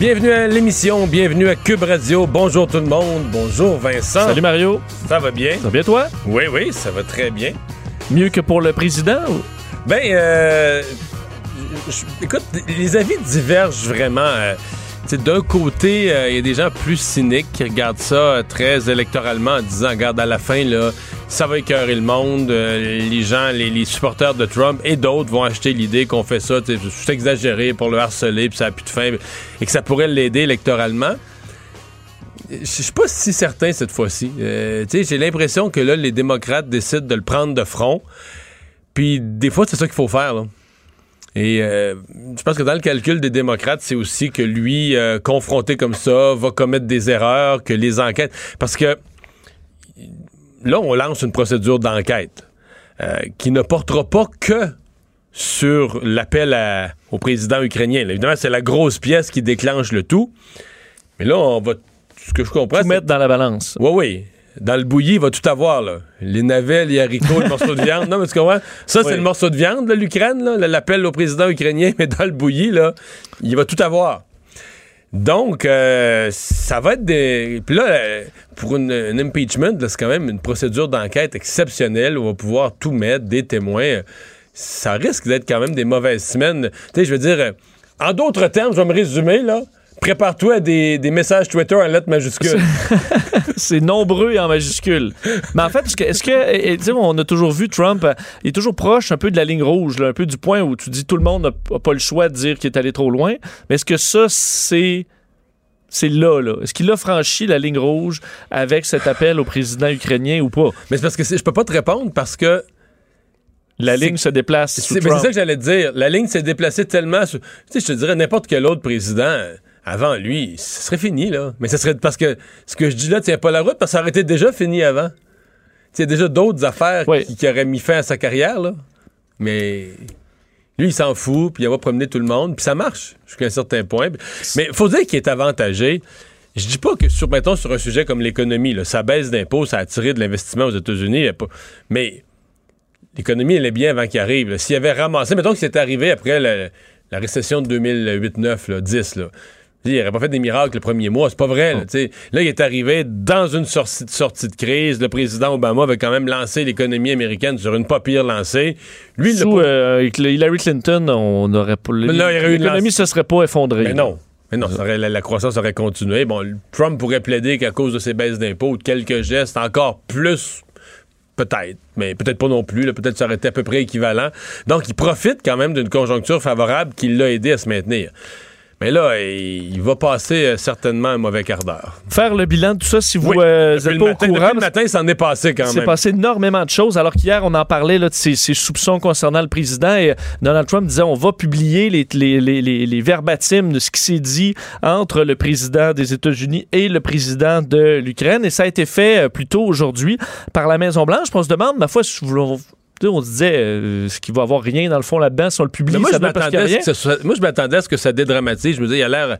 Bienvenue à l'émission, bienvenue à Cube Radio. Bonjour tout le monde. Bonjour Vincent. Salut Mario. Ça va bien? Ça va bien toi? Oui, oui, ça va très bien. Mieux que pour le président? ou- Ben, euh, écoute, les avis divergent vraiment. euh, D'un côté, euh, il y a des gens plus cyniques qui regardent ça euh, très électoralement en disant, regarde, à la fin, là, ça va écœurer le monde. euh, les gens, les, les supporters de Trump et d'autres vont acheter l'idée qu'on fait ça, c'est exagéré pour le harceler, puis ça n'a plus de fin, et que ça pourrait l'aider électoralement. Je suis pas si certain cette fois-ci. Euh, j'ai l'impression que là, les démocrates décident de le prendre de front. Puis des fois, c'est ça qu'il faut faire. Là. Et euh, je pense que dans le calcul des démocrates, c'est aussi que lui, euh, confronté comme ça, va commettre des erreurs, que les enquêtes... Parce que là, on lance une procédure d'enquête euh, qui ne portera pas que sur l'appel au président ukrainien. Là, évidemment, c'est la grosse pièce qui déclenche le tout. Mais là, on va... Ce que je comprends, Tout mettre dans la balance. Oui, oui. Dans le bouilli, il va tout avoir, là. Les navets, les haricots, le morceau de viande. Non, mais tu comprends? Ça, c'est le morceau de viande, l'Ukraine, là, l'appel au président ukrainien, mais dans le bouilli, là, il va tout avoir. Donc, euh, ça va être des. Puis là, euh, pour une, un impeachment, c'est quand même une procédure d'enquête exceptionnelle où on va pouvoir tout mettre, des témoins. Ça risque d'être quand même des mauvaises semaines. Tu sais, je veux dire, en d'autres termes, je vais me résumer, là. Prépare-toi à des, des messages Twitter en lettres majuscules. C'est nombreux et en majuscules. Mais en fait, est-ce que, est-ce que on a toujours vu Trump, euh, il est toujours proche un peu de la ligne rouge, là, un peu du point où tu dis tout le monde n'a pas le choix de dire qu'il est allé trop loin. Mais est-ce que ça, c'est c'est là, là? Est-ce qu'il a franchi la ligne rouge avec cet appel au président ukrainien ou pas? Mais c'est parce que je peux pas te répondre parce que La ligne se déplace c'est ça que j'allais te dire. La ligne s'est déplacée tellement. Tu sais, je te dirais n'importe quel autre président avant lui, ce serait fini là. Mais ce serait parce que ce que je dis là tient pas la route parce que ça aurait été déjà fini avant. Il y a déjà d'autres affaires Oui. qui, qui auraient mis fin à sa carrière là. Mais lui, il s'en fout, puis il va promener tout le monde, puis ça marche jusqu'à un certain point. Mais faut dire qu'il est avantagé. Je dis pas que sur, mettons, sur un sujet comme l'économie, ça baisse d'impôts, ça a attiré de l'investissement aux États-Unis. il pas- Mais l'économie, elle est bien avant qu'il arrive. S'il avait ramassé, mettons que c'était arrivé après la, la récession de 2008-9, là, 10, là. Il n'aurait pas fait des miracles le premier mois, c'est pas vrai. Là, là, il est arrivé dans une sortie de, sortie de crise. Le président Obama avait quand même lancé l'économie américaine sur une pas pire lancée. Lui, Sous euh, avec Hillary Clinton, on n'aurait pas. L'économie se serait pas effondrée. Mais non. Mais non, ça aurait- la, la croissance aurait continué. Bon, Trump pourrait plaider qu'à cause de ses baisses d'impôts ou de quelques gestes, encore plus, peut-être, mais peut-être pas non plus. Peut-être ça aurait été à peu près équivalent. Donc, il profite quand même d'une conjoncture favorable qui l'a aidé à se maintenir. Mais là, il, va passer euh, certainement un mauvais quart d'heure. Faire le bilan de tout ça, si vous Oui, euh, êtes le pas matin, au courant, le matin, s'en est passé quand Il s'est même. passé énormément de choses. Alors qu'hier, on en parlait là, de ses soupçons concernant le président et euh, Donald Trump disait on va publier les, les, les, les, les verbatims de ce qui s'est dit entre le président des États-Unis et le président de l'Ukraine. Et ça a été fait euh, plus tôt aujourd'hui par la Maison-Blanche. On se demande, ma foi, si vous- on, se disait euh, ce qu'il va y avoir rien dans le fond là-dedans si on le publie. Moi, ça je parce qu'il y a rien? que moi, je m'attendais à ce que ça dédramatise. Je me disais, il a l'air.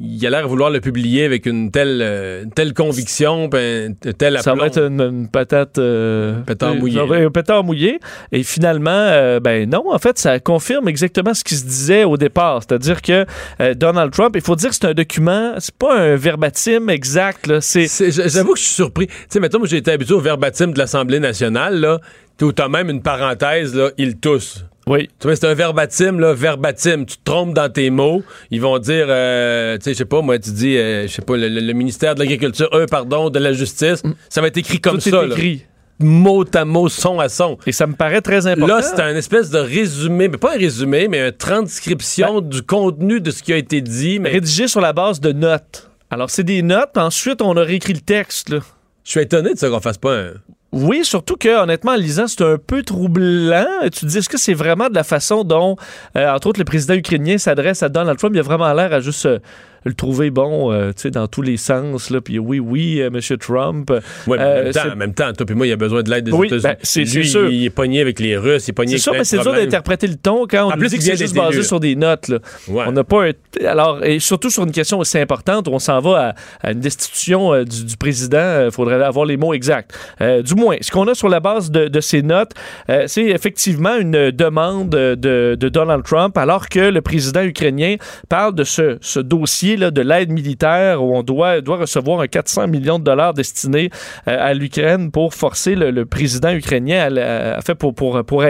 Il a l'air de vouloir le publier avec une telle, euh, une telle conviction, puis un tel Ça va être une, une patate. euh, Pétard euh, mouillé. ça va être Un pétard mouillé. Et finalement, euh, ben non, en fait, ça confirme exactement ce qui se disait au départ. C'est-à-dire que euh, Donald Trump, il faut dire que c'est un document, c'est pas un verbatim exact. J'avoue que je suis surpris. Tu sais, mettons, moi, j'ai été habitué au verbatim de l'Assemblée nationale, là, où t'as même une parenthèse, là, il tousse. Oui. Tu vois, c'est un verbatim, là, verbatim. Tu te trompes dans tes mots. Ils vont dire, euh, tu sais, je sais pas, moi, tu dis, euh, je sais pas, le, ministère de l'Agriculture, eux, pardon, de la Justice. Ça va être écrit comme Tout ça, est là. écrit. mot à mot, son à son. Et ça me paraît très important. Là, c'est un espèce de résumé, mais pas un résumé, mais une transcription du contenu de ce qui a été dit. Mais rédigé sur la base de notes. Alors, c'est des notes. Ensuite, on a réécrit le texte. là. je suis étonné de ça qu'on fasse pas un. Oui, surtout que, honnêtement, en lisant, c'est un peu troublant. Tu te dis, est-ce que c'est vraiment de la façon dont, euh, entre autres, le président ukrainien s'adresse à Donald Trump? Il a vraiment l'air à juste euh, le trouver bon, euh, tu sais, dans tous les sens, là, puis oui, oui, euh, Monsieur Trump. Ouais, mais en, Euh, même temps, c'est- en même temps, toi puis moi, il a besoin de l'aide des Oui, États-Unis. ben, c'est- c'est sûr. Il est pogné avec les Russes, il est pogné C'est avec sûr, plein mais c'est dur d'interpréter le ton quand on En plus, dit que c'est juste basé sur des notes. Là. Ouais. On n'a pas un- alors et surtout sur une question aussi importante où on s'en va à, à une destitution euh, du, du président. Il faudrait avoir les mots exacts. Euh, du moins, ce qu'on a sur la base de, de ces notes, euh, c'est effectivement une demande de, de Donald Trump, alors que le président ukrainien parle de ce, ce dossier de l'aide militaire où on doit, doit recevoir un 400 millions de dollars destinés euh, à l'Ukraine pour forcer le, président ukrainien à, à pour, pour, pour,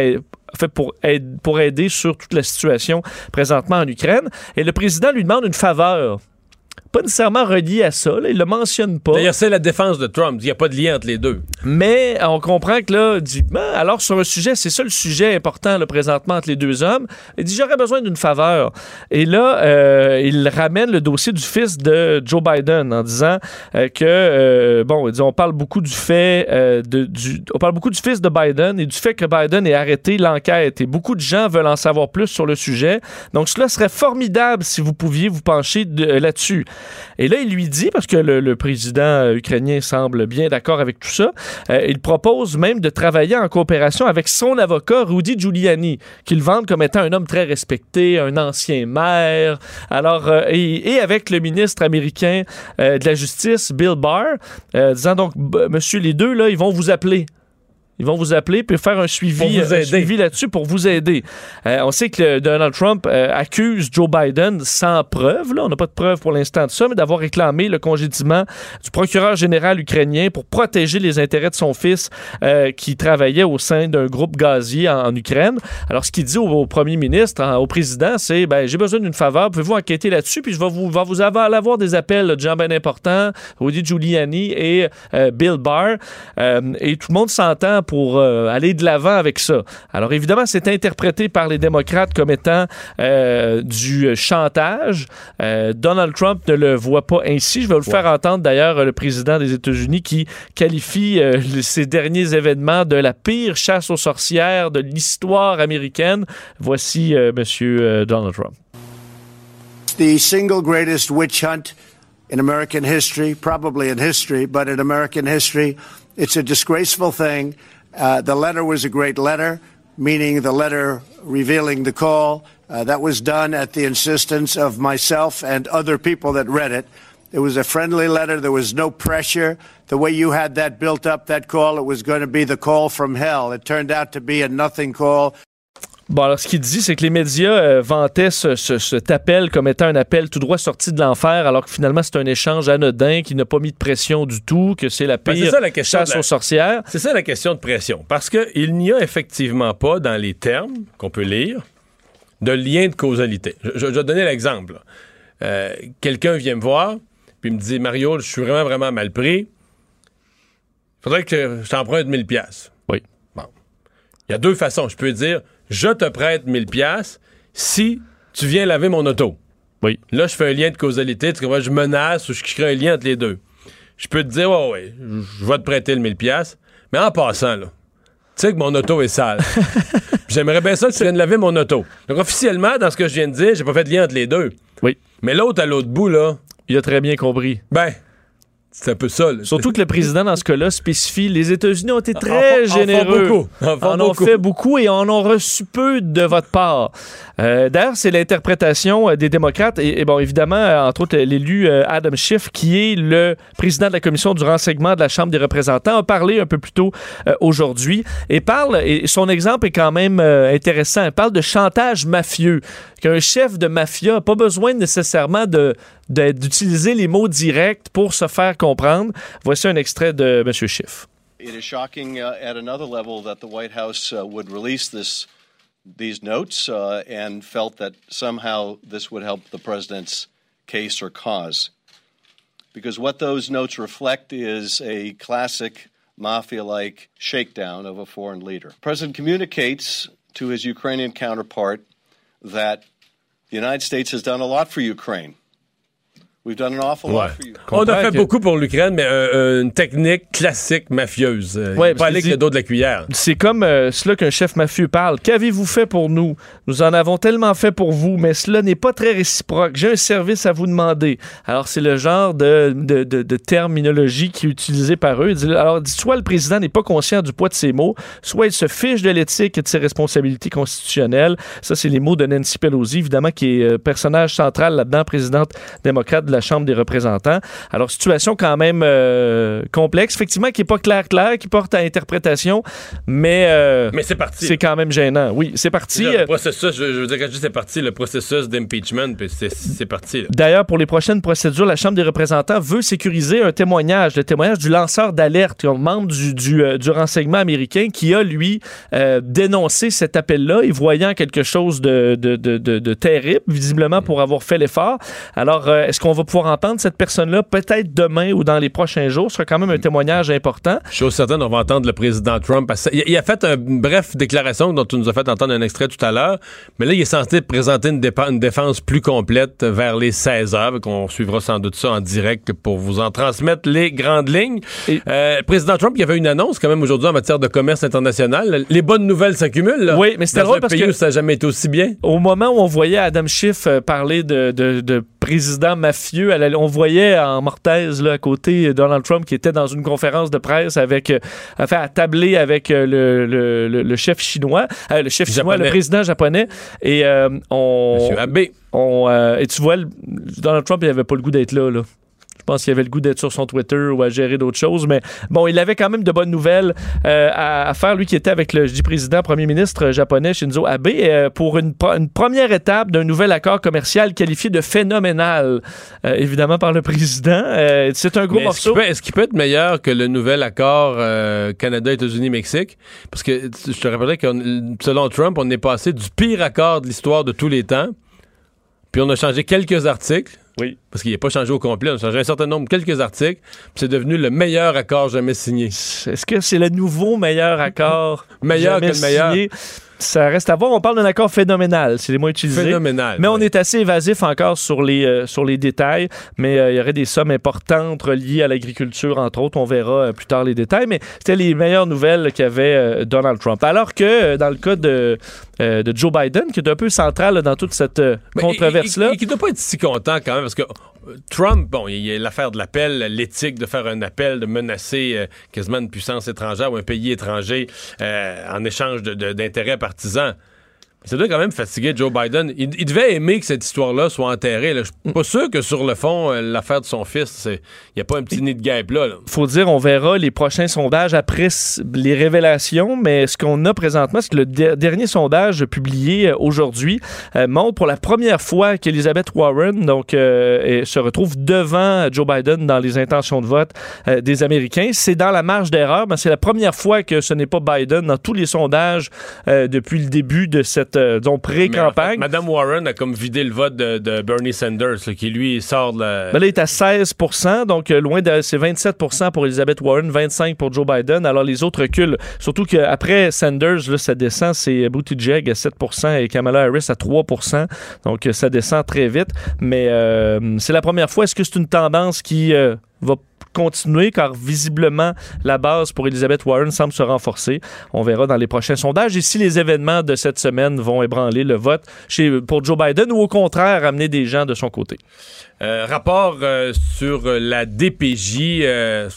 pour, aide- pour aider sur toute la situation présentement en Ukraine. Et le président lui demande une faveur. Pas nécessairement reliée à ça, là, il le mentionne pas. D'ailleurs, c'est la défense de Trump. Il n'y a pas de lien entre les deux. Mais on comprend que là, dit, Ben, alors sur un sujet, c'est ça le sujet important là, présentement entre les deux hommes. Il dit j'aurais besoin d'une faveur. Et là, euh, il ramène le dossier du fils de Joe Biden en disant euh, que euh, bon, il dit on parle beaucoup du fait euh, de, du, on parle beaucoup du fils de Biden et du fait que Biden ait arrêté l'enquête. Et beaucoup de gens veulent en savoir plus sur le sujet. Donc cela serait formidable si vous pouviez vous pencher de- euh, là-dessus. Et là, il lui dit, parce que le, président ukrainien semble bien d'accord avec tout ça, euh, il propose même de travailler en coopération avec son avocat, Rudy Giuliani, qu'il vante comme étant un homme très respecté, un ancien maire. Alors, euh, et, avec le ministre américain euh, de la Justice, Bill Barr, disant donc, monsieur, les deux, là, ils vont vous appeler. Ils vont vous appeler puis faire un suivi, aider. suivi là-dessus pour vous aider. Euh, on sait que Donald Trump euh, accuse Joe Biden sans preuve, là, on n'a pas de preuve pour l'instant de ça, mais d'avoir réclamé le congédiement du procureur général ukrainien pour protéger les intérêts de son fils euh, qui travaillait au sein d'un groupe gazier en, en Ukraine. Alors, ce qu'il dit au, au premier ministre, en- au président, c'est ben, j'ai besoin d'une faveur, pouvez-vous enquêter là-dessus, puis je vais vous, va vous avoir, avoir des appels là, de gens bien importants, Rudy Giuliani et euh, Bill Barr, Euh, et tout le monde s'entend pour euh, aller de l'avant avec ça. Alors, évidemment, c'est interprété par les démocrates comme étant euh, du chantage. Euh, Donald Trump ne le voit pas ainsi. Je vais vous le faire entendre d'ailleurs le président des États-Unis qui qualifie euh, ces derniers événements de la pire chasse aux sorcières de l'histoire américaine. Voici euh, Monsieur euh, Donald Trump. the single greatest witch hunt in American history, probably in history, but in American history. It's a disgraceful thing. Uh, the letter was a great letter, meaning the letter revealing the call. Uh, that was done at the insistence of myself and other people that read it. It was a friendly letter. There was no pressure. The way you had that built up, that call, it was going to be the call from hell. It turned out to be a nothing call. Bon, alors ce qu'il dit, c'est que les médias euh, vantaient ce- ce- cet appel comme étant un appel tout droit sorti de l'enfer, alors que finalement c'est un échange anodin qui n'a pas mis de pression du tout, que c'est la Ben, pire c'est ça la question chasse la- aux sorcières. C'est ça la question de pression. Parce qu'il n'y a effectivement pas, dans les termes qu'on peut lire, de lien de causalité. Je, je- je vais donner l'exemple. Euh, Quelqu'un vient me voir, puis me dit Mario, je suis vraiment, vraiment mal pris. Il faudrait que je t'emprunte 1000 pièces. Il y a deux façons. Je peux dire je te prête 1000 pièces si tu viens laver mon auto. Oui. Là, je fais un lien de causalité. Tu comprends? Je menace ou je crée un lien entre les deux. Je peux te dire, ouais, ouais, je vais te prêter le 1000 pièces, mais en passant, là, tu sais que mon auto est sale. J'aimerais bien ça que tu viennes laver mon auto. Donc, officiellement, dans ce que je viens de dire, j'ai pas fait de lien entre les deux. Oui. Mais l'autre à l'autre bout, là, Il a très bien compris. ben, c'est un peu ça. là. Surtout que le président, dans ce cas-là, spécie les États-Unis ont été En très font- en font généreux. beaucoup. En En ont beaucoup. fait beaucoup et en ont reçu peu de votre part. Euh, D'ailleurs, c'est l'interprétation euh, des démocrates et, et bon, évidemment, euh, entre autres, l'élu Adam Schiff, qui est le président de la commission du renseignement de la Chambre des représentants, a parlé un peu plus tôt euh, aujourd'hui et parle, et son exemple est quand même euh, intéressant, il parle de chantage mafieux, qu'un chef de mafia n'a pas besoin nécessairement de de- d'utiliser les mots directs pour se faire comprendre. Voici un extrait de M. Schiff. It is shocking uh, at another level that the White House uh, would release this, these notes uh, and felt that somehow this would help the president's case or cause. Because what those notes reflect is a classic mafia like shakedown of a foreign leader. The president communicates to his Ukrainian counterpart that the United States has done a lot for Ukraine. We've done an awful Ouais. lot for you. On a fait que- beaucoup pour l'Ukraine, mais euh, une technique classique mafieuse. Euh, Ouais, pas aller avec le dos de la cuillère. C'est comme euh, cela qu'un chef mafieux parle. Qu'avez-vous fait pour nous? Nous en avons tellement fait pour vous, mais cela n'est pas très réciproque. J'ai un service à vous demander. Alors, c'est le genre de, de, de- de terminologie qui est utilisé par eux. Alors, soit le président n'est pas conscient du poids de ses mots, soit il se fiche de l'éthique et de ses responsabilités constitutionnelles. Ça, c'est les mots de Nancy Pelosi, évidemment, qui est euh, personnage central là-dedans, présidente démocrate de la Chambre des représentants. Alors, situation quand même euh, complexe, effectivement, qui n'est pas clair-clair, qui porte à interprétation, mais, euh, Mais c'est parti. c'est quand même gênant. Oui, c'est parti. Le processus, je, je veux dire, quand je dis c'est parti, le processus d'impeachment, c'est- parti. D'ailleurs, pour les prochaines procédures, la Chambre des représentants veut sécuriser un témoignage, le témoignage du lanceur d'alerte, un membre du, du, euh, du renseignement américain qui a, lui, dénoncé cet appel-là et voyant quelque chose de, de, de, terrible, visiblement, pour avoir fait l'effort. Alors, est-ce qu'on va pouvoir entendre cette personne-là peut-être demain ou dans les prochains jours? Ce sera quand même un témoignage important. Chose certaine, on va entendre le président Trump. Il, a fait une bref déclaration dont tu nous as fait entendre un extrait tout à l'heure, mais là, il est censé présenter une, défense plus complète vers les 16 heures. On suivra sans doute ça en direct pour vous en transmettre les grandes lignes. Et- Euh, président Trump, il y avait une annonce quand même aujourd'hui en matière de commerce international. Les bonnes nouvelles s'accumulent. Oui, mais c'était drôle un parce pays que- où ça n'a jamais été aussi bien. Au moment où on voyait Adam Schiff euh, parler de, de- de président mafieux, la- on voyait en mortaise là, à côté Donald Trump qui était dans une conférence de presse avec, euh, enfin, à tabler avec euh, le, le- le- le chef chinois, euh, le chef chinois, le président japonais. Et euh, on, Monsieur Abbé. on, euh, et tu vois, Donald Trump, il avait pas le goût d'être là, là. Je pense qu'il avait le goût d'être sur son Twitter ou à gérer d'autres choses. Mais bon, il avait quand même de bonnes nouvelles euh, à, à faire. Lui qui était avec le je dis président, premier ministre japonais Shinzo Abe euh, pour une, première étape d'un nouvel accord commercial qualifié de phénoménal, euh, évidemment par le président. C'est un gros Mais Est-ce qu'il morceau. peut, est-ce qu'il peut être meilleur que le nouvel accord euh, Canada, États-Unis, Mexique? Parce que je te rappellerai que selon Trump, on est passé du pire accord de l'histoire de tous les temps. Puis on a changé quelques articles. Oui. Parce qu'il n'est pas changé au complet. On a changé un certain nombre, quelques articles. Puis c'est devenu le meilleur accord jamais signé. Est-ce que c'est le nouveau meilleur accord Meilleur jamais que le meilleur. signé? Ça reste à voir. On parle d'un accord phénoménal. C'est les mots utilisés. Phénoménal. Mais on est assez évasif encore sur les, euh, sur les détails, mais euh, il y aurait des sommes importantes reliées à l'agriculture, entre autres. On verra euh, plus tard les détails, mais c'était les meilleures nouvelles qu'avait Donald Trump. Alors que dans le cas de, euh, de Joe Biden, qui est un peu central là, dans toute cette euh, controverse-là, Et, qui doit pas être si content quand même, parce que euh, Trump, bon, il y a l'affaire de l'appel, l'éthique de faire un appel, de menacer euh, quasiment une puissance étrangère ou un pays étranger en échange d'intérêts partisans. Ça doit quand même fatiguer Joe Biden. Il, devait aimer que cette histoire-là soit enterrée. là. Je suis pas sûr que sur le fond, euh, l'affaire de son fils, il n'y a pas un petit nid de guêpe là. là. faut dire, on verra les prochains sondages après les révélations, mais ce qu'on a présentement, c'est que le der- dernier sondage publié euh, aujourd'hui euh, montre pour la première fois qu'Elizabeth Warren donc, se retrouve devant Joe Biden dans les intentions de vote des Américains. C'est dans la marge d'erreur, mais c'est la première fois que ce n'est pas Biden dans tous les sondages depuis le début de cette euh, disons, en fait, pré-campagne. Madame Warren a comme vidé le vote de, de Bernie Sanders, là, qui lui sort de la. Ben là, il est à 16 donc euh, loin de. C'est 27 pour Elizabeth Warren, 25 pour Joe Biden. Alors les autres reculent. Surtout qu'après Sanders, là, ça descend. C'est Buttigieg à 7 et Kamala Harris à 3 Donc euh, ça descend très vite. Mais euh, c'est la première fois. Est-ce que c'est une tendance qui euh, va continuer car visiblement la base pour Elizabeth Warren semble se renforcer. On verra dans les prochains sondages et si les événements de cette semaine vont ébranler le vote pour Joe Biden ou au contraire amener des gens de son côté. Euh, rapport euh, sur la DPJ. euh,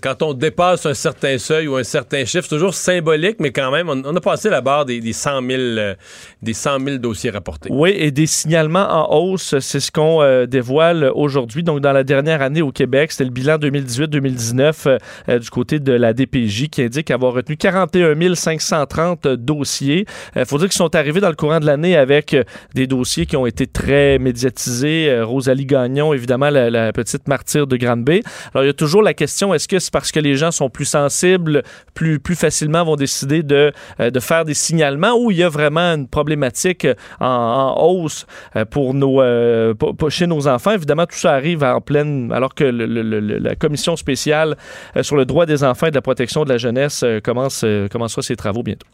quand on dépasse un certain seuil ou un certain chiffre, c'est toujours symbolique, mais quand même, on, a passé la barre des, des 100 000, euh, des 100 000 dossiers rapportés. Oui, et des signalements en hausse, c'est ce qu'on euh, dévoile aujourd'hui. Donc, dans la dernière année au Québec, c'était le bilan 2018-2019 euh, du côté de la DPJ qui indique avoir retenu 41 530 dossiers. Il faut dire qu'ils sont arrivés dans le courant de l'année avec des dossiers qui ont été très médiatisés. Rosalie Gagnon, évidemment, la, la petite martyre de Grande-Bay. Alors, il y a toujours la question, est-ce que c'est parce que les gens sont plus sensibles, plus, plus facilement vont décider de, euh, de faire des signalements ou il y a vraiment une problématique euh, en, hausse euh, pour nos, chez nos enfants? Évidemment, tout ça arrive en pleine, alors que la commission spéciale sur le droit des enfants et de la protection de la jeunesse commence, commencera ses travaux bientôt.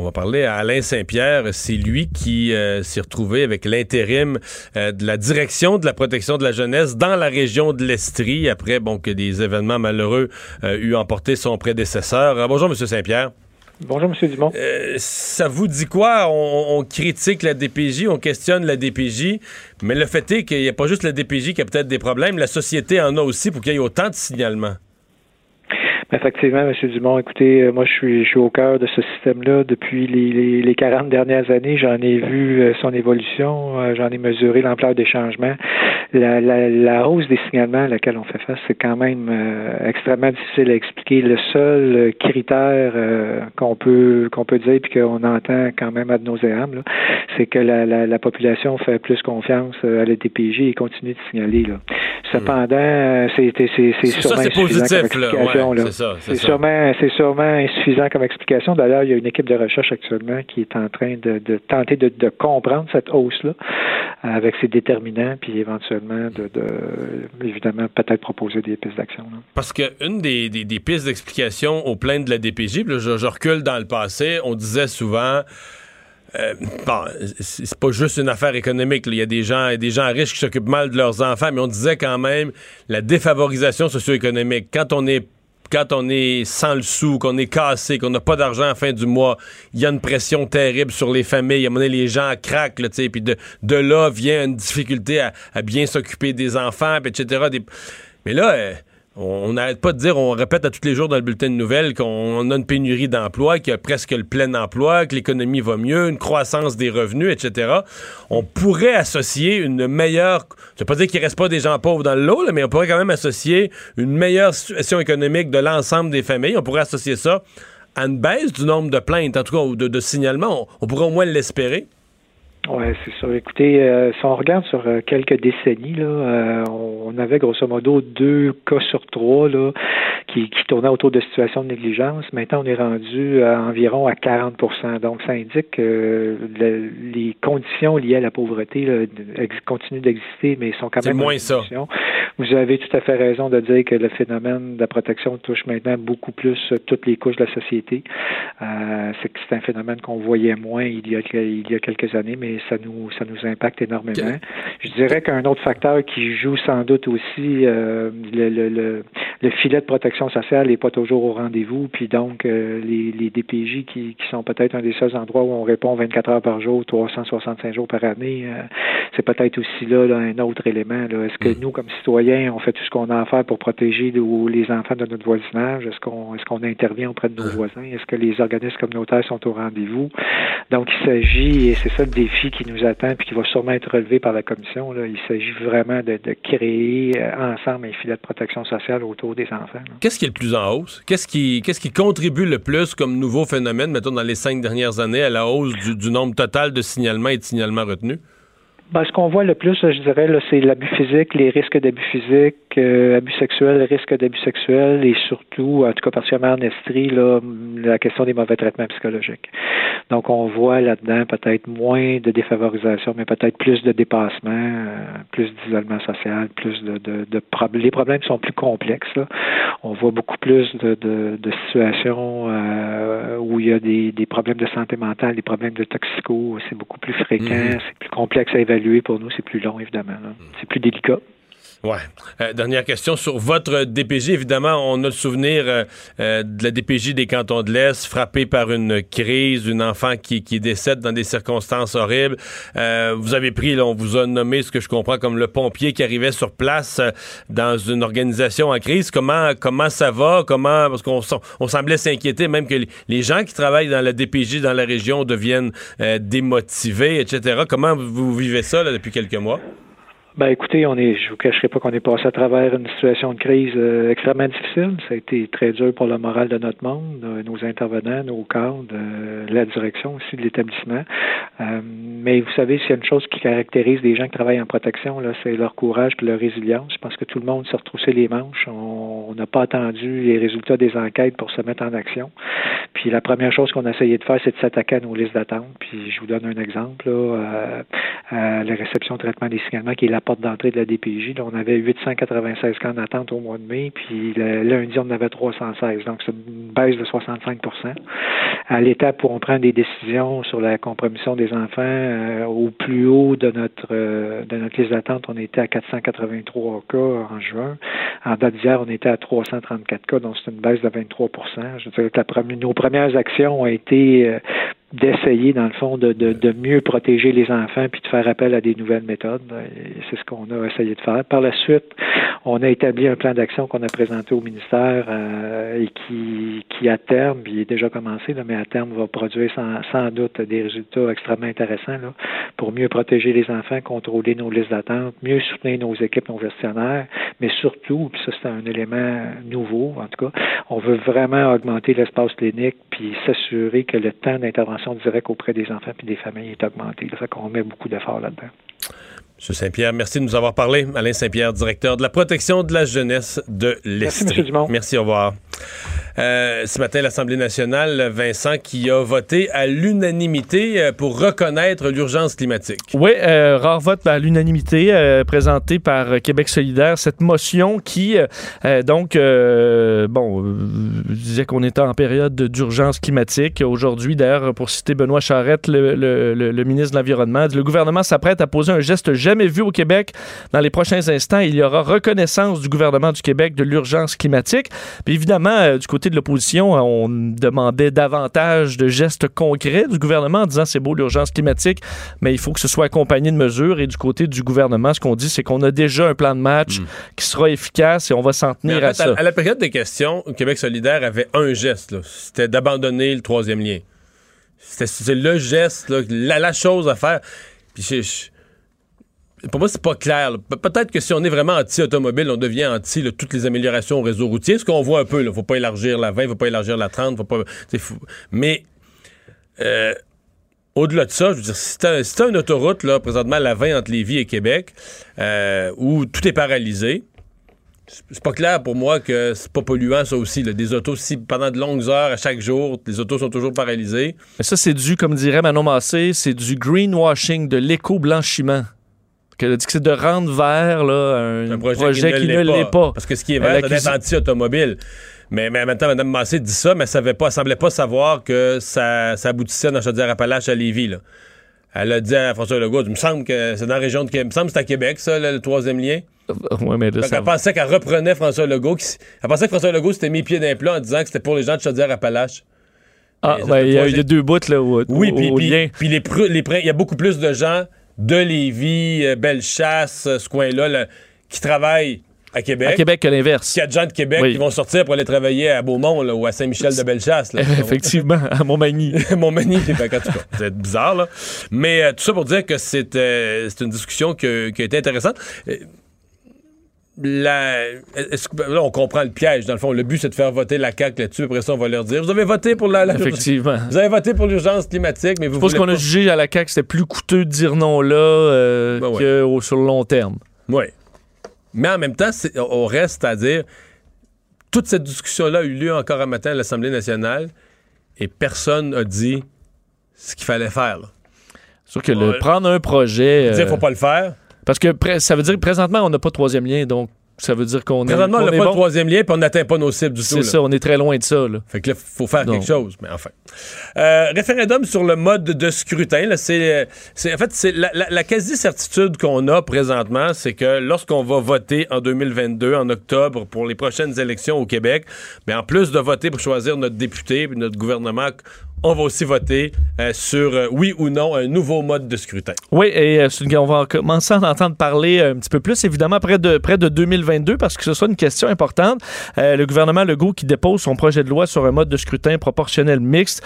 On va parler à Alain Saint-Pierre. C'est lui qui euh, s'est retrouvé avec l'intérim euh, de la direction de la protection de la jeunesse dans la région de l'Estrie après bon, que des événements malheureux euh, eut emporté son prédécesseur. Euh, bonjour, M. Saint-Pierre. Bonjour, M. Dumont. Euh, ça vous dit quoi? On, on critique la DPJ, on questionne la DPJ, mais le fait est qu'il n'y a pas juste la DPJ qui a peut-être des problèmes, la société en a aussi pour qu'il y ait autant de signalements. Effectivement, M. Dumont, écoutez, euh, moi je suis, je suis au cœur de ce système-là depuis les, les, les 40 dernières années. J'en ai vu euh, son évolution, euh, j'en ai mesuré l'ampleur des changements. La, la, la, hausse des signalements à laquelle on fait face, c'est quand même euh, extrêmement difficile à expliquer. Le seul critère euh, qu'on peut qu'on peut dire puis qu'on entend quand même ad nauseam, c'est que la, la, la, population fait plus confiance à la DPJ et continue de signaler. Là. Cependant, c'est c'est sûrement ça, positif, là. Ouais, là. C'est sûrement, c'est sûrement insuffisant comme explication. D'ailleurs, il y a une équipe de recherche actuellement qui est en train de, de tenter de, de, comprendre cette hausse-là avec ses déterminants, puis éventuellement, de, de évidemment, peut-être proposer des pistes d'action. Parce qu'une des, des, des, pistes d'explication aux plaintes de la DPJ, là, je, je recule dans le passé, on disait souvent. Euh, bon, c'est pas juste une affaire économique. Il y a des gens, des gens riches qui s'occupent mal de leurs enfants, mais on disait quand même la défavorisation socio-économique. Quand on est quand on est sans le sou, qu'on est cassé, qu'on n'a pas d'argent à la fin du mois, il y a une pression terrible sur les familles. À un moment donné, les gens craquent, sais, puis de, de là vient une difficulté à, bien s'occuper des enfants, etc. Des... Mais là, euh, on n'arrête pas de dire, on répète à tous les jours dans le bulletin de nouvelles qu'on a une pénurie d'emploi, qu'il y a presque le plein emploi, que l'économie va mieux, une croissance des revenus, etc. On pourrait associer une meilleure, je veux pas dire qu'il reste pas des gens pauvres dans le mais on pourrait quand même associer une meilleure situation économique de l'ensemble des familles. On pourrait associer ça à une baisse du nombre de plaintes, en tout cas, ou de, signalements. On pourrait au moins l'espérer. Oui, c'est ça. Écoutez, euh, si on regarde sur euh, quelques décennies, là, euh, on avait grosso modo deux cas sur trois là, qui, qui tournaient autour de situations de négligence. Maintenant, on est rendu à environ à 40% Donc, ça indique que le, les conditions liées à la pauvreté là, continuent d'exister, mais sont quand même moins ça. Vous avez tout à fait raison de dire que le phénomène de la protection touche maintenant beaucoup plus toutes les couches de la société. Euh, c'est que c'est un phénomène qu'on voyait moins il y a, il y a quelques années, mais ça nous ça nous impacte énormément. Je dirais qu'un autre facteur qui joue sans doute aussi euh, le, le, le, filet de protection sociale n'est pas toujours au rendez-vous, puis donc euh, les, les DPJ qui, qui sont peut-être un des seuls endroits où on répond 24 heures par jour, 365 jours par année, euh, c'est peut-être aussi là, là, un autre élément. Est-ce que mm. nous, comme citoyens, on fait tout ce qu'on a à faire pour protéger les enfants de notre voisinage? Est-ce qu'on est-ce qu'on intervient auprès de nos voisins? Est-ce que les organismes communautaires sont au rendez-vous? Donc il s'agit, et c'est ça le défi qui nous attend puis qui va sûrement être relevé par la commission. Là. Il s'agit vraiment de, de créer euh, ensemble un filet de protection sociale autour des enfants. Qu'est-ce qui est le plus en hausse? Qu'est-ce qui, qu'est-ce qui contribue le plus comme nouveau phénomène, mettons, dans les cinq dernières années, à la hausse du, du nombre total de signalements et de signalements retenus? Ben, ce qu'on voit le plus, je dirais, c'est l'abus physique, les risques d'abus physiques, euh, abus sexuels, risques d'abus sexuels et surtout, en tout cas particulièrement en Estrie, là, la question des mauvais traitements psychologiques. Donc, on voit là-dedans peut-être moins de défavorisation, mais peut-être plus de dépassement, euh, plus d'isolement social, plus de, de, de problèmes. Les problèmes sont plus complexes. Là. On voit beaucoup plus de, de, de situations euh, où il y a des, des problèmes de santé mentale, des problèmes de toxico. C'est beaucoup plus fréquent, mmh. c'est plus complexe à évaluer pour nous, c'est plus long, évidemment. C'est plus délicat. Ouais. Euh, dernière question sur votre DPJ. Évidemment, on a le souvenir euh, euh, de la DPJ des cantons de l'Est, frappée par une crise, une enfant qui, qui décède dans des circonstances horribles. Vous avez pris, là, on vous a nommé ce que je comprends comme le pompier qui arrivait sur place dans une organisation en crise. Comment comment ça va? Comment parce qu'on on semblait s'inquiéter même que les gens qui travaillent dans la DPJ dans la région deviennent démotivés, etc. Comment vous vivez ça depuis quelques mois? Ben écoutez, on est, je vous cacherai pas qu'on est passé à travers une situation de crise euh, extrêmement difficile. Ça a été très dur pour le moral de notre monde, euh, nos intervenants, nos cadres, euh, la direction aussi de l'établissement. Mais vous savez, s'il y a une chose qui caractérise les gens qui travaillent en protection, là, c'est leur courage et leur résilience. Je pense que tout le monde s'est retroussé les manches. On n'a pas attendu les résultats des enquêtes pour se mettre en action. Puis la première chose qu'on a essayé de faire, c'est de s'attaquer à nos listes d'attente. Puis je vous donne un exemple là, à la réception traitement des signalements, qui est la porte d'entrée de la DPJ. Là, on avait 896 cas d'attente au mois de mai, puis le, lundi, on en avait 316. Donc, c'est une baisse de 65% À l'étape où on prend des décisions sur la compromission des enfants, euh, au plus haut de notre euh, de notre liste d'attente, on était à 483 cas en juin. En date d'hier, on était à 334 cas, donc c'est une baisse de 23 Je veux dire que nos premières actions ont été euh, d'essayer, dans le fond, de, de, de, mieux protéger les enfants puis de faire appel à des nouvelles méthodes. C'est ce qu'on a essayé de faire. Par la suite, on a établi un plan d'action qu'on a présenté au ministère euh, et qui, qui, à terme, il est déjà commencé, là, mais à terme, va produire sans, sans doute des résultats extrêmement intéressants là, pour mieux protéger les enfants, contrôler nos listes d'attente, mieux soutenir nos équipes, nos gestionnaires, mais surtout, puis ça c'est un élément nouveau, en tout cas, on veut vraiment augmenter l'espace clinique puis s'assurer que le temps d'intervention direct auprès des enfants et des familles est augmentée. Ça fait qu'on met beaucoup d'efforts là-dedans. M. Saint-Pierre, merci de nous avoir parlé. Alain Saint-Pierre, directeur de la protection de la jeunesse de l'Est. Merci, M. Dumont. Merci, au revoir. Euh, ce matin, l'Assemblée nationale, Vincent, qui a voté à l'unanimité euh, pour reconnaître l'urgence climatique. Oui, euh, rare vote à l'unanimité présenté par Québec solidaire. Cette motion qui, donc, bon, disait qu'on était en période d'urgence climatique. Aujourd'hui, d'ailleurs, pour citer Benoît Charette, le, le ministre de l'Environnement, le gouvernement s'apprête à poser un geste jamais vu au Québec. Dans les prochains instants, il y aura reconnaissance du gouvernement du Québec de l'urgence climatique. Puis évidemment, du côté de l'opposition, on demandait davantage de gestes concrets du gouvernement en disant c'est beau l'urgence climatique, mais il faut que ce soit accompagné de mesures. Et du côté du gouvernement, ce qu'on dit, c'est qu'on a déjà un plan de match hmm. qui sera efficace et on va s'en tenir à ça. À la période des questions, Québec solidaire avait un geste, c'était d'abandonner le troisième lien. C'était le geste, la, chose à faire. Puis je, pour moi, c'est pas clair. Peut-être que si on est vraiment anti-automobile, on devient anti toutes les améliorations au réseau routier. Ce qu'on voit un peu, il faut pas élargir la 20, faut pas élargir la 30, faut pas. Mais euh, au-delà de ça, je veux dire, si t'as une autoroute, là, présentement, la 20 entre Lévis et Québec, euh, où tout est paralysé, c'est pas clair pour moi que c'est pas polluant, ça aussi. Des autos, si pendant de longues heures, à chaque jour, les autos sont toujours paralysées. Mais ça, c'est dû, comme dirait Manon Massé, c'est du greenwashing, de l'éco-blanchiment que, c'est de rendre vert là, un, projet, qui, ne l'est pas. Parce que ce qui est vert, c'est anti-automobile. Mais, mais maintenant, Mme Massé dit ça, mais elle pas, semblait pas savoir que ça, ça aboutissait dans Chaudière-Appalaches à Lévis. Là. Elle a dit à François Legault, il me semble que c'est dans la région de Québec. Il me semble que c'est à Québec, ça, le troisième lien. Ouais, mais Elle pensait qu'elle reprenait François Legault. elle pensait que François Legault s'était mis pied d'implant en disant que c'était pour les gens de Chaudière-Appalaches. Ah, ben, il y, a deux bouts, là, où, Oui, puis il y a beaucoup plus de gens de Lévis, euh, Bellechasse, euh, ce coin-là, qui travaillent à Québec. À Québec que l'inverse. Il y a des gens de Québec qui vont sortir pour aller travailler à Beaumont ou à Saint-Michel de Bellechasse. Effectivement, à Montmagny. Montmagny, en tout cas, c'est bizarre. Là. Mais euh, tout ça pour dire que c'est une discussion qui a été intéressante la, là, on comprend le piège. Dans le fond, le but, c'est de faire voter la CAQ là-dessus. Après ça, on va leur dire Vous avez voté pour la. Effectivement. Vous avez voté pour l'urgence climatique, mais vous. Je pense qu'on a jugé à la CAQ c'était plus coûteux de dire non là euh, ben que sur le long terme. Oui. Mais en même temps, on reste à dire toute cette discussion-là a eu lieu encore un matin à l'Assemblée nationale et personne n'a dit ce qu'il fallait faire. C'est sûr que le, prendre un projet. Dire, euh, faut pas le faire parce que ça veut dire que présentement, on n'a pas de troisième lien, donc ça veut dire qu'on est. Présentement, on n'a pas de troisième lien, puis on n'atteint pas nos cibles du tout. C'est ça, on est très loin de ça. Là. Fait que là, il faut faire quelque chose, mais enfin. Euh, référendum sur le mode de scrutin, c'est, en fait, c'est la, quasi-certitude qu'on a présentement, c'est que lorsqu'on va voter en 2022, en octobre, pour les prochaines élections au Québec, mais en plus de voter pour choisir notre député et notre gouvernement, on va aussi voter euh, sur euh, oui ou non un nouveau mode de scrutin. Oui, et euh, on va commencer à en entendre parler un petit peu plus, évidemment, près de, près de 2022, parce que ce soit une question importante. le gouvernement Legault qui dépose son projet de loi sur un mode de scrutin proportionnel mixte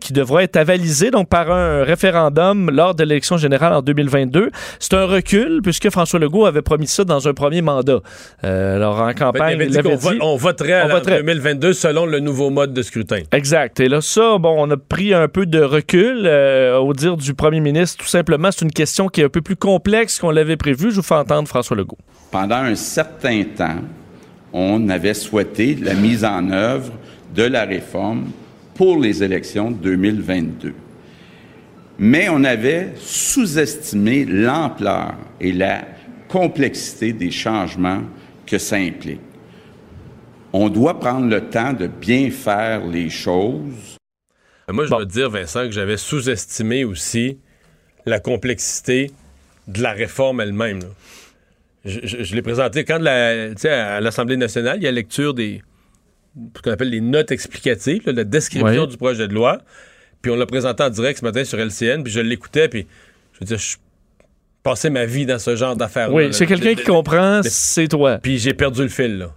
qui devra être avalisé donc par un référendum lors de l'élection générale en 2022. C'est un recul, puisque François Legault avait promis ça dans un premier mandat. alors, en campagne, il, avait dit, on, voterait, en 2022 selon le nouveau mode de scrutin. Exact. Et là, ça, bon, on a pris un peu de recul euh, au dire du premier ministre. Tout simplement, c'est une question qui est un peu plus complexe qu'on l'avait prévu. Je vous fais entendre François Legault. Pendant un certain temps, on avait souhaité la mise en œuvre de la réforme pour les élections 2022. Mais on avait sous-estimé l'ampleur et la complexité des changements que ça implique. On doit prendre le temps de bien faire les choses. Moi, je dois te dire, Vincent, que j'avais sous-estimé aussi la complexité de la réforme elle-même. Je, je- je l'ai présenté quand la, à l'Assemblée nationale, il y a lecture des ce qu'on appelle les notes explicatives, là, la description du projet de loi. Puis on l'a présenté en direct ce matin sur LCN, puis je l'écoutais, puis je veux dire, je passais ma vie dans ce genre d'affaires. Oui, c'est quelqu'un qui comprend, c'est toi. Puis j'ai perdu le fil, là.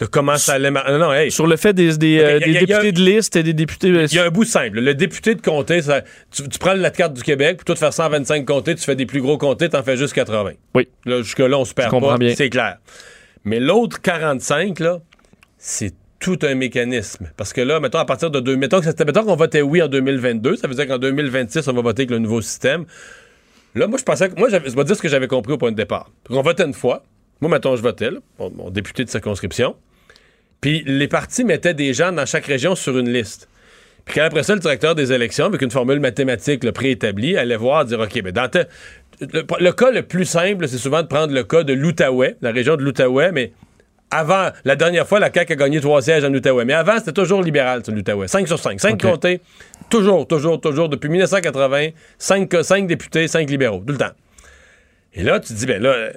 De comment ça allait. Non, non, hey. Sur le fait des, des, euh, des a- a- députés de liste et des députés. Il y a un bout simple. Le député de comté, ça- tu, tu prends la carte du Québec, puis toi, de faire 125 comtés, tu fais des plus gros comtés, t'en fais juste 80. Oui. Là, jusque-là, on se perd comprends pas, bien. c'est clair. Mais l'autre 45, là, c'est tout un mécanisme. Parce que là, mettons, à partir de deux, mettons que c'était- mettons qu'on votait oui en 2022, ça veut dire qu'en 2026, on va voter avec le nouveau système. Là, moi, je pensais que. Moi, je vais dire ce que j'avais compris au point de départ. On votait une fois. Moi, mettons, je votais, là, mon, mon député de circonscription. Puis les partis mettaient des gens dans chaque région sur une liste. Puis quand après ça, le directeur des élections, avec une formule mathématique préétablie, allait voir, dire OK, mais dans tel- le, le cas le plus simple, c'est souvent de prendre le cas de l'Outaouais, la région de l'Outaouais, mais avant, la dernière fois, la CAQ a gagné trois sièges en Outaouais. Mais avant, c'était toujours libéral, sur l'Outaouais. 5 sur 5. 5 OK. comtés. Toujours, toujours, toujours. Depuis 1980, 5, députés, 5 libéraux. Tout le temps. Et là, tu te dis, ben là,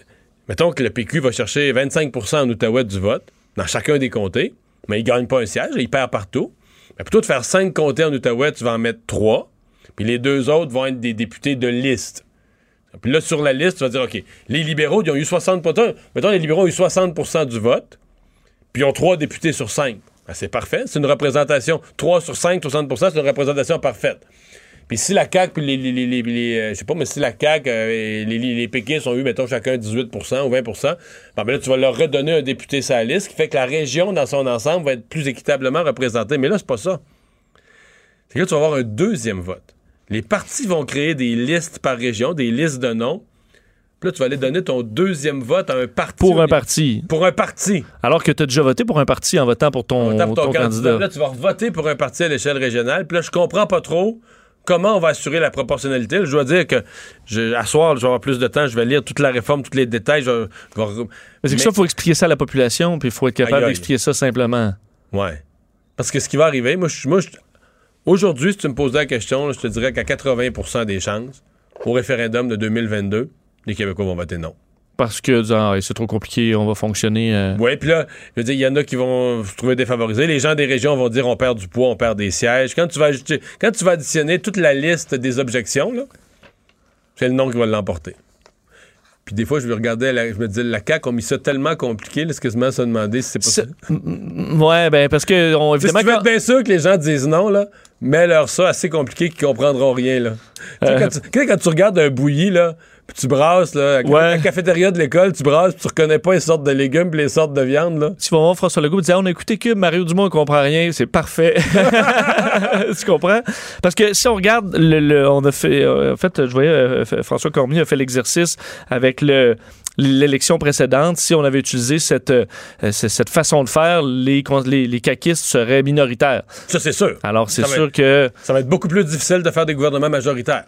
mettons que le PQ va chercher 25% en Outaouais du vote, dans chacun des comtés, mais il gagne pas un siège, il perd partout. Ben, plutôt de faire 5 comtés en Outaouais, tu vas en mettre 3, puis les deux autres vont être des députés de liste. Puis là, sur la liste, tu vas dire, OK, les libéraux, ils ont eu 60 Mettons, les libéraux ont eu 60 du vote, puis ils ont 3 députés sur 5. Ben, c'est parfait. C'est une représentation. 3 sur 5, 60% c'est une représentation parfaite. Puis si la CAQ, puis les, les, les, euh, je sais pas, mais si la CAQ euh, et les, les, les péquistes ont eu, mettons, chacun 18% ou 20 bon, ben là, tu vas leur redonner un député sur la liste, ce qui fait que la région, dans son ensemble, va être plus équitablement représentée. Mais là, c'est pas ça. C'est que là, tu vas avoir un deuxième vote. Les partis vont créer des listes par région, des listes de noms. Puis là, tu vas aller donner ton deuxième vote à un parti. Pour un dé- parti. Pour un parti. Alors que tu as déjà voté pour un parti en votant pour ton, On tape ton ton candidat. candidat. Là, tu vas voter pour un parti à l'échelle régionale. Puis là, je comprends pas trop comment on va assurer la proportionnalité? Je dois dire que je, à soir, je vais avoir plus de temps. Je vais lire toute la réforme, tous les détails. Je, vais- je vais- Mais c'est que Mais- ça, il faut expliquer ça à la population, puis il faut être capable Aïe, aïe. d'expliquer ça simplement. Ouais. Parce que ce qui va arriver, moi, je, moi aujourd'hui, si tu me posais la question, là, je te dirais qu'à 80% des chances, au référendum de 2022, les Québécois vont voter non. Parce que ah, c'est trop compliqué, on va fonctionner. euh, Oui, puis là, je veux dire, il y en a qui vont se trouver défavorisés. Les gens des régions vont dire on perd du poids, on perd des sièges. Quand tu vas, ajouter- quand tu vas additionner toute la liste des objections, c'est le nom qui va l'emporter. Puis des fois, je me regardais, la- je me disais, la CAQ ont mis ça tellement compliqué, là, à se demander si c'est Mm, Ouais, ben parce que on, évidemment si tu veux être bien sûr que les gens disent non, là, mets-leur ça assez compliqué qu'ils comprendront rien, là. Tu sais, Euh. quand, tu, quand tu regardes un bouilli, là, puis tu brasses, là, la- Ouais. à la cafétéria de l'école, tu brasses, puis tu reconnais pas les sortes de légumes puis les sortes de viande, là. tu vas voir François Legault dire Ah, on a écouté que Mario Dumont ne comprend rien, c'est parfait. tu comprends? Parce que si on regarde, le, le- on a fait, euh, en fait, je voyais euh, François Cormier a fait l'exercice avec le l'élection précédente, si on avait utilisé cette, euh, cette façon de faire, les, les, les caquistes seraient minoritaires. Ça, c'est sûr. Alors, c'est sûr que... Ça va être beaucoup plus difficile de faire des gouvernements majoritaires.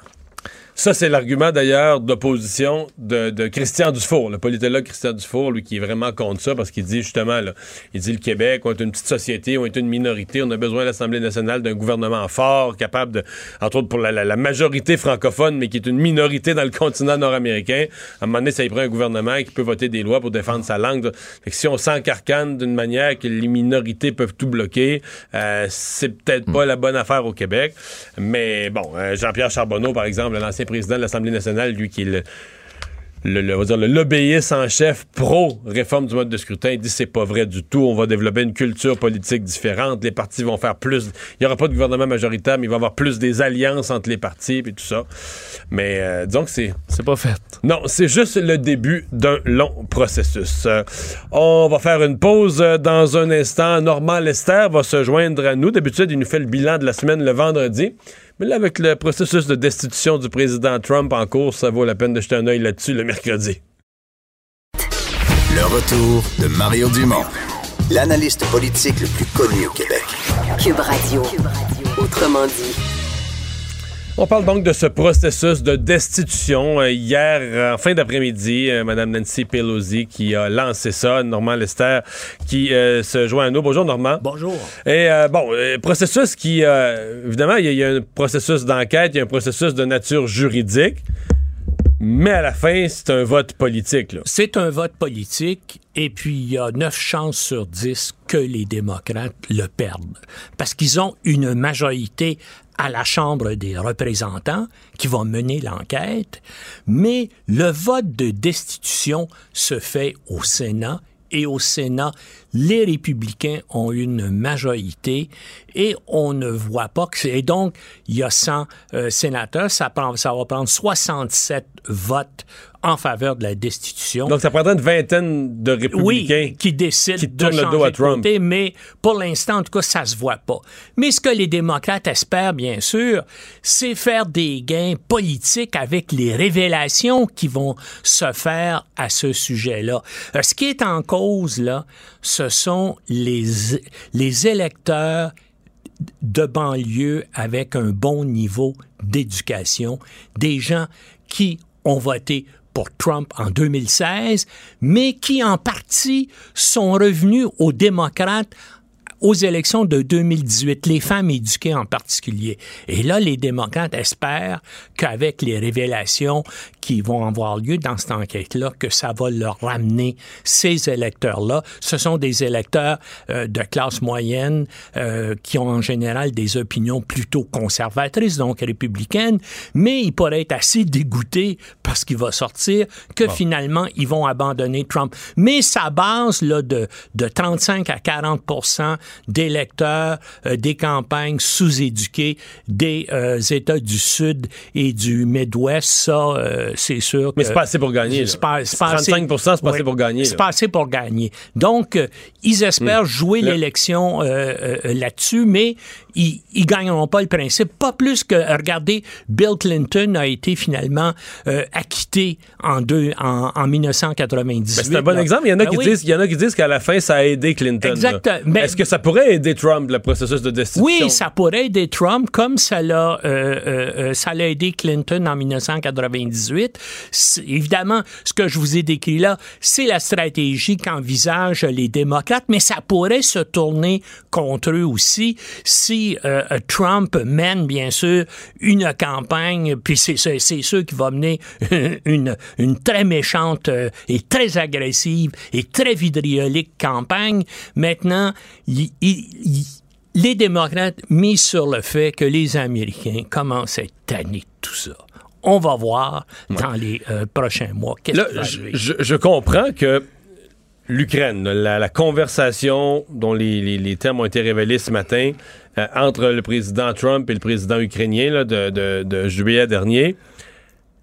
Ça, c'est l'argument d'ailleurs d'opposition de, de Christian Dufour, le politologue Christian Dufour, lui qui est vraiment contre ça parce qu'il dit justement, là, il dit le Québec, on est une petite société, on est une minorité, on a besoin de l'Assemblée nationale d'un gouvernement fort, capable de, entre autres pour la, la- la majorité francophone, mais qui est une minorité dans le continent nord-américain. À un moment donné, ça y prend un gouvernement qui peut voter des lois pour défendre sa langue. Fait que si on s'encarcane d'une manière que les minorités peuvent tout bloquer, euh, c'est peut-être pas la bonne affaire au Québec. Mais bon, euh, Jean-Pierre Charbonneau, par exemple, l'ancien président de l'Assemblée nationale, lui qui est le, le, le- on va dire le lobbyiste en chef pro réforme du mode de scrutin, il dit c'est pas vrai du tout. On va développer une culture politique différente. Les partis vont faire plus. Il y aura pas de gouvernement majoritaire, mais il va y avoir plus des alliances entre les partis et tout ça. Mais euh, disons que c'est C'est pas fait. non, c'est juste le début d'un long processus. Euh, on va faire une pause euh, dans un instant. Normand Lester va se joindre à nous. D'habitude, il nous fait le bilan de la semaine le vendredi. Mais là, avec le processus de destitution du président Trump en cours, ça vaut la peine de jeter un œil là-dessus le mercredi. Le retour de Mario Dumont, l'analyste politique le plus connu au Québec. Cube Radio. Autrement dit. On parle donc de ce processus de destitution. Euh, hier, euh, en fin d'après-midi, euh, Mme Nancy Pelosi qui a lancé ça. Normand Lester qui se joint à nous. Bonjour, Normand. Bonjour. Et bon, processus qui, évidemment, il y, a un processus d'enquête, il y a un processus de nature juridique. Mais à la fin, c'est un vote politique. C'est un vote politique, et puis il y a neuf chances sur dix que les démocrates le perdent. Parce qu'ils ont une majorité à la Chambre des représentants qui va mener l'enquête, mais le vote de destitution se fait au Sénat et au Sénat, les républicains ont une majorité et on ne voit pas que c'est... Et donc, il y a 100 euh, sénateurs, ça, prend, ça va prendre 67 votes en faveur de la destitution. Donc, ça prendrait une vingtaine de républicains qui décident de changer le dos à Trump. Côté, mais pour l'instant, en tout cas, ça se voit pas. Mais ce que les démocrates espèrent, bien sûr, c'est faire des gains politiques avec les révélations qui vont se faire à ce sujet-là. Euh, ce qui est en cause, là, ce sont les, les électeurs de banlieue avec un bon niveau d'éducation, des gens qui ont voté pour Trump en 2016, mais qui en partie sont revenus aux démocrates aux élections de 2018, les femmes éduquées en particulier. Et là, les démocrates espèrent qu'avec les révélations qui vont avoir lieu dans cette enquête-là, que ça va leur ramener ces électeurs-là. Ce sont des électeurs euh, de classe moyenne euh, qui ont en général des opinions plutôt conservatrices, donc républicaines, mais ils pourraient être assez dégoûtés parce qu'il va sortir que finalement, ils vont abandonner Trump. Mais sa base là, de, de 35 à 40 d'électeurs euh, des campagnes sous-éduquées des euh, États du Sud et du Midwest, ça, euh, c'est sûr. Mais c'est pas assez pour gagner. C'est pas, 35 c'est pas assez pour gagner. C'est pas assez pour gagner. Donc, ils espèrent hmm. jouer l'élection là-dessus, mais ils, ils gagneront pas le principe. Pas plus que, regardez, Bill Clinton a été finalement acquitté en, deux, en, 1998. Ben, c'est un bon exemple. Il y en a ben qui disent, il y en a qui disent qu'à la fin, ça a aidé Clinton. Exactement. Est-ce que ça pourrait aider Trump, le processus de destitution? Oui, ça pourrait aider Trump, comme ça l'a, euh, euh, euh, ça l'a aidé Clinton en 1998. Évidemment, ce que je vous ai décrit là, c'est la stratégie qu'envisagent les démocrates, mais ça pourrait se tourner contre eux aussi si Trump mène, bien sûr, une campagne, puis c'est, sûr qui va mener une, une très méchante et très agressive et très vidriolique campagne. Maintenant, il, les démocrates misent sur le fait que les Américains commencent à être tannés de tout ça. On va voir dans les euh, prochains mois. Là, je, je, comprends que l'Ukraine, la, conversation dont les, termes ont été révélés ce matin euh, entre le président Trump et le président ukrainien de, de juillet dernier,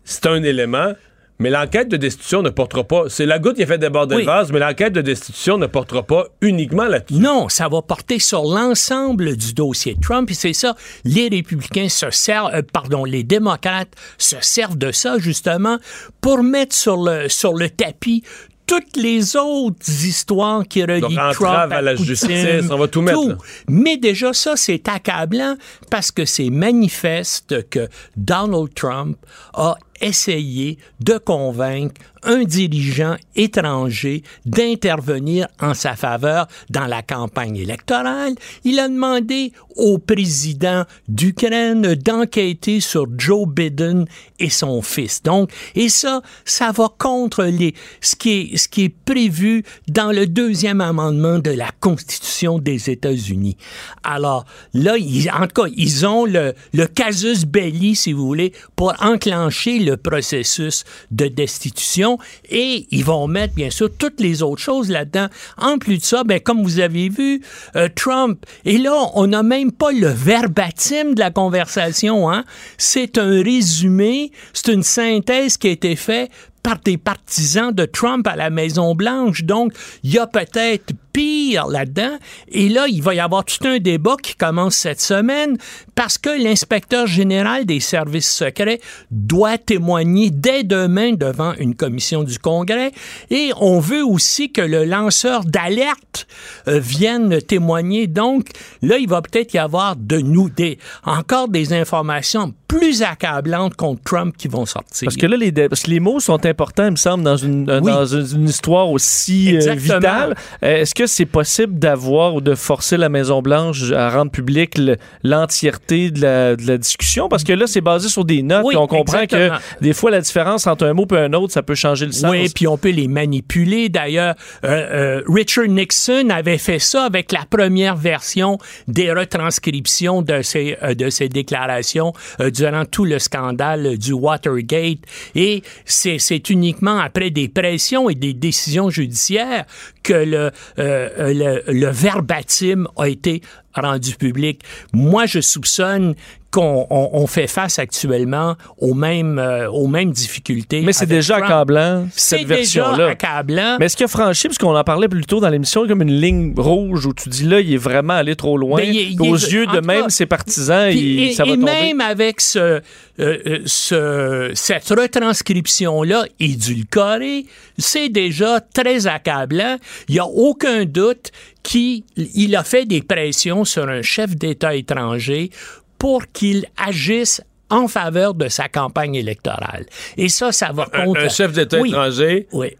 c'est un élément. Mais l'enquête de destitution ne portera pas. C'est la goutte qui a fait déborder le vase, mais l'enquête de destitution ne portera pas uniquement là-dessus. Non, ça va porter sur l'ensemble du dossier Trump. Et c'est ça, les républicains se servent, euh, pardon, les démocrates se servent de ça justement pour mettre sur le, sur le tapis toutes les autres histoires qui relient Trump à, la justice, on va tout mettre. Mais déjà ça, c'est accablant parce que c'est manifeste que Donald Trump a essayé de convaincre un dirigeant étranger d'intervenir en sa faveur dans la campagne électorale. Il a demandé au président d'Ukraine d'enquêter sur Joe Biden et son fils. Donc, et ça, ça va contre les, ce qui est, ce qui est prévu dans le deuxième amendement de la Constitution des États-Unis. Alors, là, en tout cas, ils ont le, le casus belli, si vous voulez, pour enclencher le processus de destitution et ils vont mettre, bien sûr, toutes les autres choses là-dedans. En plus de ça, ben, comme vous avez vu, euh, Trump, et là, on n'a même pas le verbatim de la conversation, hein? C'est un résumé, c'est une synthèse qui a été faite par des partisans de Trump à la Maison-Blanche. Donc, il y a peut-être pire là-dedans. Et là, il va y avoir tout un débat qui commence cette semaine parce que l'inspecteur général des services secrets doit témoigner dès demain devant une commission du Congrès. Et on veut aussi que le lanceur d'alerte euh, vienne témoigner. Donc, là, il va peut-être y avoir de nous des, encore des informations plus accablantes contre Trump qui vont sortir. Parce que là, les, parce que les mots sont importants, il me semble, dans une, dans une histoire aussi euh, vitale. Euh, est-ce que c'est possible d'avoir ou de forcer la Maison-Blanche à rendre public l'entièreté de la, de la, discussion? Parce que là, c'est basé sur des notes et on comprend que des fois, la différence entre un mot et un autre, ça peut changer le sens. Oui, puis on peut les manipuler. D'ailleurs, euh, Richard Nixon avait fait ça avec la première version des retranscriptions de ses, de ses déclarations durant tout le scandale du Watergate. Et c'est uniquement après des pressions et des décisions judiciaires que le, euh, le, le verbatim a été rendu public. Moi, je soupçonne qu'on on, fait face actuellement aux mêmes, euh, aux mêmes difficultés. Mais c'est déjà accablant, cette version-là. C'est accablant. Mais est-ce qu'il a franchi, parce qu'on en parlait plus tôt dans l'émission, comme une ligne rouge où tu dis là, il est vraiment allé trop loin. Ben, aux yeux de même ses partisans, il, ça va et même avec ce, euh, euh, ce, cette retranscription-là édulcorée, c'est déjà très accablant. Il n'y a aucun doute qu'il a fait des pressions sur un chef d'État étranger pour qu'il agisse en faveur de sa campagne électorale. Et ça, ça va contre... Un, chef d'État étranger oui.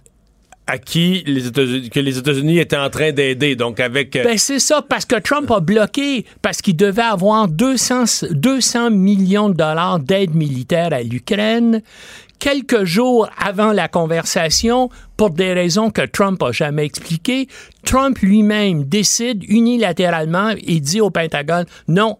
à qui les États-Unis, que les États-Unis étaient en train d'aider, donc avec... Euh, ben c'est ça, parce que Trump a bloqué, parce qu'il devait avoir 200, 200 millions de dollars d'aide militaire à l'Ukraine quelques jours avant la conversation, pour des raisons que Trump n'a jamais expliquées, Trump lui-même décide unilatéralement et dit au Pentagone, non,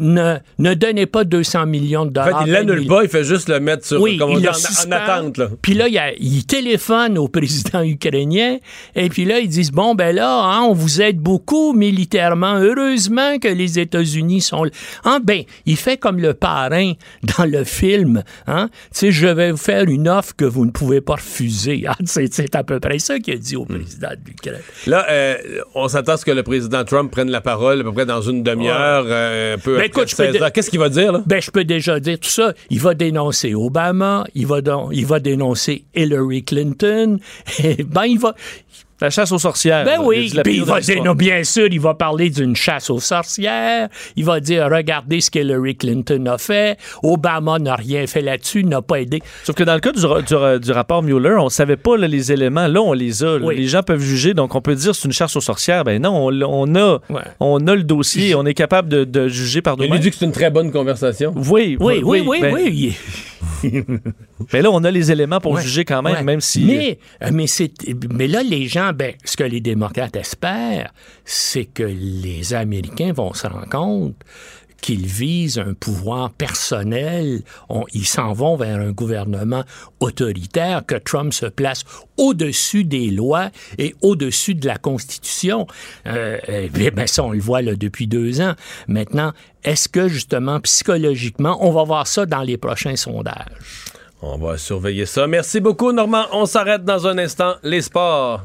ne, ne donnez pas 200 millions de dollars. En fait, il l'annule pas, il fait juste le mettre sur, oui, en, attente. Là. Puis là, il, téléphone au président ukrainien et puis là, ils disent, bon, ben là, hein, on vous aide beaucoup militairement. Heureusement que les États-Unis sont... Hein, ben, il fait comme le parrain dans le film. Hein? Tu sais, je vais vous faire une offre que vous ne pouvez pas refuser. Ah, c'est à peu près ça qu'il a dit au président de l'Ukraine. Là, euh, on s'attend à ce que le président Trump prenne la parole à peu près dans une demi-heure, euh, un peu ben, Qu'est-ce qu'il va dire, là? Ben, je peux déjà dire tout ça. Il va dénoncer Obama, il va, il va dénoncer Hillary Clinton, et ben, il va, la chasse aux sorcières. Ben oui, puis il va dire, bien sûr, il va parler d'une chasse aux sorcières. Il va dire, regardez ce qu'Hillary Clinton a fait. Obama n'a rien fait là-dessus, n'a pas aidé. Sauf que dans le cas du, du, rapport Mueller, on savait pas les éléments. Là, on les a. Les gens peuvent juger, donc on peut dire c'est une chasse aux sorcières. Ben non, on, a, on a le dossier, on est capable de, juger par nous-mêmes. Il dit que c'est une très bonne conversation. Oui, oui, oui, oui, oui. Ben, mais là, on a les éléments pour juger quand même, même si. Mais, euh, mais, mais là, les gens, ben, ce que les démocrates espèrent, c'est que les Américains vont se rendre compte qu'ils visent un pouvoir personnel, ils s'en vont vers un gouvernement autoritaire, que Trump se place au-dessus des lois et au-dessus de la Constitution. Euh, ben ça, on le voit là, depuis deux ans. Maintenant, est-ce que justement, psychologiquement, on va voir ça dans les prochains sondages? On va surveiller ça. Merci beaucoup, Normand. On s'arrête dans un instant. Les sports.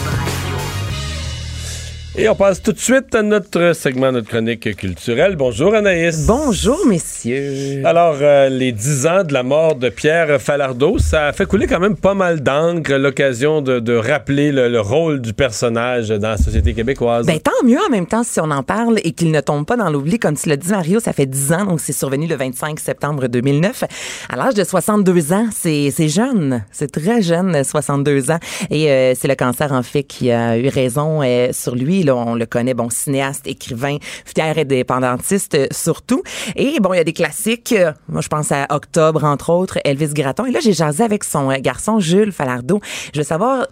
Et on passe tout de suite à notre segment, notre chronique culturelle. Bonjour Anaïs. Bonjour messieurs. Alors, euh, les dix ans de la mort de Pierre Falardeau, ça a fait couler quand même pas mal d'encre, l'occasion de, rappeler le, rôle du personnage dans la société québécoise. Ben, tant mieux en même temps si on en parle et qu'il ne tombe pas dans l'oubli. Comme tu l'as dit Mario, ça fait dix ans, donc c'est survenu le 25 septembre 2009. À l'âge de 62 ans, c'est jeune, c'est très jeune, 62 ans. Et euh, c'est le cancer en fait qui a eu raison euh, sur lui on le connaît, bon, cinéaste, écrivain, fier indépendantiste euh, surtout. Et bon, il y a des classiques. Euh, moi, je pense à Octobre, entre autres, Elvis Gratton. Et là, j'ai jasé avec son euh, garçon Jules Falardeau. Je veux savoir,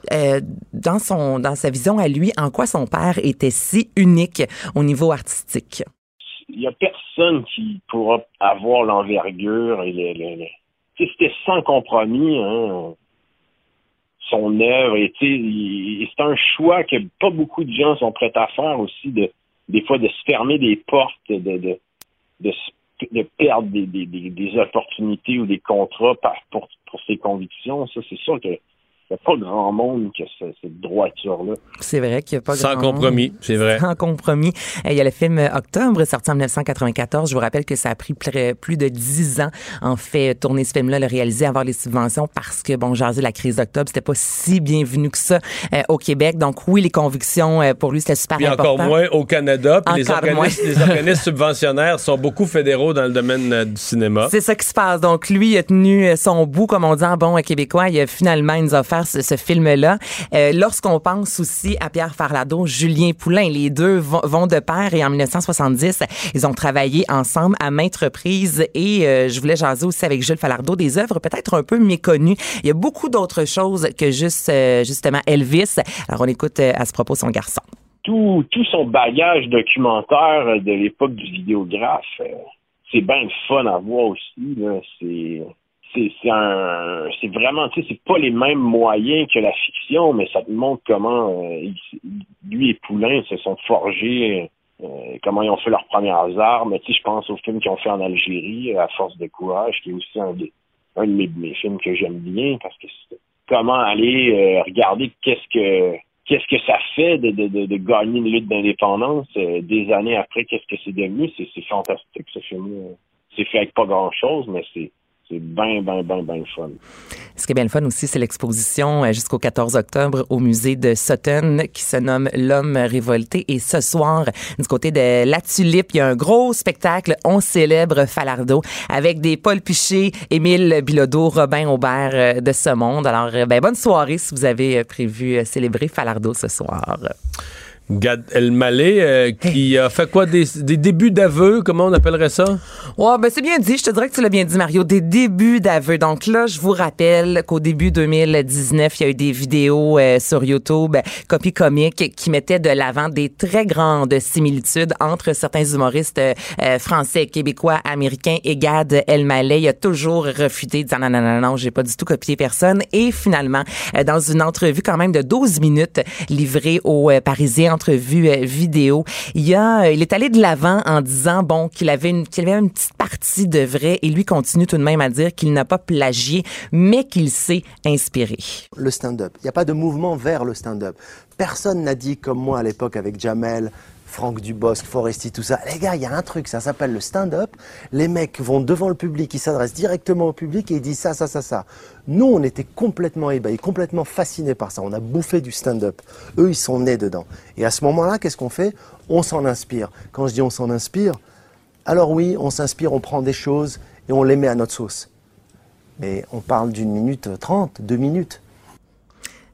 dans, son, dans sa vision à lui, en quoi son père était si unique au niveau artistique? Il n'y a personne qui pourra avoir l'envergure et les, C'était sans compromis, hein son œuvre. Et, c'est un choix que pas beaucoup de gens sont prêts à faire aussi, de des fois de se fermer des portes, de, de, de, perdre des, des, des, opportunités ou des contrats pour, pour ses convictions. Ça, c'est sûr que n'y a pas grand monde qui a cette droiture-là. C'est vrai qu'il n'y a pas Sans grand compromis, c'est vrai. Sans compromis. Il y a le film Octobre, sorti en 1994. Je vous rappelle que ça a pris plus de dix ans, en fait, tourner ce film-là, le réaliser, avoir les subventions, parce que, bon, jasé la crise d'octobre, c'était pas si bienvenu que ça euh, au Québec. Donc, oui, les convictions, euh, pour lui, c'était super puis important. encore moins au Canada. Puis les organismes, les organismes subventionnaires sont beaucoup fédéraux dans le domaine euh, du cinéma. C'est ça qui se passe. Donc, lui, il a tenu son bout, comme on dit en bon québécois. Il a finalement, il nous a offert ce, film-là. Euh, lorsqu'on pense aussi à Pierre Farlado, Julien Poulain, les deux vont, de pair et en 1970, ils ont travaillé ensemble à maintes reprises et euh, je voulais jaser aussi avec Jules Falardeau des œuvres peut-être un peu méconnues. Il y a beaucoup d'autres choses que juste euh, justement Elvis. Alors on écoute à ce propos son garçon. Tout, tout son bagage documentaire de l'époque du vidéographe, c'est bien fun à voir aussi. C'est c'est un c'est vraiment tu sais c'est pas les mêmes moyens que la fiction mais ça te montre comment euh, lui et Poulain se sont forgés euh, comment ils ont fait leurs premières armes. Tu sais je pense au film qu'ils ont fait en Algérie à force de courage qui est aussi un, un de mes, films que j'aime bien parce que comment aller euh, regarder qu'est-ce que qu'est-ce que ça fait de, de, de, gagner une lutte d'indépendance des années après qu'est-ce que c'est devenu. C'est fantastique ce film c'est fait avec pas grand chose mais c'est c'est bien, bien, bien, bien fun. Ce qui est bien le fun aussi, c'est l'exposition euh, jusqu'au 14 octobre au musée de Sutton qui se nomme L'homme révolté. Et ce soir, du côté de La Tulipe, il y a un gros spectacle. On célèbre Falardeau avec des Paul Piché, Émile Bilodeau, Robin Aubert euh, de ce monde. Alors, euh, ben, bonne soirée si vous avez prévu célébrer Falardeau ce soir. Gad Elmaleh, euh, qui a fait quoi des, débuts d'aveu, comment on appellerait ça? Ouais, ben c'est bien dit, je te dirais que tu l'as bien dit Mario, des débuts d'aveu. Donc là, je vous rappelle qu'au début 2019, il y a eu des vidéos euh, sur YouTube copie comique qui mettaient de l'avant des très grandes similitudes entre certains humoristes euh, français, québécois, américains et Gad Elmaleh. Il a toujours refuté disant non non non non, j'ai pas du tout copié personne et finalement dans une entrevue quand même de 12 minutes livrée aux Parisiens euh, vidéo, il, a, euh, il est allé de l'avant en disant bon qu'il avait, une, qu'il avait une petite partie de vrai et lui continue tout de même à dire qu'il n'a pas plagié, mais qu'il s'est inspiré. Le stand-up. Il n'y a pas de mouvement vers le stand-up. Personne n'a dit comme moi à l'époque avec Jamel, Franck Dubosc, Foresti, tout ça. Les gars, il y a un truc, ça s'appelle le stand-up. Les mecs vont devant le public, ils s'adressent directement au public et ils disent ça, ça, ça, ça. Nous, on était complètement ébahis, complètement fascinés par ça. On a bouffé du stand-up. Eux, ils sont nés dedans. Et à ce moment-là, qu'est-ce qu'on fait? On s'en inspire. Quand je dis on s'en inspire, alors oui, on s'inspire, on prend des choses et on les met à notre sauce. Mais on parle d'une minute trente, deux minutes.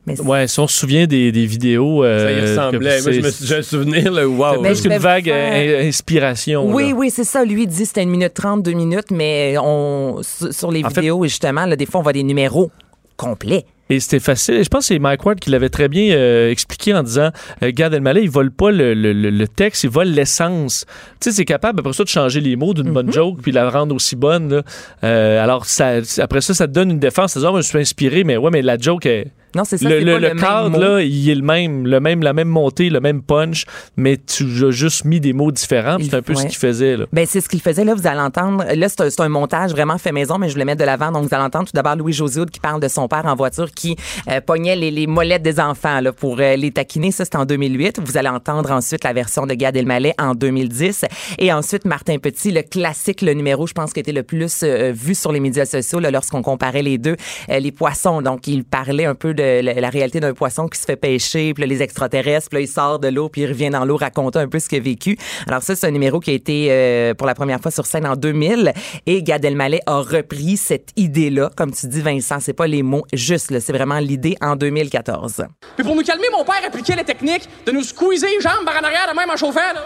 Mais ouais, si on se souvient des, des vidéos. Euh, ça y ressemblait. Moi, j'ai un souvenir, là, wow. Plus qu'une vague euh, inspiration. Oui, oui, c'est ça. Lui, il dit c'était une minute trente, deux minutes, mais on, sur les vidéos, justement, là, des fois, on voit des numéros complets. Et c'était facile. Je pense que c'est Mike Ward qui l'avait très bien euh, expliqué en disant euh, Gad Elmaleh, il vole pas le, le, le, texte, il vole l'essence. Tu sais, c'est capable après ça de changer les mots d'une bonne mhm. joke puis la rendre aussi bonne. Là. Euh, alors, ça, après ça, ça te donne une défense. Ça dit, oh, je me suis inspiré, mais ouais, mais la joke est non, c'est ça. Le, le, le cadre, là, il est le même, le même, la même montée, le même punch, mais tu as juste mis des mots différents. C'est un peu ce qu'il faisait. Là. Ben, c'est ce qu'il faisait. Là, vous allez entendre. Là, c'est un, montage vraiment fait maison, mais je le mets de l'avant. Donc, vous allez entendre tout d'abord Louis José qui parle de son père en voiture qui euh, pognait les, les, molettes des enfants là, pour euh, les taquiner. Ça, c'est en 2008. Vous allez entendre ensuite la version de Gad Elmaleh en 2010. Et ensuite, Martin Petit, le classique, le numéro, je pense, qui était le plus euh, vu sur les médias sociaux lorsqu'on comparait les deux, les poissons. Donc, il parlait un peu de la, la réalité un poisson qui se fait pêcher, puis là, les extraterrestres, puis là, il sort de l'eau, puis il revient dans l'eau raconter un peu ce qu'il a vécu. Alors ça, c'est un numéro qui a été euh, pour la première fois sur scène en 2000 et Gad Elmaleh a repris cette idée-là, comme tu dis Vincent, c'est pas les mots juste, c'est vraiment l'idée en 2014. Puis pour nous calmer, mon père appliquait la technique de nous squeezer les jambes par en arrière de même en chauffant. Là.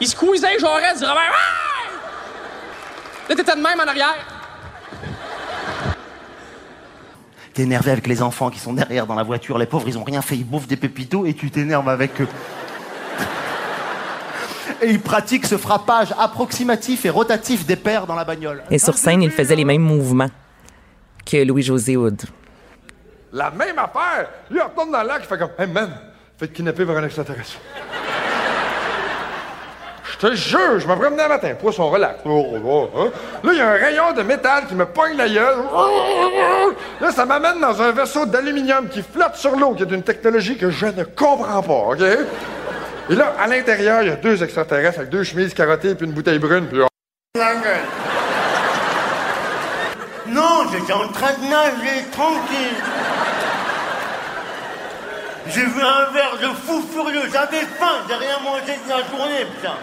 Il squeezait genre il dirait hey! Là, t'étais de même en arrière. T'es énervé avec les enfants qui sont derrière dans la voiture, les pauvres, ils ont rien fait, ils bouffent des pépitos et tu t'énerves avec eux. et il pratique ce frappage approximatif et rotatif des pères dans la bagnole. Et sur scène, il faisait les mêmes mouvements débarque Louis-José Houd. La même affaire! Lui, il retourne dans lac, il fait comme Hey man, faites kidnapper vers un extraterrestre. Je te jure, je me promenais un matin, poisson relax. Oh, oh, oh, hein? Là, il y a un rayon de métal qui me pogne la gueule. Là, ça m'amène dans un vaisseau d'aluminium qui flotte sur l'eau, qui est d'une technologie que je ne comprends pas, OK? Et là, à l'intérieur, il y a deux extraterrestres avec deux chemises carottées puis une bouteille brune, puis Non, j'étais en train de nager, tranquille. J'ai vu un verre de fou furieux, j'avais faim, j'ai rien mangé de la journée, putain.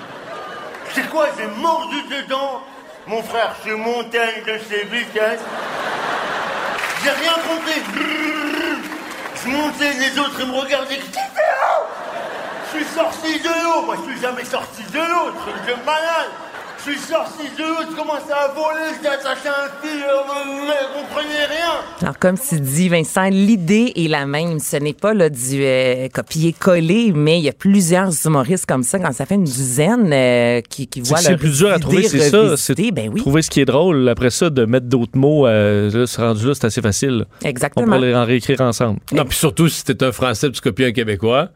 C'est quoi, j'ai mordu dedans Mon frère, à une de ses vitesses. J'ai rien compris. Je montais, les autres, ils me regardaient. Je suis sorti de l'eau. Moi, je suis jamais sorti de l'eau. Truc de malade. Je suis sorti de l'eau, je commençais à voler, j'étais attaché à un fil, je ne comprenais rien. Alors, comme tu dis, Vincent, l'idée est la même. Ce n'est pas là, du euh, copier-coller, mais il y a plusieurs humoristes comme ça, quand ça fait une dizaine euh, qui, qui voient C'est plus dur à trouver, c'est ça. C'est ben oui. trouver ce qui est drôle. Après ça, de mettre d'autres mots, euh, là, ce rendu là, c'est assez facile. Exactement. On peut les en réécrire ensemble. Non, puis surtout, si t'es un Français tu copies un Québécois,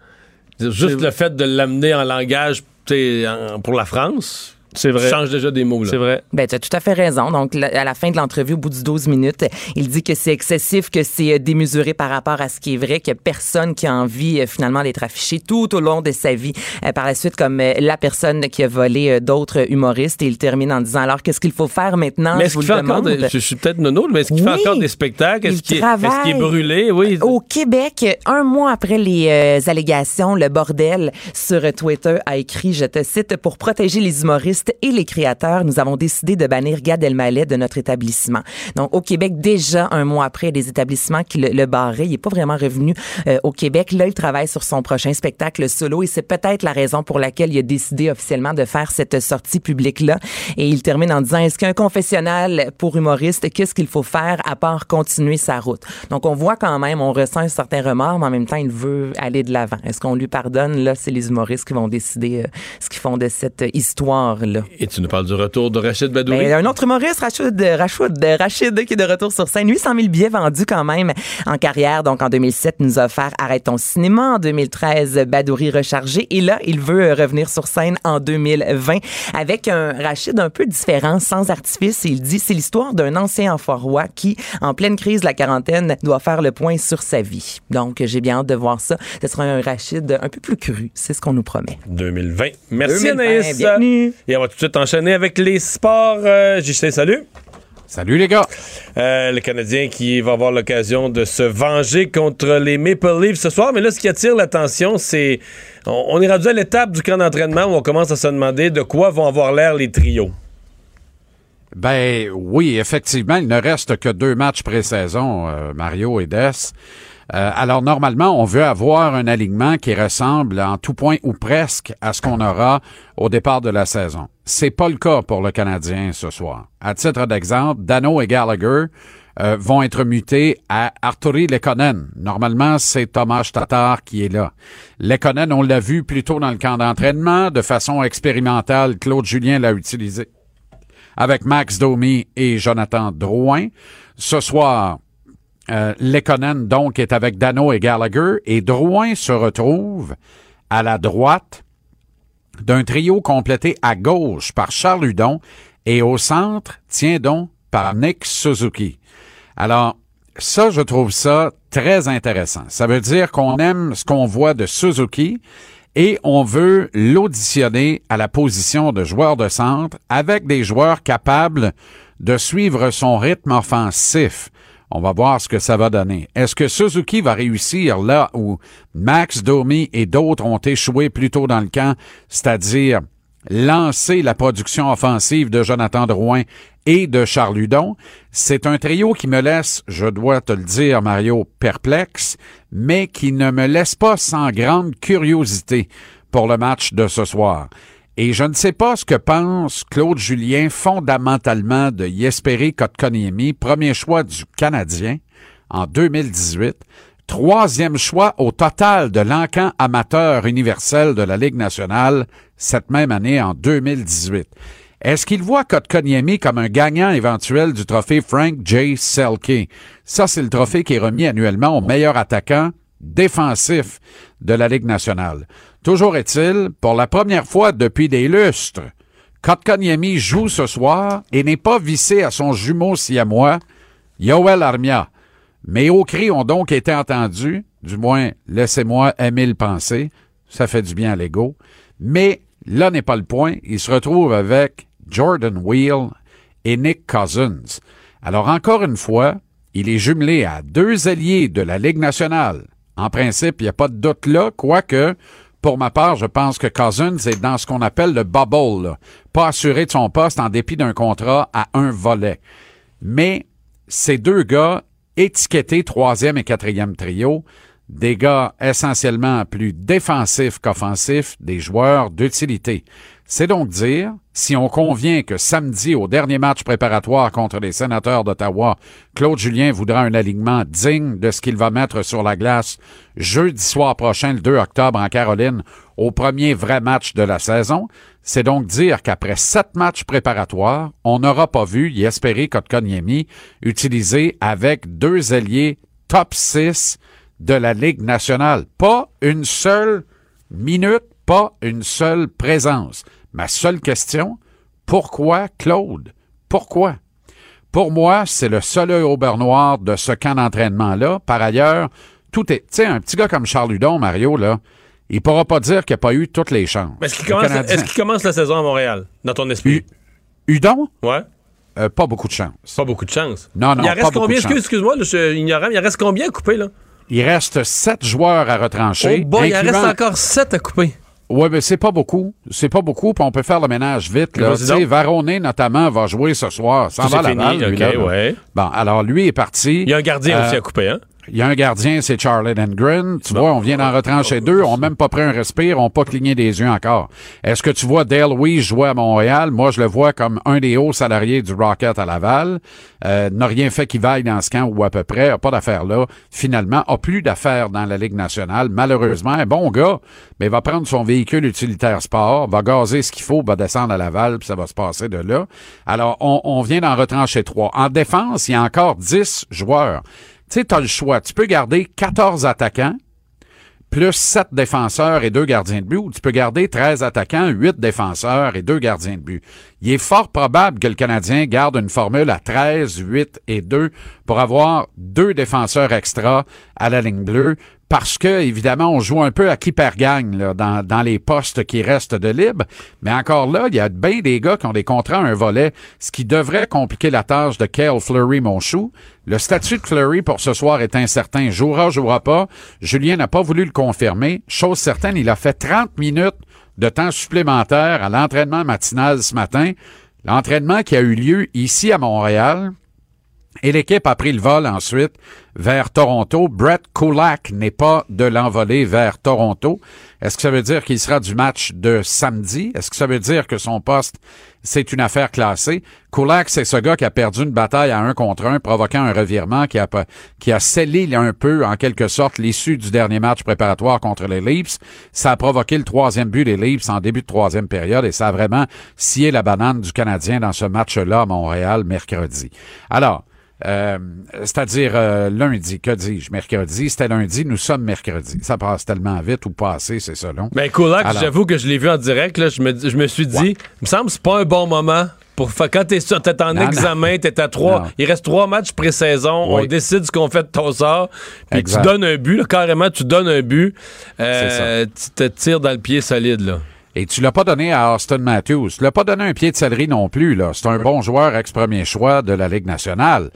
juste le fait de l'amener en langage en, pour la France, c'est vrai. change déjà des mots. C'est vrai. Ben, tu as tout à fait raison. Donc, à la fin de l'entrevue, au bout de 12 minutes, il dit que c'est excessif, que c'est euh, démesuré par rapport à ce qui est vrai, que personne qui a envie euh, finalement d'être affiché tout au long de sa vie. Euh, par la suite, comme la personne qui a volé d'autres humoristes, et il termine en disant alors qu'est-ce qu'il faut faire maintenant? Mais est-ce qu'il fait encore des, je suis peut-être nono, mais est-ce qu'il fait encore des spectacles? Est-ce qu'il est, est, brûlé? Oui. Au Québec, un mois après les allégations, le bordel sur Twitter a écrit, je te cite, pour protéger les humoristes et les créateurs, nous avons décidé de bannir Gad Elmaleh de notre établissement. Donc, au Québec, déjà un mois après, des établissements qui le, barraient. Il n'est pas vraiment revenu euh, au Québec. Là, il travaille sur son prochain spectacle solo et c'est peut-être la raison pour laquelle il a décidé officiellement de faire cette sortie publique-là. Et il termine en disant, est-ce qu'un confessionnal pour humoriste, qu'est-ce qu'il faut faire à part continuer sa route? Donc, on voit quand même, on ressent un certain remords, mais en même temps, il veut aller de l'avant. Est-ce qu'on lui pardonne? Là, c'est les humoristes qui vont décider euh, ce qu'ils font de cette Et tu nous parles du retour de Rachid Badouri? Ben, un autre humoriste, Rachid, Rachid, Rachid, qui est de retour sur scène. 800 000 billets vendus quand même en carrière. Donc, en 2007, nous a offert Arrête ton cinéma. En 2013, Badouri rechargé. Et là, il veut revenir sur scène en 2020 avec un Rachid un peu différent, sans artifice. Il dit, c'est l'histoire d'un ancien roi qui, en pleine crise de la quarantaine, doit faire le point sur sa vie. Donc, j'ai bien hâte de voir ça. Ce sera un Rachid un peu plus cru. C'est ce qu'on nous promet. 2020. Merci, 2020, Anaïs. Bienvenue. Et on va tout de suite enchaîner avec les sports. Euh, Justin, salut. Salut les gars. Euh, le Canadien qui va avoir l'occasion de se venger contre les Maple Leafs ce soir. Mais là, ce qui attire l'attention, c'est. On, est rendu à l'étape du camp d'entraînement où on commence à se demander de quoi vont avoir l'air les trios. Ben oui, effectivement, il ne reste que deux matchs pré-saison, euh, Mario et Des. Euh, alors normalement, on veut avoir un alignement qui ressemble en tout point ou presque à ce qu'on aura au départ de la saison. C'est pas le cas pour le Canadien ce soir. À titre d'exemple, Dano et Gallagher euh, vont être mutés à Arturi Lekonen. Normalement, c'est Thomas Tatar qui est là. Lekonen, on l'a vu plus tôt dans le camp d'entraînement, de façon expérimentale, Claude Julien l'a utilisé avec Max Domi et Jonathan Drouin. Ce soir, euh, Lekonen, donc, est avec Dano et Gallagher, et Drouin se retrouve à la droite d'un trio complété à gauche par Charles Hudon et au centre, tiens donc, par Nick Suzuki. Alors, ça, je trouve ça très intéressant. Ça veut dire qu'on aime ce qu'on voit de Suzuki et on veut l'auditionner à la position de joueur de centre avec des joueurs capables de suivre son rythme offensif. On va voir ce que ça va donner. Est-ce que Suzuki va réussir là où Max Domi et d'autres ont échoué plus tôt dans le camp, c'est-à-dire lancer la production offensive de Jonathan Drouin et de Charles Hudon? C'est un trio qui me laisse, je dois te le dire, Mario, perplexe, mais qui ne me laisse pas sans grande curiosité pour le match de ce soir. Et je ne sais pas ce que pense Claude Julien fondamentalement de Yesperi Kotkaniemi, premier choix du Canadien en 2018, troisième choix au total de l'encan amateur universel de la Ligue nationale cette même année en 2018. Est-ce qu'il voit Kotkaniemi comme un gagnant éventuel du trophée Frank J. Selke? Ça, c'est le trophée qui est remis annuellement au meilleur attaquant défensif de la Ligue nationale. Toujours est-il, pour la première fois depuis des lustres, Kotkaniemi joue ce soir et n'est pas vissé à son jumeau siamois, Yoel Armia. Mes hauts cris ont donc été entendus, du moins laissez-moi aimer le penser, ça fait du bien à l'ego, mais là n'est pas le point, il se retrouve avec Jordan Wheel et Nick Cousins. Alors encore une fois, il est jumelé à deux alliés de la Ligue nationale. En principe, il n'y a pas de doute là, quoique, pour ma part, je pense que Cousins est dans ce qu'on appelle le bubble, pas assuré de son poste en dépit d'un contrat à un volet. Mais ces deux gars, étiquetés troisième et quatrième trio, des gars essentiellement plus défensifs qu'offensifs, des joueurs d'utilité. C'est donc dire, si on convient que samedi, au dernier match préparatoire contre les sénateurs d'Ottawa, Claude Julien voudra un alignement digne de ce qu'il va mettre sur la glace jeudi soir prochain, le 2 octobre, en Caroline, au premier vrai match de la saison, c'est donc dire qu'après sept matchs préparatoires, on n'aura pas vu Yesperi Kotkaniemi utiliser avec deux alliés top 6 de la Ligue nationale. Pas une seule minute, pas une seule présence. Ma seule question, pourquoi Claude? Pourquoi? Pour moi, c'est le seul œil au beurre noir de ce camp d'entraînement-là. Par ailleurs, tout est. Tu sais, un petit gars comme Charles Hudon, Mario, là, il pourra pas dire qu'il n'a pas eu toutes les chances. Est-ce qu'il commence, la saison à Montréal, dans ton esprit? Hudon? Ouais. Euh, pas beaucoup de chance. Pas beaucoup de chance. Non, non, il reste pas combien, excuse-moi, je suis ignorant, il reste combien à couper, là? Il reste sept joueurs à retrancher. Oh boy, il en reste encore sept à couper. Oui, mais c'est pas beaucoup. C'est pas beaucoup, puis on peut faire le ménage vite. Là. Varonnet, notamment, va jouer ce soir. Ça va Laval, fini, lui, ouais. Bon, alors lui est parti. Il y a un gardien Euh, aussi à couper, hein? Il y a un gardien, c'est Charlie Lindgren. Tu vois, on vient d'en retrancher deux. On n'a même pas pris un respire. On n'a pas cligné des yeux encore. Est-ce que tu vois Dale Weiss jouer à Montréal? Moi, je le vois comme un des hauts salariés du Rocket à Laval. Euh, n'a rien fait qui vaille dans ce camp ou à peu près. A pas d'affaires là. Finalement, a plus d'affaires dans la Ligue nationale. Malheureusement, un bon gars, mais va prendre son véhicule utilitaire sport, va gazer ce qu'il faut, va descendre à Laval, puis ça va se passer de là. Alors, on, on vient d'en retrancher trois. En défense, il y a encore 10 joueurs. Tu sais, tu as le choix. Tu peux garder 14 attaquants, plus 7 défenseurs et 2 gardiens de but, ou tu peux garder 13 attaquants, 8 défenseurs et 2 gardiens de but. Il est fort probable que le Canadien garde une formule à 13, 8 et 2 pour avoir deux défenseurs extra à la ligne bleue, parce que, évidemment, on joue un peu à qui perd gagne dans, les postes qui restent de libre. Mais encore là, il y a bien des gars qui ont des contrats à un volet, ce qui devrait compliquer la tâche de Kale Fleury Monchou. Le statut de Fleury pour ce soir est incertain. Jouera, jouera pas. Julien n'a pas voulu le confirmer. Chose certaine, il a fait 30 minutes de temps supplémentaire à l'entraînement matinal ce matin. L'entraînement qui a eu lieu ici à Montréal. Et l'équipe a pris le vol ensuite vers Toronto. Brett Kulak n'est pas de l'envolée vers Toronto. Est-ce que ça veut dire qu'il sera du match de samedi? Est-ce que ça veut dire que son poste, c'est une affaire classée? Kulak, c'est ce gars qui a perdu une bataille à un contre un, provoquant un revirement qui a, qui a scellé un peu, en quelque sorte, l'issue du dernier match préparatoire contre les Leafs. Ça a provoqué le troisième but des Leafs en début de troisième période et ça a vraiment scié la banane du Canadien dans ce match-là à Montréal mercredi. Alors, euh, c'est-à-dire euh, lundi, que dis-je, mercredi, c'était lundi, nous sommes mercredi. Ça passe tellement vite ou passé, c'est ça long. Ben, Kulak, j'avoue que je l'ai vu en direct, là, je, me, je me suis dit, il me semble que c'est pas un bon moment. Pour quand t'es, sur- t'es en Non, examen, t'es à trois, Non. il reste trois matchs pré-saison, Oui. on décide ce qu'on fait de ton sort, puis tu donnes un but, là, carrément, tu donnes un but, euh, tu te tires dans le pied solide, là. Et tu l'as pas donné à Austin Matthews. Tu l'as pas donné un pied de céleri non plus, là. C'est un bon joueur ex-premier choix de la Ligue nationale.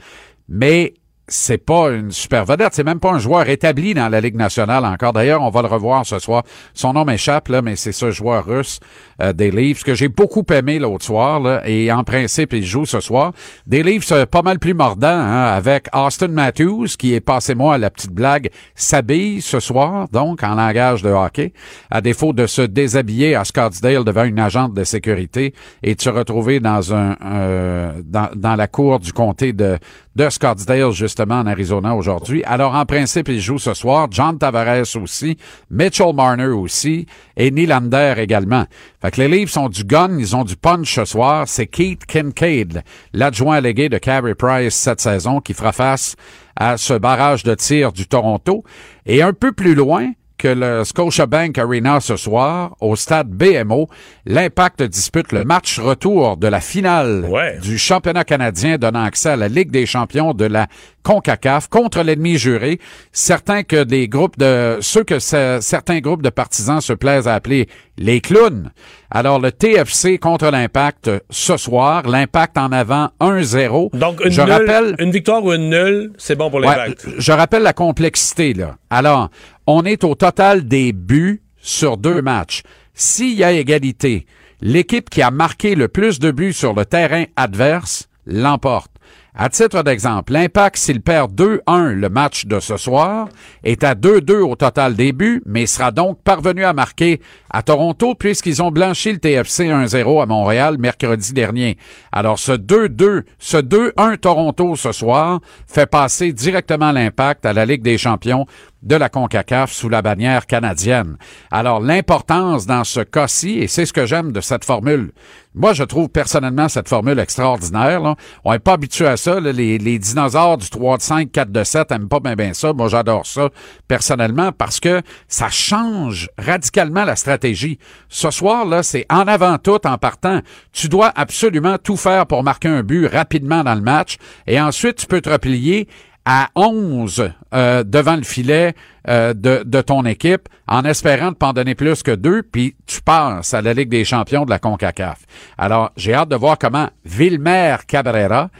Mais c'est pas une super vedette. C'est même pas un joueur établi dans la Ligue nationale encore. D'ailleurs, on va le revoir ce soir. Son nom m'échappe, là, mais c'est ce joueur russe euh, des que j'ai beaucoup aimé l'autre soir, et en principe, il joue ce soir. Des euh, pas mal plus mordants, hein, avec Austin Matthews, qui est, passez-moi la petite blague, s'habille ce soir, donc, en langage de hockey, à défaut de se déshabiller à Scottsdale devant une agente de sécurité et de se retrouver dans un euh, dans, dans la cour du comté de de Scottsdale, justement, en Arizona aujourd'hui. Alors, en principe, il joue ce soir. John Tavares aussi, Mitchell Marner aussi, et Nylander également. Fait que les Leafs ont du gun, ils ont du punch ce soir. C'est Keith Kincaid, l'adjoint allégué de Carey Price cette saison, qui fera face à ce barrage de tir du Toronto. Et un peu plus loin, que le Scotiabank Arena ce soir, au stade BMO, l'Impact dispute le match retour de la finale du championnat canadien donnant accès à la Ligue des champions de la CONCACAF contre l'ennemi juré. Certains que des groupes de, ceux que certains groupes de partisans se plaisent à appeler les clowns. Alors, le TFC contre l'Impact ce soir. L'Impact en avant 1-0. Donc, une, je rappelle, une victoire ou une nulle, c'est bon pour l'Impact. je rappelle la complexité, là. Alors, on est au total des buts sur deux matchs. S'il y a égalité, l'équipe qui a marqué le plus de buts sur le terrain adverse l'emporte. À titre d'exemple, l'Impact, s'il perd 2-1 le match de ce soir, est à 2-2 au total des buts, mais sera donc parvenu à marquer à Toronto puisqu'ils ont blanchi le TFC 1-0 à Montréal mercredi dernier. Alors ce 2-2, ce 2-1 Toronto ce soir fait passer directement l'Impact à la Ligue des champions de la CONCACAF sous la bannière canadienne. Alors l'importance dans ce cas-ci, et c'est ce que j'aime de cette formule, moi je trouve personnellement cette formule extraordinaire. On n'est pas habitué à ça. Les, dinosaures du 3 de 5, 4 de 7 n'aiment pas bien ça. Moi j'adore ça personnellement parce que ça change radicalement la stratégie. Ce soir, là, c'est en avant tout en partant. Tu dois absolument tout faire pour marquer un but rapidement dans le match et ensuite tu peux te replier à 11 euh, devant le filet euh, de, de, ton équipe en espérant ne pas en donner plus que deux, puis tu passes à la Ligue des champions de la CONCACAF. Alors, j'ai hâte de voir comment Vilmer Cabrera,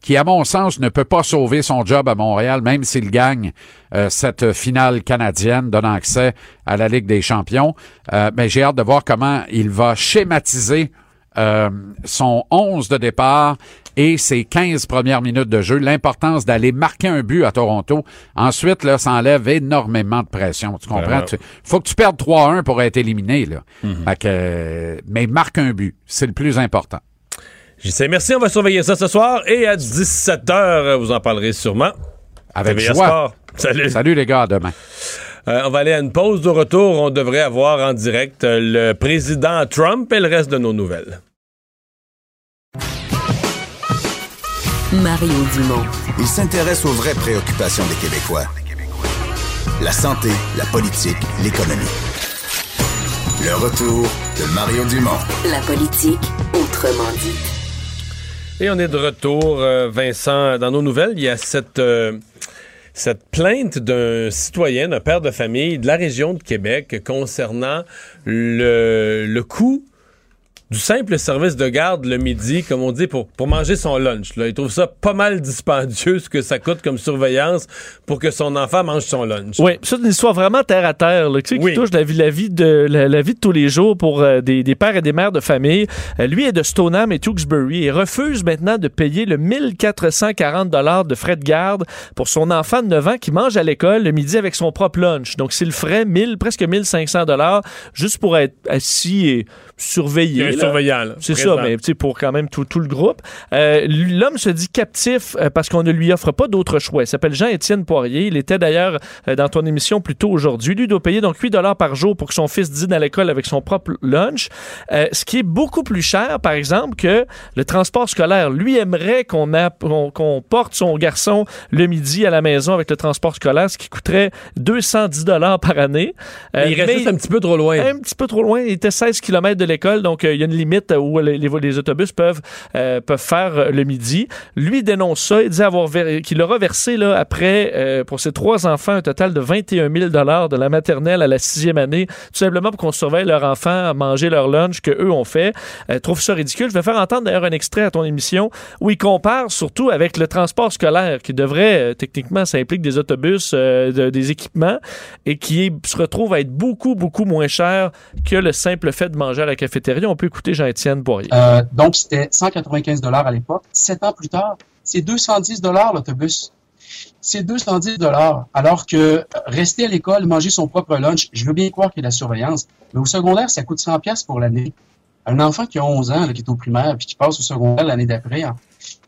qui, à mon sens, ne peut pas sauver son job à Montréal, même s'il gagne euh, cette finale canadienne donnant accès à la Ligue des champions. mais j'ai hâte de voir comment il va schématiser son 11 de départ et ses 15 premières minutes de jeu, l'importance d'aller marquer un but à Toronto. Ensuite, là, ça enlève énormément de pression. Tu comprends? Il faut que tu perdes 3-1 pour être éliminé. Là. Mhm. que, mais marque un but. C'est le plus important. sais. merci. On va surveiller ça ce soir. Et à 17h, vous en parlerez sûrement. Avec joie. Salut. Salut les gars, à demain. Euh, on va aller à une pause de retour. On devrait avoir en direct euh, le président Trump et le reste de nos nouvelles. Mario Dumont. Il s'intéresse aux vraies préoccupations des Québécois. La santé, la politique, l'économie. Le retour de Mario Dumont. La politique, autrement dit. Et on est de retour, euh, Vincent. Dans nos nouvelles, il y a cette cette plainte d'un citoyen, d'un père de famille de la région de Québec concernant le, le coût du simple service de garde le midi, comme on dit, pour, pour manger son lunch. Là. Il trouve ça pas mal dispendieux ce que ça coûte comme surveillance pour que son enfant mange son lunch. Oui, c'est une histoire vraiment terre à terre, là, qui touche la vie, la vie, de, la, vie de tous les jours pour euh, des, des, pères et des mères de famille. Euh, lui est de Stoneham et Tewksbury et refuse maintenant de payer le 1440 dollars de frais de garde pour son enfant de 9 ans qui mange à l'école le midi avec son propre lunch. Donc, s'il ferait 1000, presque 1500 dollars juste pour être assis et surveillé. C'est ça, mais pour quand même tout, le groupe. Euh, l'homme se dit captif euh, parce qu'on ne lui offre pas d'autre choix. Il s'appelle Jean-Étienne Poirier. Il était d'ailleurs euh, dans ton émission plus tôt aujourd'hui. Lui doit payer donc 8 dollars par jour pour que son fils dîne à l'école avec son propre lunch. ce qui est beaucoup plus cher, par exemple, que le transport scolaire. Lui aimerait qu'on porte son garçon le midi à la maison avec le transport scolaire, ce qui coûterait 210 dollars par année. il reste juste un petit peu trop loin. Un petit peu trop loin. Il était 16 km de l'école, donc il y a une limite où les, les, autobus peuvent, euh, peuvent faire le midi. Lui dénonce ça. Il dit avoir qu'il aura versé là, après, euh, pour ses trois enfants, un total de 21 000 de la maternelle à la sixième année, tout simplement pour qu'on surveille leurs enfants à manger leur lunch que eux ont fait. Euh, trouve ça ridicule. Je vais faire entendre d'ailleurs un extrait à ton émission où il compare surtout avec le transport scolaire qui devrait, techniquement, ça implique des autobus, des équipements et qui se retrouve à être beaucoup, beaucoup moins cher que le simple fait de manger à la cafétéria. On peut Euh, donc, c'était 195 dollars à l'époque. Sept ans plus tard, c'est 210 dollars l'autobus. C'est 210 dollars. Alors que rester à l'école, manger son propre lunch, je veux bien croire qu'il y a la surveillance, mais au secondaire, ça coûte 100 pièces pour l'année. Un enfant qui a 11 ans, qui est au primaire, puis qui passe au secondaire l'année d'après, hein,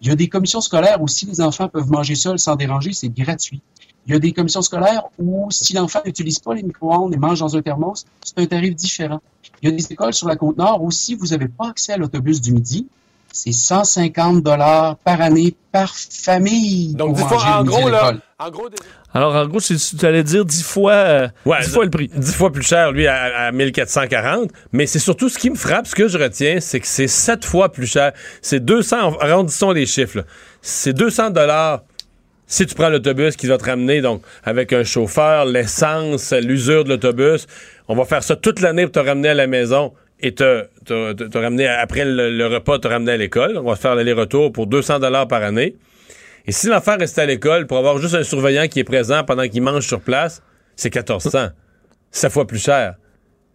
Il y a des commissions scolaires où si les enfants peuvent manger seuls sans déranger, c'est gratuit. Il y a des commissions scolaires où si l'enfant n'utilise pas les micro-ondes et mange dans un thermos, c'est un tarif différent. Il y a des écoles sur la côte nord où si vous n'avez pas accès à l'autobus du midi, c'est 150 dollars par année par famille. Donc, pour fois, en gros, à là, en gros, des- Alors, en gros, tu allais dire 10 fois, euh, Ouais, 10 fois le prix. 10 fois plus cher, lui, à, à 1440. Mais c'est surtout ce qui me frappe, ce que je retiens, c'est que c'est 7 fois plus cher. C'est 200, arrondissons les chiffres. C'est 200 dollars si tu prends l'autobus qui va te ramener, donc, avec un chauffeur, l'essence, l'usure de l'autobus. On va faire ça toute l'année pour te ramener à la maison et te, te, te- te ramener, après le, le repas, te ramener à l'école. On va faire l'aller-retour pour 200 dollars par année. Et si l'enfant reste à l'école pour avoir juste un surveillant qui est présent pendant qu'il mange sur place, c'est 1400. Sept fois plus cher.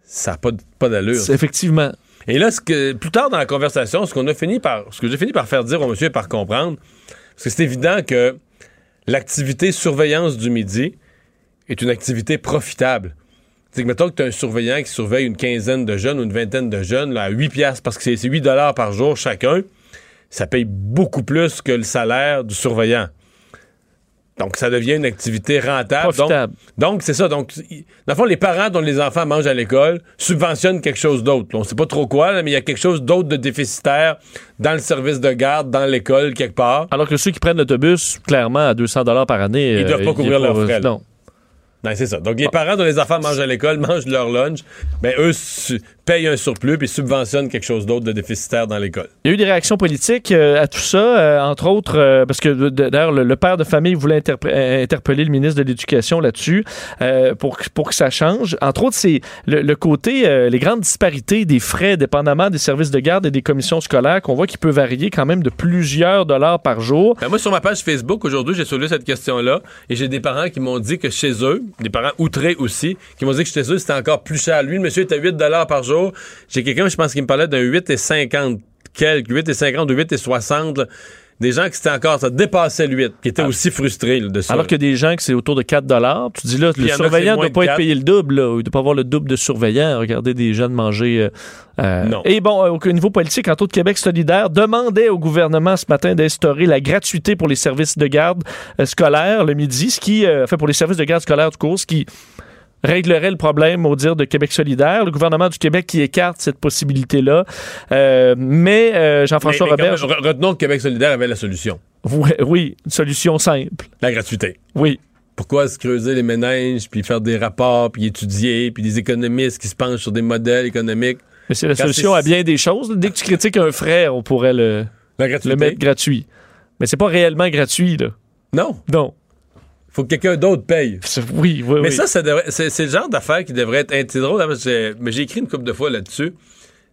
Ça n'a pas, pas d'allure. Effectivement. Et là, ce que, plus tard dans la conversation, ce qu'on a fini par, ce que j'ai fini par faire dire au monsieur et par comprendre, parce que c'est évident que l'activité surveillance du midi est une activité profitable. C'est que mettons que tu as un surveillant qui surveille une quinzaine de jeunes ou une vingtaine de jeunes à 8 piastres parce que c'est c'est 8 dollars par jour chacun, ça paye beaucoup plus que le salaire du surveillant. Donc, ça devient une activité rentable. Profitable. Donc, c'est ça. Donc, dans le fond, les parents dont les enfants mangent à l'école subventionnent quelque chose d'autre. On sait pas trop quoi, là, mais il y a quelque chose d'autre de déficitaire dans le service de garde, dans l'école, quelque part. Alors que ceux qui prennent l'autobus, clairement, à 200 dollars par année... Ils euh, doivent pas y a couvrir leurs frais. Non. Non, c'est ça. Donc, les parents dont les enfants mangent à l'école mangent leur lunch. Ben, eux su- payent un surplus puis subventionnent quelque chose d'autre de déficitaire dans l'école. Il y a eu des réactions politiques euh, à tout ça, euh, entre autres, euh, parce que d'ailleurs, le, le père de famille voulait interpeller le ministre de l'Éducation là-dessus pour, que- pour que ça change. Entre autres, c'est le, le côté, les grandes disparités des frais, dépendamment des services de garde et des commissions scolaires, qu'on voit qui peut varier quand même de plusieurs dollars par jour. Ben, moi, sur ma page Facebook, aujourd'hui, j'ai soulevé cette question-là et j'ai des parents qui m'ont dit que chez eux, des parents outrés aussi, qui m'ont dit que chez eux, c'était encore plus cher. Lui, le monsieur était à 8 par jour. J'ai quelqu'un, je pense, qui me parlait d'un 8,50 quelques, 8,50 ou 8,60. là. Des gens qui étaient encore, ça dépassait le 8, qui étaient aussi frustrés là, de ça. Alors que des gens que c'est autour de 4 dollars, tu dis là, Puis le surveillant ne doit pas être payé le double, là. il doit pas avoir le double de surveillants. Regardez des jeunes manger. euh, euh, Non. Et bon, euh, au niveau politique, entre autres, Québec solidaire demandait au gouvernement ce matin d'instaurer la gratuité pour les services de garde scolaires le midi, ce qui, euh, fait pour les services de garde scolaire du cours, ce qui réglerait le problème au dire de Québec solidaire. Le gouvernement du Québec qui écarte cette possibilité-là. Euh, mais euh, Jean-François Robert... re- retenons que Québec solidaire avait la solution. Oui, oui, une solution simple. La gratuité. Oui. Pourquoi se creuser les méninges, puis faire des rapports, puis étudier, puis des économistes qui se penchent sur des modèles économiques? Mais c'est la Quand solution à bien des choses. Dès que tu critiques un frère, on pourrait le, La le mettre gratuit. Mais c'est pas réellement gratuit, là. Non. Non. Faut que quelqu'un d'autre paye. Oui, oui, Mais oui. ça, ça devrait- c'est le genre d'affaire qui devrait être j'ai- Mais j'ai écrit une couple de fois là-dessus.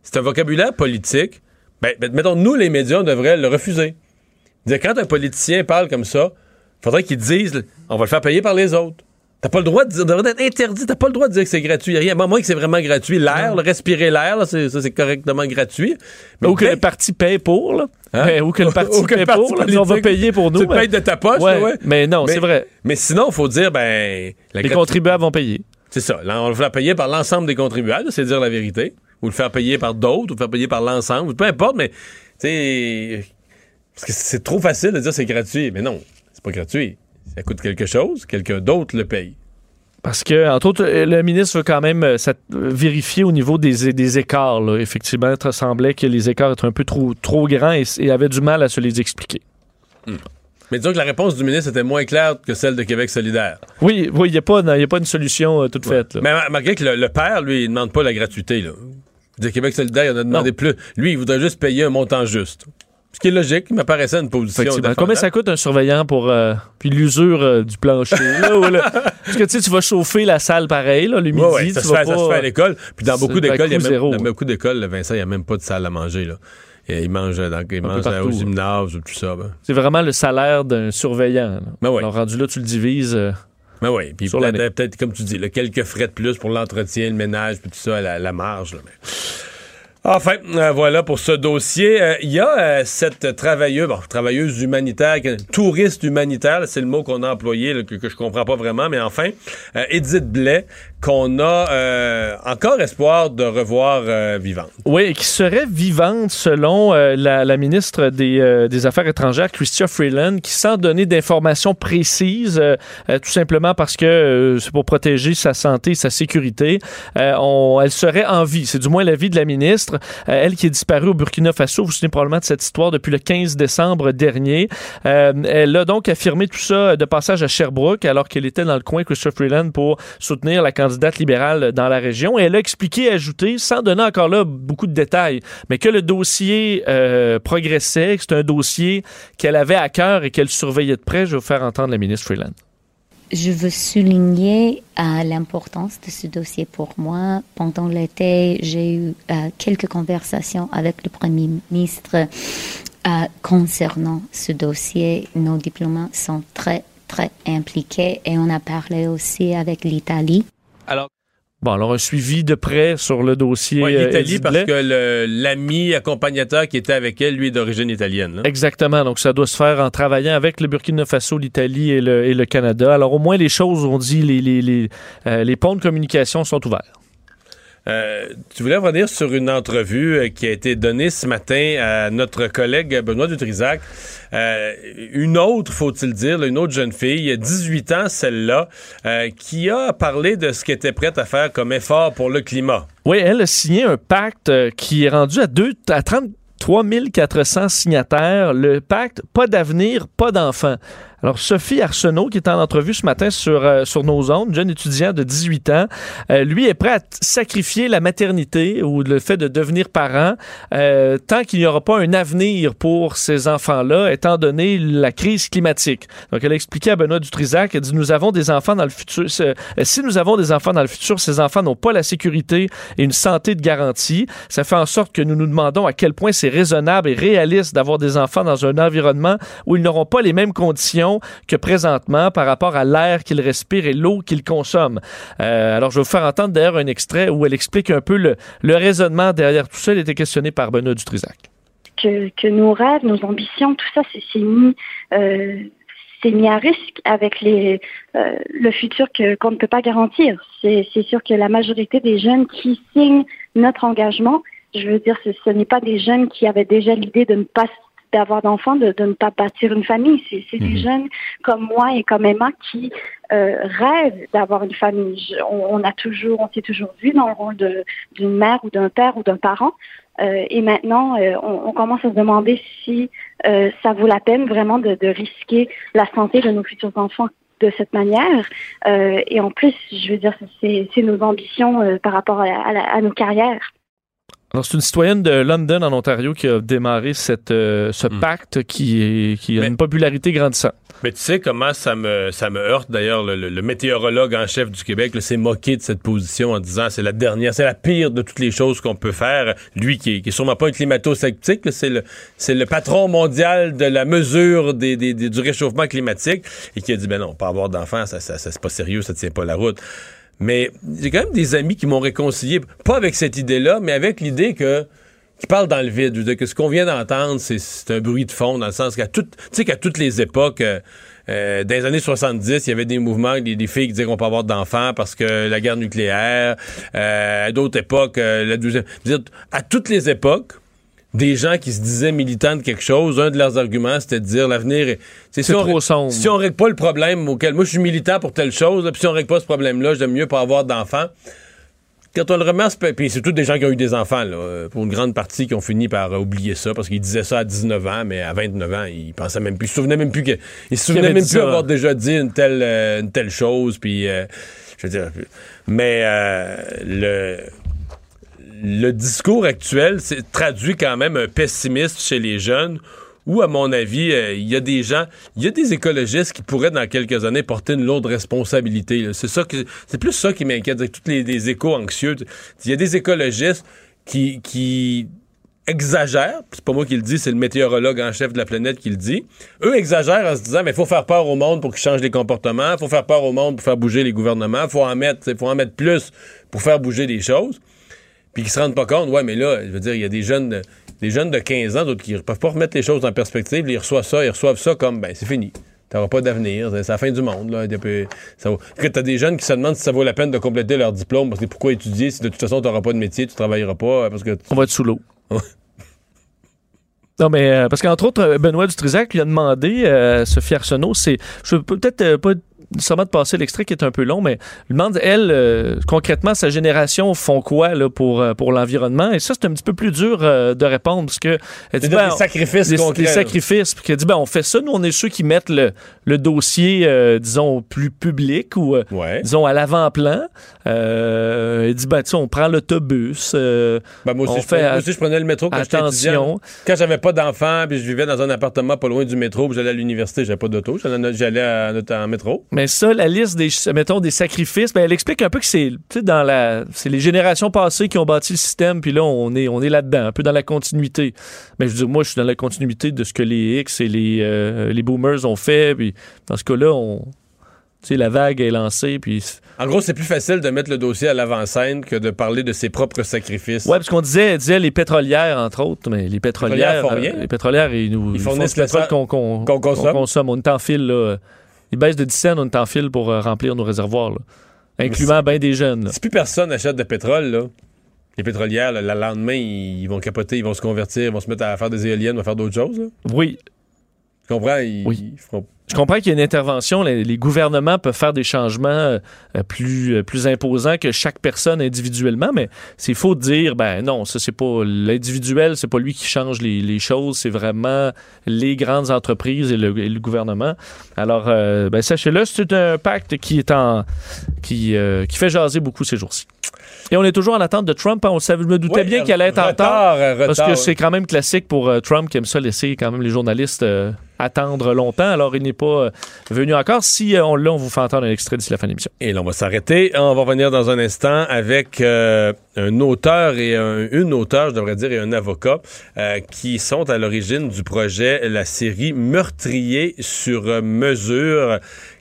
C'est un vocabulaire politique. Ben, ben, mettons, nous, les médias, on devrait le refuser. Dire, quand un politicien parle comme ça, il faudrait qu'il dise on va le faire payer par les autres. T'as pas le droit de dire, devrait être interdit. T'as pas le droit de dire que c'est gratuit. Y a rien. À moins que c'est vraiment gratuit. L'air, le respirer l'air, là, c'est- ça, c'est correctement gratuit. Mais Ou que ben- le parti paye pour, là. Hein? Ben, ou que le parti paye pour, là. On va payer pour nous. Tu mais- payes de ta poche, Ouais, là, ouais. Mais non, c'est vrai. Mais sinon, il faut dire, ben. la Les gratu- contribuables vont payer. C'est ça. Là, on va le faire payer par l'ensemble des contribuables, c'est dire la vérité. Ou le faire payer par d'autres, ou le faire payer par l'ensemble. Peu importe, mais, tu sais. Parce que c'est trop facile de dire c'est gratuit. Mais non, c'est pas gratuit. Ça coûte quelque chose, quelqu'un d'autre le paye. Parce que, entre autres, le ministre veut quand même euh, vérifier au niveau des, des écarts. là. Effectivement, il semblait que les écarts étaient un peu trop, trop grands et, et avait du mal à se les expliquer. Mais disons que la réponse du ministre était moins claire que celle de Québec solidaire. Oui, oui, il n'y a, a pas une solution euh, toute faite. là. Mais ma- malgré que le, le père, lui, il demande pas la gratuité. Là. Québec solidaire, il en a demandé plus. Lui, il voudrait juste payer un montant juste. Ce qui est logique, il m'apparaissait une position. Combien ça coûte un surveillant pour euh, puis l'usure euh, du plancher là, parce que tu sais tu vas chauffer la salle pareil là, le midi Ouais, ouais, ça, tu se vas fait, ça se fait à l'école. Puis dans beaucoup d'écoles, il y a même, zéro. dans beaucoup d'écoles, Vincent, il n'y a même pas de salle à manger. Là. Et il mange, dans, il mange partout, au hein. gymnase ou tout ça. Ben. C'est vraiment le salaire d'un surveillant. Ben ouais. Alors rendu là tu le divises euh, Ben oui, puis peut-être, comme tu dis, là, quelques frais de plus pour l'entretien, le ménage, puis tout ça, la, la marge. là, mais- Enfin, euh, voilà pour ce dossier. Euh, il y a euh, cette travailleuse, bon, travailleuse humanitaire, touriste humanitaire, c'est le mot qu'on a employé, que, que, je comprends pas vraiment, mais enfin, Edith Blais, qu'on a euh, encore espoir de revoir euh, vivante. Oui, qui serait vivante selon euh, la, ministre des, des, Affaires étrangères, Christia Freeland, qui sans donner d'informations précises, tout simplement parce que c'est pour protéger sa santé et sa sécurité, elle serait en vie. C'est du moins l'avis de la ministre. elle qui est disparue au Burkina Faso, vous vous souvenez probablement de cette histoire depuis le 15 décembre dernier. elle a donc affirmé tout ça de passage à Sherbrooke, alors qu'elle était dans le coin, Christia Freeland, pour soutenir la candidate libérale dans la région. Et elle a expliqué, ajouté, sans donner encore là beaucoup de détails, mais que le dossier euh, progressait, que c'est un dossier qu'elle avait à cœur et qu'elle surveillait de près. Je vais vous faire entendre la ministre Freeland. Je veux souligner euh, l'importance de ce dossier pour moi. Pendant l'été, j'ai eu euh, quelques conversations avec le Premier ministre concernant ce dossier. Nos diplomates sont très très impliqués et on a parlé aussi avec l'Italie. Alors, Bon, alors un suivi de près sur le dossier. Oui, l'Italie, parce que l'ami accompagnateur qui était avec elle, lui, est d'origine italienne. Exactement. Donc, ça doit se faire en travaillant avec le Burkina Faso, l'Italie et le, et le, Canada. Alors, au moins, les choses, on dit, les, les, les, euh, les ponts de communication sont ouverts. Euh, tu voulais revenir sur une entrevue euh, qui a été donnée ce matin à notre collègue Benoît Dutrisac. Euh, une autre, faut-il dire, une autre jeune fille, 18 ans, celle-là, qui a parlé de ce qu'elle était prête à faire comme effort pour le climat. Oui, elle a signé un pacte qui est rendu à, deux, à 33 400 signataires. Le pacte Pas d'avenir, pas d'enfants. Alors, Sophie Arsenault, qui est en entrevue ce matin sur, euh, sur nos ondes, jeune étudiant de 18 ans, euh, lui est prêt à sacrifier la maternité ou le fait de devenir parent euh, tant qu'il n'y aura pas un avenir pour ces enfants-là, étant donné la crise climatique. Donc, elle a expliqué à Benoît Dutrisac, elle dit, nous avons des enfants dans le futur. Si nous avons des enfants dans le futur, ces enfants n'ont pas la sécurité et une santé de garantie. Ça fait en sorte que nous nous demandons à quel point c'est raisonnable et réaliste d'avoir des enfants dans un environnement où ils n'auront pas les mêmes conditions que présentement par rapport à l'air qu'ils respirent et l'eau qu'ils consomment. Euh, alors, je vais vous faire entendre d'ailleurs un extrait où elle explique un peu le, raisonnement derrière tout ça. Elle était questionnée par Benoît Dutrisac. Que, que nos rêves, nos ambitions, tout ça, c'est mis, euh, mis à risque avec euh, le futur qu'on ne peut pas garantir. C'est sûr que la majorité des jeunes qui signent notre engagement, je veux dire, ce, ce n'est pas des jeunes qui avaient déjà l'idée de ne pas d'avoir d'enfants, de, ne pas bâtir une famille. C'est des mhm. jeunes comme moi et comme Emma qui euh, rêvent d'avoir une famille. on, a toujours, on s'est toujours vu dans le rôle d'une mère ou d'un père ou d'un parent. Euh, et maintenant, euh, on, commence à se demander si ça vaut la peine vraiment de, risquer la santé de nos futurs enfants de cette manière. et en plus, je veux dire, c'est nos ambitions par rapport à nos carrières. Alors, c'est une citoyenne de London, en Ontario, qui a démarré cette, euh, ce hmm. pacte qui, qui a une popularité grandissante. Mais tu sais comment ça me, ça me heurte, d'ailleurs, le, météorologue en chef du Québec s'est moqué de cette position en disant c'est la dernière, c'est la pire de toutes les choses qu'on peut faire. Lui, qui est, sûrement pas un climato-sceptique, c'est le, c'est le patron mondial de la mesure des, des, du réchauffement climatique et qui a dit ben non, pas avoir d'enfants, ça, ça, ça c'est pas sérieux, ça tient pas la route. Mais j'ai quand même des amis qui m'ont réconcilié, pas avec cette idée-là, mais avec l'idée que qui parle dans le vide, que ce qu'on vient d'entendre, c'est un bruit de fond, dans le sens qu'à toutes, qu'à toutes les époques, euh, euh, dans les années 70, il y avait des mouvements, des, des filles qui disaient qu'on peut avoir d'enfants parce que la guerre nucléaire, euh, à d'autres époques, la douzième. À toutes les époques, des gens qui se disaient militants de quelque chose, un de leurs arguments, c'était de dire l'avenir c'est si trop sombre. Si on règle pas le problème auquel moi je suis militant pour telle chose, puis si on règle pas ce problème-là, j'aime mieux pas avoir d'enfants. Quand on le remercie, puis c'est tous des gens qui ont eu des enfants, là, pour une grande partie qui ont fini par oublier ça, parce qu'ils disaient ça à 19 ans, mais à 29 ans, ils pensaient même plus, ils se souvenaient même plus que, ils se souvenaient même plus avoir déjà dit une telle, euh, une telle chose, puis, euh, je veux dire, mais euh, le le discours actuel traduit quand même un pessimiste chez les jeunes où, à mon avis, euh, il y a des gens, il y a des écologistes qui pourraient, dans quelques années, porter une lourde responsabilité. C'est ça c'est plus ça qui m'inquiète, avec tous les, échos anxieux. Il y a des écologistes qui, qui exagèrent, c'est pas moi qui le dis, c'est le météorologue en chef de la planète qui le dit. Eux exagèrent en se disant, mais faut faire peur au monde pour qu'il change les comportements, faut faire peur au monde pour faire bouger les gouvernements, faut en mettre, faut en mettre plus pour faire bouger les choses. Puis qui se rendent pas compte, ouais, mais là, je veux dire, il y a des jeunes de, des jeunes de 15 ans, d'autres qui peuvent pas remettre les choses en perspective, ils reçoivent ça, ils reçoivent ça comme, ben, c'est fini. T'auras pas d'avenir, c'est la fin du monde. Là. Ça vaut... t'as des jeunes qui se demandent si ça vaut la peine de compléter leur diplôme, parce que pourquoi étudier si de toute façon t'auras pas de métier, tu travailleras pas, parce que... On va être sous l'eau. Non, mais euh, parce qu'entre autres, Benoît Dutrisac lui a demandé, euh, Sophie Arsenault, c'est. Je peux peut-être euh, pas sûrement de passer l'extrait qui est un peu long, mais demande, elle, euh, concrètement, sa génération font quoi là, pour, euh, pour l'environnement? Et ça, c'est un petit peu plus dur euh, de répondre parce que. Elle dit, ben, des sacrifices des, des sacrifices. Puis elle dit, ben, on fait ça, nous, on est ceux qui mettent le, le dossier, disons, plus public ou, disons, à l'avant-plan. elle dit, ben, tu sais, on prend l'autobus. ben, moi, aussi, je prenais, moi aussi, je prenais le métro quand j'étais étudiant. Quand j'avais pas d'enfants, puis je vivais dans un appartement pas loin du métro, puis j'allais à l'université, j'avais pas d'auto, j'allais en métro. Mais ça, la liste des, mettons, des sacrifices, ben, elle explique un peu que c'est, dans la, c'est les générations passées qui ont bâti le système, puis là, on est, on est là-dedans, un peu dans la continuité. Mais je veux dire, moi, je suis dans la continuité de ce que les X et les, euh, les boomers ont fait, puis dans ce cas-là, on, la vague est lancée, puis... En gros, c'est plus facile de mettre le dossier à l'avant-scène que de parler de ses propres sacrifices. Oui, parce qu'on disait, disait les pétrolières, entre autres, mais les pétrolières... Les pétrolières, les pétrolières ils nous ils fournissent le pétrole qu'on consomme. consomme. On est en fil, là ils baissent de 10 cents, on est en fil pour euh, remplir nos réservoirs, incluant bien des jeunes. Si plus personne n'achète de pétrole, là, les pétrolières, le lendemain, ils vont capoter, ils vont se convertir, ils vont se mettre à faire des éoliennes, à faire d'autres choses. Oui. Tu comprends? oui. Je comprends qu'il y a une intervention. Les, gouvernements peuvent faire des changements euh, plus, euh, plus imposants que chaque personne individuellement, mais c'est faux de dire, ben non, ça c'est pas l'individuel, c'est pas lui qui change les, choses, c'est vraiment les grandes entreprises et le, gouvernement. Alors, euh, ben, sachez-le, c'est un pacte qui est en qui, qui fait jaser beaucoup ces jours-ci. Et on est toujours en attente de Trump. Hein. On savait, je me doutais bien qu'il allait être en retard. parce que c'est quand même classique pour Trump qui aime ça laisser quand même les journalistes attendre longtemps. Alors, il n'est pas euh, venu encore. Si euh, on l'a, on vous fait entendre un extrait d'ici la fin de l'émission. Et là, on va s'arrêter. On va revenir dans un instant avec euh, un auteur et une auteure, je devrais dire, et un avocat qui sont à l'origine du projet, la série Meurtrier sur mesure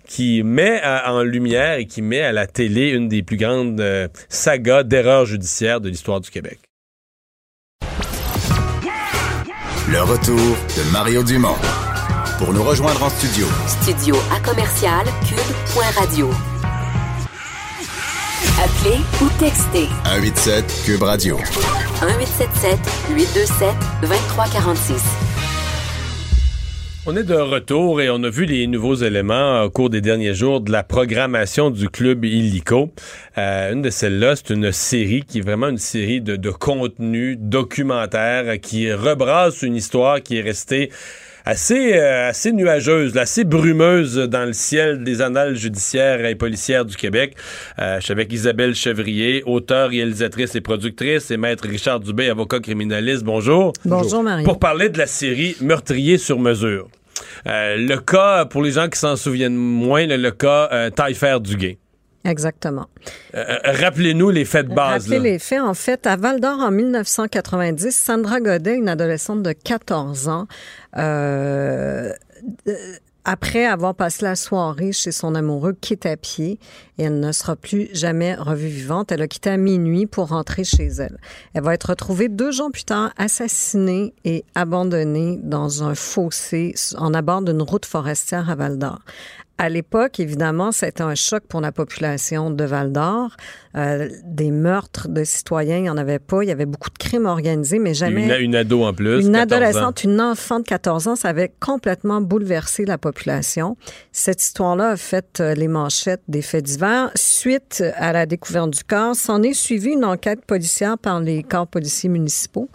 qui met en lumière et qui met à la télé une des plus grandes sagas d'erreurs judiciaires de l'histoire du Québec. Le retour de Mario Dumont pour nous rejoindre en studio. Studio à commercial cube.radio. Appelez ou textez. 187 cube radio. 1877 827 2346. On est de retour et on a vu les nouveaux éléments au cours des derniers jours de la programmation du club illico. Euh, une de celles-là, c'est une série qui est vraiment une série de, de contenus documentaires qui rebrasse une histoire qui est restée assez, euh, assez nuageuse, assez brumeuse dans le ciel des annales judiciaires et policières du Québec. Euh, je suis avec Isabelle Chevrier, auteure, réalisatrice et productrice, et maître Richard Dubé, avocat criminaliste. Bonjour. Bonjour, Marie. Pour parler de la série Meurtrier sur mesure. Euh, le cas, pour les gens qui s'en souviennent moins, le, le cas euh, Taillefer Duguay. Exactement. Euh, euh, rappelez-nous les faits de base. Rappelez les faits. En fait, à Val d'Or, en 1990, Sandra Godet, une adolescente de 14 ans, euh, après avoir passé la soirée chez son amoureux, quitte à pied et elle ne sera plus jamais revue vivante. Elle a quitté à minuit pour rentrer chez elle. Elle va être retrouvée deux jours plus tard, assassinée et abandonnée dans un fossé en abord d'une route forestière à Val d'Or. À l'époque, évidemment, c'était un choc pour la population de Val d'Or. Euh, des meurtres de citoyens, il n'y en avait pas. Il y avait beaucoup de crimes organisés, mais jamais... Une, une ado en plus. Une adolescente, une enfant de 14 ans, ça avait complètement bouleversé la population. Cette histoire-là a fait euh, les manchettes des faits divers. Suite à la découverte du corps, s'en est suivie une enquête policière par les corps policiers municipaux.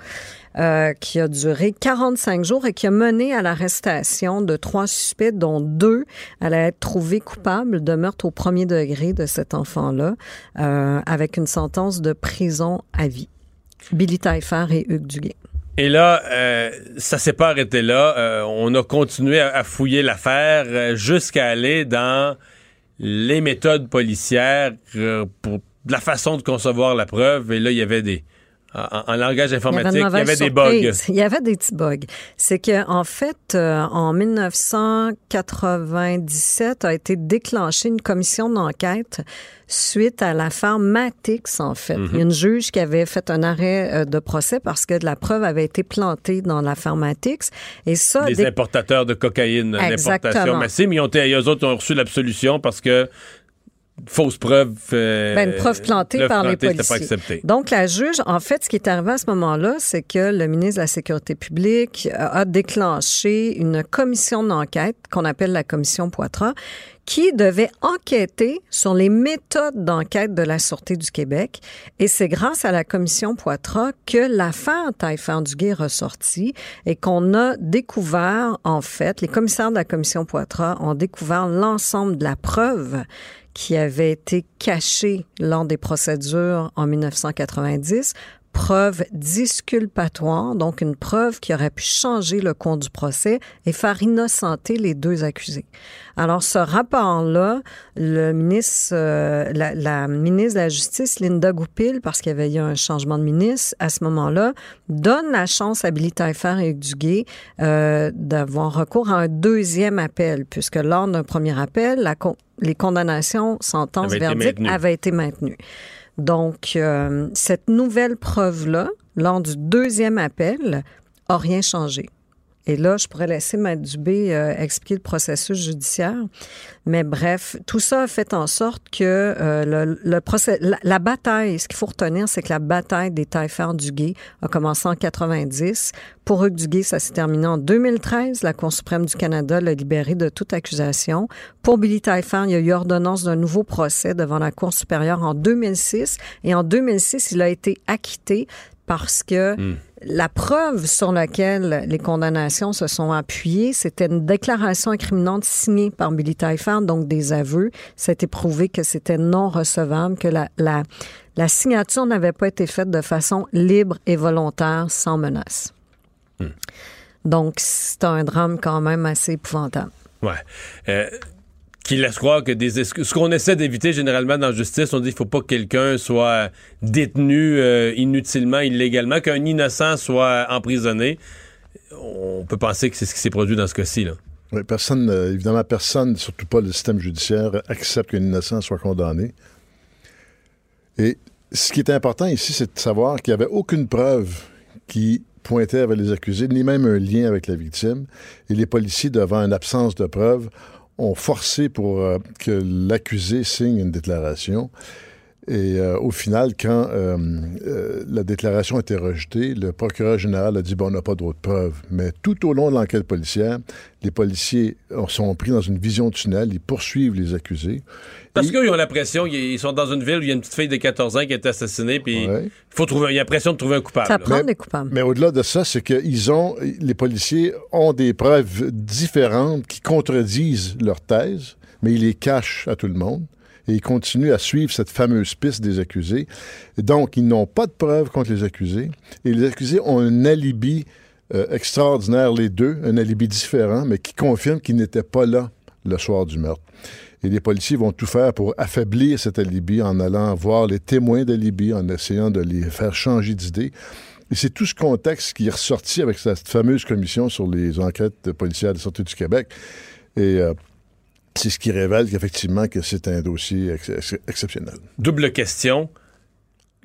Euh, qui a duré 45 jours et qui a mené à l'arrestation de trois suspects, dont deux allaient être trouvés coupables de meurtre au premier degré de cet enfant-là, euh, avec une sentence de prison à vie. Billy Taillefer et Hugues Duguay. Et là, euh, ça s'est pas arrêté là. Euh, on a continué à, à fouiller l'affaire jusqu'à aller dans les méthodes policières pour la façon de concevoir la preuve. Et là, il y avait des, en, langage informatique, il y avait, des bugs. Il y avait des petits bugs. C'est que en fait, euh, en 1997 a été déclenchée une commission d'enquête suite à l'affaire Matix, en fait. Il y a une juge qui avait fait un arrêt euh, de procès parce que de la preuve avait été plantée dans l'affaire Matix. Et ça... Les importateurs de cocaïne, l'importation massive, mais ils ont, eux autres ont reçu l'absolution parce que fausse preuve. Euh, ben, une preuve plantée par les policiers. Donc, la juge, en fait, ce qui est arrivé à ce moment-là, c'est que le ministre de la Sécurité publique a déclenché une commission d'enquête qu'on appelle la commission Poitras qui devait enquêter sur les méthodes d'enquête de la Sûreté du Québec. Et c'est grâce à la commission Poitras que l'affaire Taillefer Duguay est ressortie et qu'on a découvert, en fait, les commissaires de la commission Poitras ont découvert l'ensemble de la preuve qui avait été caché lors des procédures en 1990 preuve disculpatoire, donc une preuve qui aurait pu changer le cours du procès et faire innocenter les deux accusés. Alors, ce rapport-là, le ministre, euh, la, ministre de la Justice, Linda Goupil, parce qu'il y avait eu un changement de ministre à ce moment-là, donne la chance à Billy Taillefer et Duguay euh, d'avoir recours à un deuxième appel, puisque lors d'un premier appel, la, les condamnations, sentences, verdicts avaient été maintenues. Donc, euh, cette nouvelle preuve-là, lors du deuxième appel, a rien changé. Et là, je pourrais laisser Matt Dubé euh, expliquer le processus judiciaire. Mais bref, tout ça a fait en sorte que euh, le, procès, la, bataille, ce qu'il faut retenir, c'est que la bataille des tailleferts du Gué a commencé en 90. Pour Hugues Duguay, ça s'est terminé en 2013. La Cour suprême du Canada l'a libéré de toute accusation. Pour Billy Taillefer, il y a eu ordonnance d'un nouveau procès devant la Cour supérieure en 2006. Et en 2006, il a été acquitté parce que hmm. La preuve sur laquelle les condamnations se sont appuyées, c'était une déclaration incriminante signée par Billy Taillefer, donc des aveux. C'était prouvé que c'était non recevable, que la, la, la signature n'avait pas été faite de façon libre et volontaire, sans menace. Hmm. Donc, c'est un drame quand même assez épouvantable. Ouais. Euh, laisse que ce qu'on essaie d'éviter généralement dans la justice, on dit qu'il faut pas que quelqu'un soit détenu euh, inutilement, illégalement, qu'un innocent soit emprisonné. On peut penser que c'est ce qui s'est produit dans ce cas-ci. Oui, personne, euh, évidemment, personne, surtout pas le système judiciaire, accepte qu'un innocent soit condamné. Et ce qui est important ici, c'est de savoir qu'il n'y avait aucune preuve qui pointait avec les accusés, ni même un lien avec la victime. Et les policiers, devant une absence de preuves, ont forcé pour euh, que l'accusé signe une déclaration. Et euh, au final, quand euh, la déclaration a été rejetée, le procureur général a dit bon, on n'a pas d'autres preuves. Mais tout au long de l'enquête policière, les policiers sont pris dans une vision de tunnel, ils poursuivent les accusés. Parce qu'ils ont l'impression, ils sont dans une ville où il y a une petite fille de 14 ans qui est assassinée, puis il faut trouver, il y a l'impression de trouver un coupable. Ça prend des coupables. Mais au-delà de ça, c'est qu'ils ont, les policiers ont des preuves différentes qui contredisent leur thèse, mais ils les cachent à tout le monde et ils continuent à suivre cette fameuse piste des accusés. Donc, ils n'ont pas de preuves contre les accusés et les accusés ont un alibi euh, extraordinaire, les deux, un alibi différent, mais qui confirme qu'ils n'étaient pas là le soir du meurtre. Et les policiers vont tout faire pour affaiblir cet alibi en allant voir les témoins d'alibi, en essayant de les faire changer d'idée. Et c'est tout ce contexte qui est ressorti avec cette fameuse commission sur les enquêtes policières de sortie du Québec. Et euh, c'est ce qui révèle qu'effectivement que c'est un dossier exceptionnel. Double question.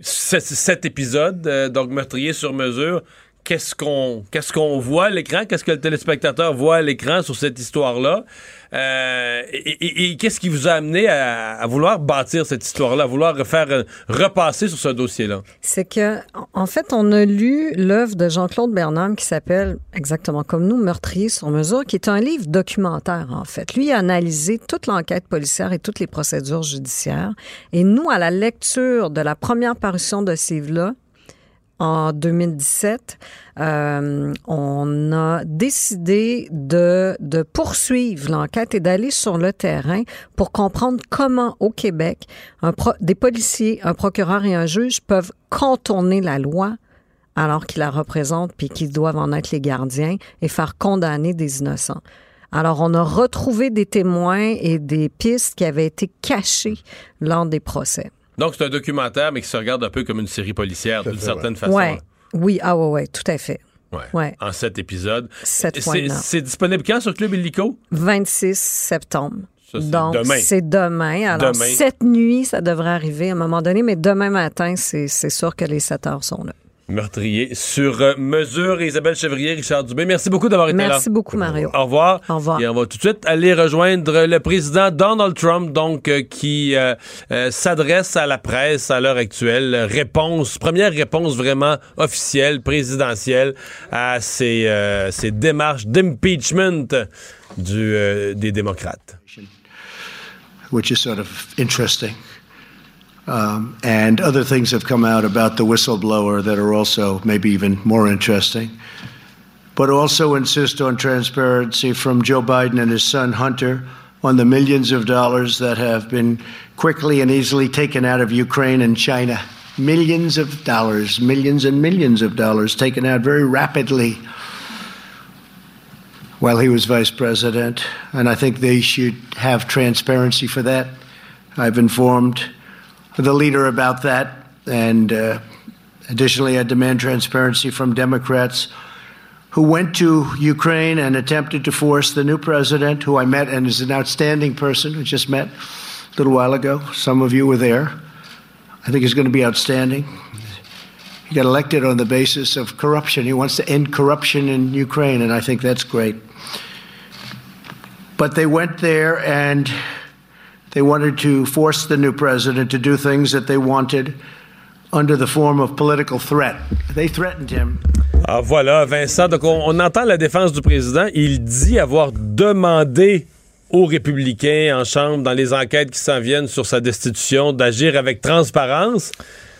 Cet, épisode, euh, donc meurtrier sur mesure, qu'est-ce qu'on qu'est-ce qu'on voit à l'écran, qu'est-ce que le téléspectateur voit à l'écran sur cette histoire-là, euh, et, qu'est-ce qui vous a amené à, vouloir bâtir cette histoire-là, à vouloir faire euh, repasser sur ce dossier-là? C'est que en fait, on a lu l'œuvre de Jean-Claude Bernard qui s'appelle exactement comme nous, Meurtrier sur mesure, qui est un livre documentaire en fait. Lui a analysé toute l'enquête policière et toutes les procédures judiciaires, et nous, à la lecture de la première parution de ce livre-là, en 2017, euh, on a décidé de, de poursuivre l'enquête et d'aller sur le terrain pour comprendre comment au Québec un des policiers, un procureur et un juge peuvent contourner la loi alors qu'ils la représentent puis qu'ils doivent en être les gardiens et faire condamner des innocents. Alors, on a retrouvé des témoins et des pistes qui avaient été cachées lors des procès. Donc, c'est un documentaire, mais qui se regarde un peu comme une série policière, d'une certaine façon. Ouais. Oui, ah ouais, ouais, tout à fait. Ouais. Ouais. En sept épisodes. Sept fois C'est disponible quand sur Club Illico? 26 septembre. Ça, Donc, demain. c'est demain. Alors, Demain. cette nuit, ça devrait arriver à un moment donné, mais demain matin, c'est c'est sûr que les 7 heures sont là. Meurtrier sur mesure. Isabelle Chevrier, Richard Dubé. Merci beaucoup d'avoir été là. Merci beaucoup, Mario. Au revoir. Au revoir. Et on va tout de suite aller rejoindre le président Donald Trump, donc euh, qui euh, euh, s'adresse à la presse à l'heure actuelle. Réponse, première réponse vraiment officielle, présidentielle à ces, euh, ces démarches d'impeachment du, euh, des démocrates. which is sort of interesting. Um, and other things have come out about the whistleblower that are also maybe even more interesting. But also insist on transparency from Joe Biden and his son Hunter on the millions of dollars that have been quickly and easily taken out of Ukraine and China. Millions of dollars, millions and millions of dollars taken out very rapidly while he was vice president, and I think they should have transparency for that. I've informed the leader about that, and uh, additionally, I demand transparency from Democrats who went to Ukraine and attempted to force the new president, who I met and is an outstanding person, who just met a little while ago. Some of you were there. I think he's going to be outstanding. He got elected on the basis of corruption. He wants to end corruption in Ukraine, and I think that's great. But they went there and they wanted to force the new president to do things that they wanted under the form of political threat. They threatened him. Ah, voilà, Vincent. Donc, on, on entend la défense du président. Il dit avoir demandé aux républicains en Chambre, dans les enquêtes qui s'en viennent sur sa destitution, d'agir avec transparence.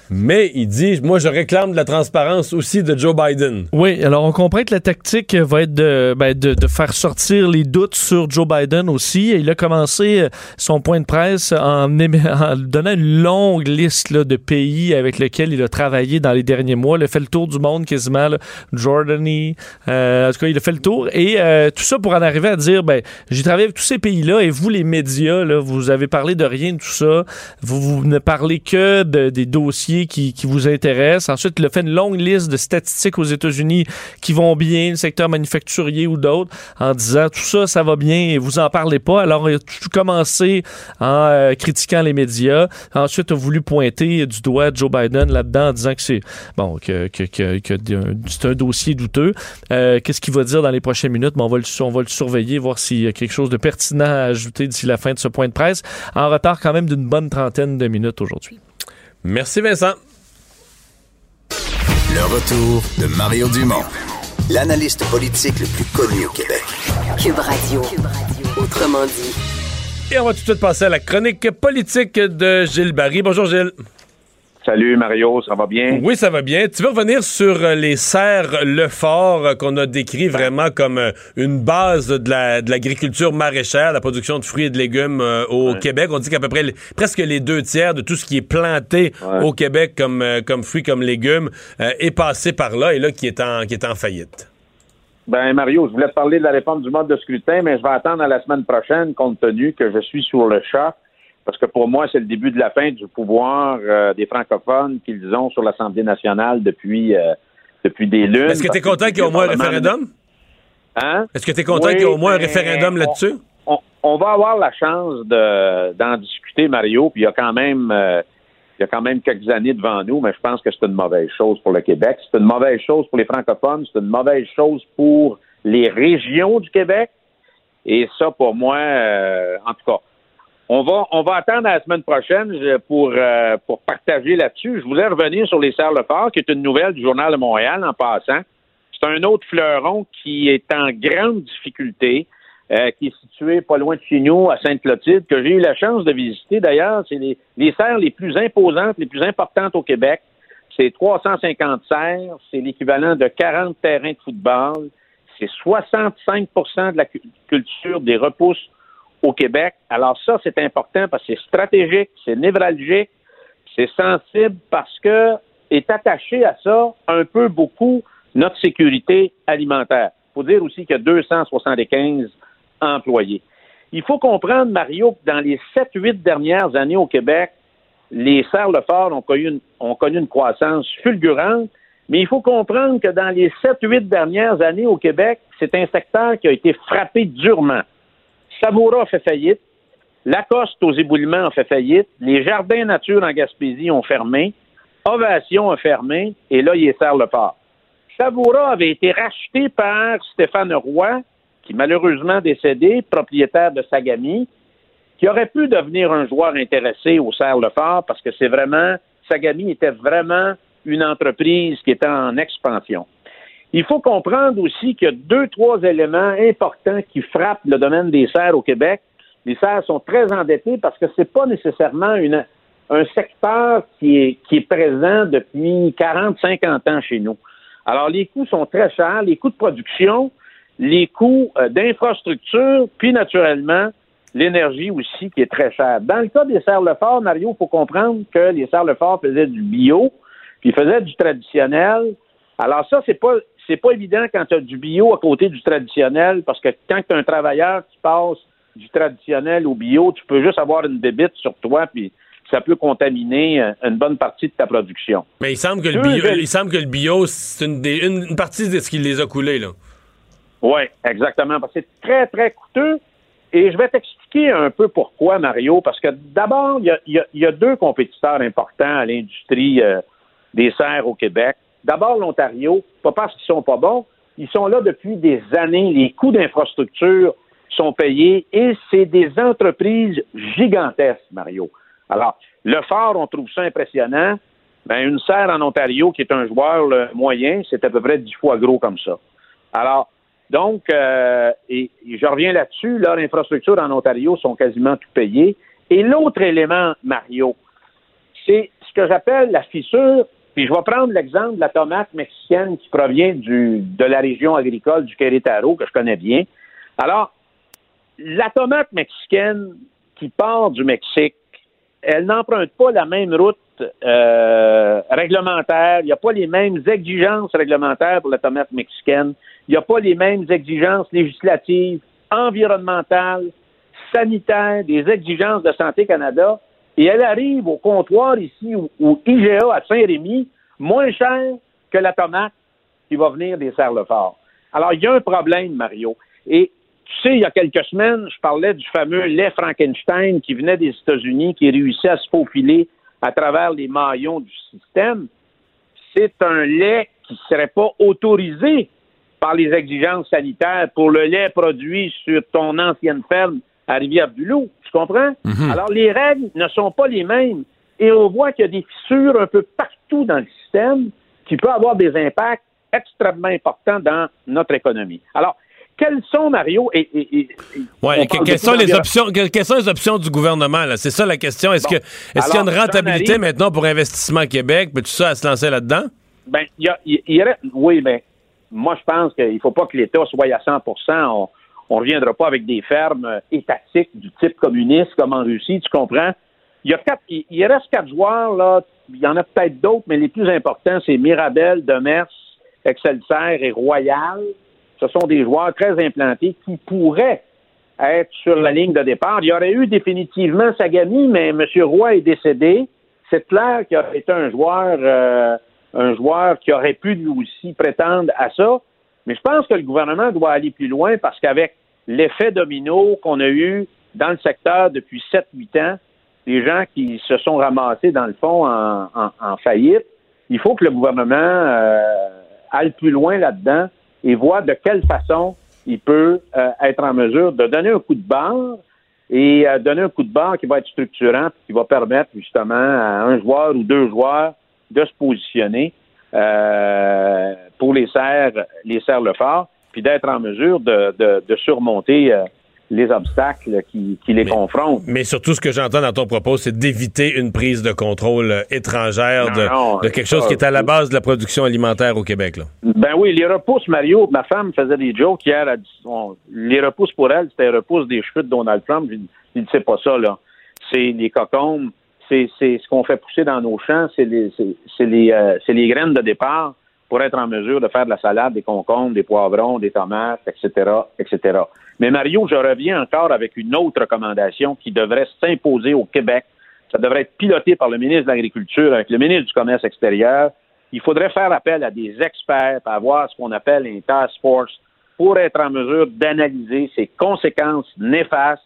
Mais il dit, moi, je réclame de la transparence aussi de Joe Biden. Oui, alors on comprend que la tactique va être de, ben, faire sortir les doutes sur Joe Biden aussi. Il a commencé euh, son point de presse en, donnant une longue liste de pays avec lesquels il a travaillé dans les derniers mois. Il a fait le tour du monde quasiment. Jordanie, euh, en tout cas, il a fait le tour. Et euh, tout ça pour en arriver à dire, ben, j'ai travaillé avec tous ces pays-là et vous, les médias, vous avez parlé de rien de tout ça. Vous, ne parlez que de- des dossiers qui, vous intéressent. Ensuite, il a fait une longue liste de statistiques aux États-Unis qui vont bien, le secteur manufacturier ou d'autres, en disant tout ça, ça va bien et vous en parlez pas. Alors, il a tout commencé en euh, critiquant les médias. Ensuite, a voulu pointer du doigt Joe Biden là-dedans en disant que c'est bon, que, c'est un dossier douteux. Euh, Qu'est-ce qu'il va dire dans les prochaines minutes? On va le, on va le surveiller, voir s'il y a quelque chose de pertinent à ajouter d'ici la fin de ce point de presse. En retard quand même d'une bonne trentaine de minutes aujourd'hui. Merci, Vincent. Le retour de Mario Dumont, l'analyste politique le plus connu au Québec. Cube Radio. Autrement dit. Et on va tout de suite passer à la chronique politique de Gilles Barry. Bonjour, Gilles. Salut Mario, ça va bien? Oui, ça va bien. Tu veux revenir sur euh, les serres Lefort euh, qu'on a décrit vraiment comme euh, une base de la- de l'agriculture maraîchère, la production de fruits et de légumes euh, au Québec. On dit qu'à peu près presque les deux tiers de tout ce qui est planté au Québec comme, comme fruits, comme légumes euh, est passé par là et là qui est en, qui est en faillite. Ben Mario, je voulais te parler de la réforme du mode de scrutin, mais je vais attendre à la semaine prochaine compte tenu que je suis sur le chat. Parce que pour moi, c'est le début de la fin du pouvoir euh, des francophones qu'ils ont sur l'Assemblée nationale depuis, euh, depuis des lunes. Est-ce que tu es content qu'il y ait au moins un référendum? Hein? Est-ce que tu es content Oui, qu'il y ait au moins un référendum là-dessus? On, on va avoir la chance de, d'en discuter, Mario, puis il y a quand même euh, il y a quand même quelques années devant nous, mais je pense que c'est une mauvaise chose pour le Québec. C'est une mauvaise chose pour les francophones, c'est une mauvaise chose pour les régions du Québec. Et ça, pour moi, euh, en tout cas, on va, on va attendre la semaine prochaine pour, euh, pour partager là-dessus. Je voulais revenir sur les Serres Lefort, qui est une nouvelle du Journal de Montréal en passant. C'est un autre fleuron qui est en grande difficulté, euh, qui est situé pas loin de chez à Sainte-Clotilde, que j'ai eu la chance de visiter d'ailleurs. C'est les, les serres les plus imposantes, les plus importantes au Québec. C'est 350 serres, c'est l'équivalent de 40 terrains de football. C'est 65% de la cu- culture des repousses au Québec. Alors ça, c'est important parce que c'est stratégique, c'est névralgique, c'est sensible parce que est attaché à ça un peu beaucoup notre sécurité alimentaire. Il faut dire aussi qu'il y a 275 employés. Il faut comprendre, Mario, que dans les 7-8 dernières années au Québec, les serres Lefort ont connu, une, ont connu une croissance fulgurante, mais il faut comprendre que dans les 7-8 dernières années au Québec, c'est un secteur qui a été frappé durement. Savoura a fait faillite, Lacoste aux éboulements a fait faillite, les Jardins Nature en Gaspésie ont fermé, Ovation a fermé, et là, il est serre le port. Savoura avait été racheté par Stéphane Roy, qui malheureusement décédé, propriétaire de Sagami, qui aurait pu devenir un joueur intéressé au serre le fort parce que c'est vraiment, Sagami était vraiment une entreprise qui était en expansion. Il faut comprendre aussi qu'il y a deux, trois éléments importants qui frappent le domaine des serres au Québec. Les serres sont très endettés parce que c'est pas nécessairement un secteur qui est, présent depuis 40, 50 ans chez nous. Alors, les coûts sont très chers, les coûts de production, les coûts euh, d'infrastructure, puis naturellement, l'énergie aussi qui est très chère. Dans le cas des serres-le-fort, Mario, il faut comprendre que les serres-le-fort faisaient du bio, puis faisaient du traditionnel. Alors ça, c'est pas c'est pas évident quand tu as du bio à côté du traditionnel, parce que quand tu as un travailleur qui passe du traditionnel au bio, tu peux juste avoir une débite sur toi, puis ça peut contaminer euh, une bonne partie de ta production. Mais il semble que le bio, il semble que le bio, c'est une, une, partie de ce qui les a coulés, là. Oui, exactement. Parce que c'est très, très coûteux. Et je vais t'expliquer un peu pourquoi, Mario, parce que d'abord, il y a, deux compétiteurs importants à l'industrie euh, des serres au Québec. D'abord, l'Ontario, pas parce qu'ils sont pas bons, ils sont là depuis des années. Les coûts d'infrastructure sont payés et c'est des entreprises gigantesques, Mario. Alors, le fort, on trouve ça impressionnant. Ben, une serre en Ontario, qui est un joueur moyen, c'est à peu près dix fois gros comme ça. Alors, donc, euh, et, je reviens là-dessus, leur infrastructure en Ontario sont quasiment tout payées. Et l'autre élément, Mario, c'est ce que j'appelle la fissure. Puis je vais prendre l'exemple de la tomate mexicaine qui provient du, de la région agricole du Querétaro, que je connais bien. Alors, la tomate mexicaine qui part du Mexique, elle n'emprunte pas la même route euh, réglementaire. Il n'y a pas les mêmes exigences réglementaires pour la tomate mexicaine. Il n'y a pas les mêmes exigences législatives, environnementales, sanitaires, des exigences de Santé Canada. Et elle arrive au comptoir ici, au, IGA à Saint-Rémy, moins cher que la tomate qui va venir des Serres-le-Fort. Alors, il y a un problème, Mario. Et tu sais, il y a quelques semaines, je parlais du fameux lait Frankenstein qui venait des États-Unis, qui réussit à se faufiler à travers les maillons du système. C'est un lait qui ne serait pas autorisé par les exigences sanitaires pour le lait produit sur ton ancienne ferme à Rivière-du-Loup. Tu comprends? Mhm. Alors, les règles ne sont pas les mêmes. Et on voit qu'il y a des fissures un peu partout dans le système qui peuvent avoir des impacts extrêmement importants dans notre économie. Alors, quelles sont, Mario, et, quelles, sont les options, quelles sont les options du gouvernement? C'est ça la question. Est-ce que est-ce qu'il y a une rentabilité maintenant pour Investissement Québec? Peux-tu ça à se lancer là-dedans? Ben, il y a, oui, mais moi, je pense qu'il ne faut pas que l'État soit à 100 On ne reviendra pas avec des fermes euh, étatiques du type communiste comme en Russie, tu comprends? Il, y a quatre, il, reste quatre joueurs, là. Il y en a peut-être d'autres, mais les plus importants, c'est Mirabel, Demers, Excelsior et Royal. Ce sont des joueurs très implantés qui pourraient être sur la ligne de départ. Il y aurait eu définitivement Sagami, mais M. Roy est décédé. C'est clair qu'il aurait été un joueur euh, un joueur qui aurait pu lui aussi prétendre à ça. Mais je pense que le gouvernement doit aller plus loin parce qu'avec l'effet domino qu'on a eu dans le secteur depuis 7-8 ans, les gens qui se sont ramassés dans le fond en, faillite, il faut que le gouvernement euh, aille plus loin là-dedans et voit de quelle façon il peut euh, être en mesure de donner un coup de barre et euh, donner un coup de barre qui va être structurant, qui va permettre justement à un joueur ou deux joueurs de se positionner euh, pour les serres, les serres le fort, puis d'être en mesure de, de, surmonter euh, les obstacles qui, qui les confrontent. Mais surtout, ce que j'entends dans ton propos, c'est d'éviter une prise de contrôle euh, étrangère de, quelque chose qui est à la base de la production alimentaire au Québec. Là. Ben oui, les repousses, Mario, ma femme faisait des jokes hier. les repousses pour elle, c'était les repousses des cheveux de Donald Trump. Je ne sais pas ça, là. C'est les cocombes c'est ce qu'on fait pousser dans nos champs, c'est les, euh, graines de départ pour être en mesure de faire de la salade, des concombres, des poivrons, des tomates, etc., etc. Mais Mario, je reviens encore avec une autre recommandation qui devrait s'imposer au Québec Ça devrait être piloté par le ministre de l'Agriculture avec le ministre du Commerce extérieur. Il faudrait faire appel à des experts, avoir ce qu'on appelle une task force pour être en mesure d'analyser ces conséquences néfastes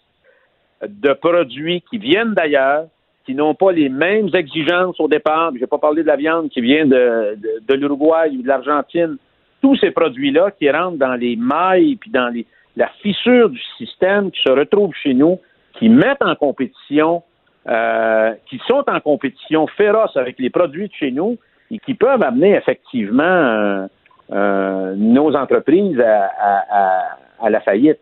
de produits qui viennent d'ailleurs, qui n'ont pas les mêmes exigences au départ. Je n'ai pas parlé de la viande qui vient de, de, l'Uruguay ou de l'Argentine. Tous ces produits-là qui rentrent dans les mailles puis dans les, la fissure du système qui se retrouvent chez nous, qui mettent en compétition, euh, qui sont en compétition féroce avec les produits de chez nous et qui peuvent amener effectivement euh, euh, nos entreprises à, à la faillite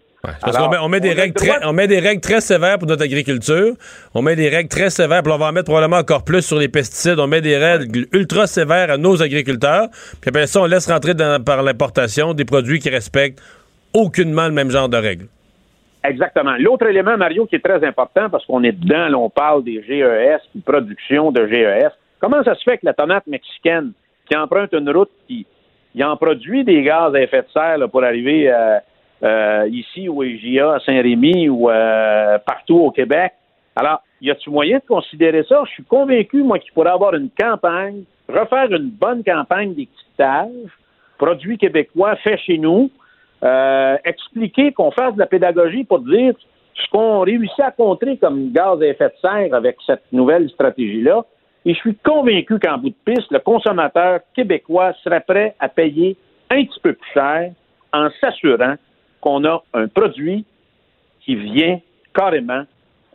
on, met, des règles très, on met des règles très sévères pour notre agriculture. On met des règles très sévères, puis on va en mettre probablement encore plus sur les pesticides. On met des règles ultra sévères à nos agriculteurs. Puis après ça, on laisse rentrer par l'importation des produits qui respectent aucunement le même genre de règles. Exactement. L'autre élément, Mario, qui est très important, parce qu'on est dedans, là, on parle des GES, de production de GES. Comment ça se fait que la tomate mexicaine, qui emprunte une route qui, en produit des gaz à effet de serre pour arriver à euh, ici au EGA, à Saint-Rémy ou euh, partout au Québec. Alors, y a-t-il moyen de considérer ça? Je suis convaincu, moi, qu'il pourrait avoir une campagne, refaire une bonne campagne d'étiquetage, produits québécois faits chez nous, euh, expliquer qu'on fasse de la pédagogie pour dire ce qu'on réussit à contrer comme gaz à effet de serre avec cette nouvelle stratégie-là. Et je suis convaincu qu'en bout de piste, le consommateur québécois serait prêt à payer un petit peu plus cher en s'assurant qu'on a un produit qui vient carrément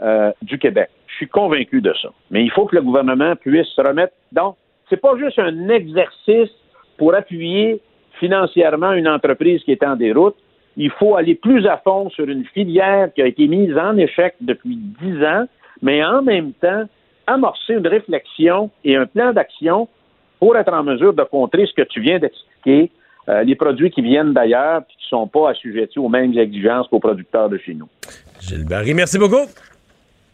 euh, du Québec. Je suis convaincu de ça. Mais il faut que le gouvernement puisse se remettre. Donc, c'est pas juste un exercice pour appuyer financièrement une entreprise qui est en déroute. Il faut aller plus à fond sur une filière qui a été mise en échec depuis dix ans, mais en même temps amorcer une réflexion et un plan d'action pour être en mesure de contrer ce que tu viens d'expliquer, euh, les produits qui viennent d'ailleurs et qui ne sont pas assujettis aux mêmes exigences qu'aux producteurs de chez nous. Gilles Barry, merci beaucoup.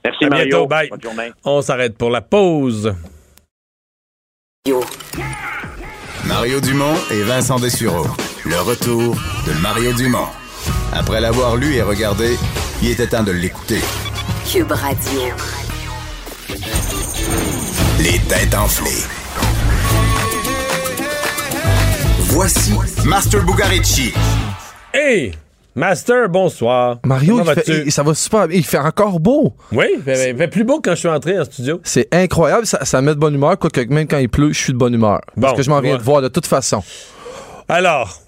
Merci, à Mario. Bientôt. Bye. On s'arrête pour la pause. Mario Dumont et Vincent Dessureau. Le retour de Mario Dumont. Après l'avoir lu et regardé, il était temps de l'écouter. Cube Radio. Les têtes enflées. Voici Master Bugarici. Hey! Master, bonsoir. Mario, ça va super Il fait encore beau. Oui, il fait, plus beau quand je suis entré en studio. C'est incroyable. Ça, met de bonne humeur. Quoique même quand il pleut, je suis de bonne humeur. parce que je m'en viens de voir de toute façon. Alors?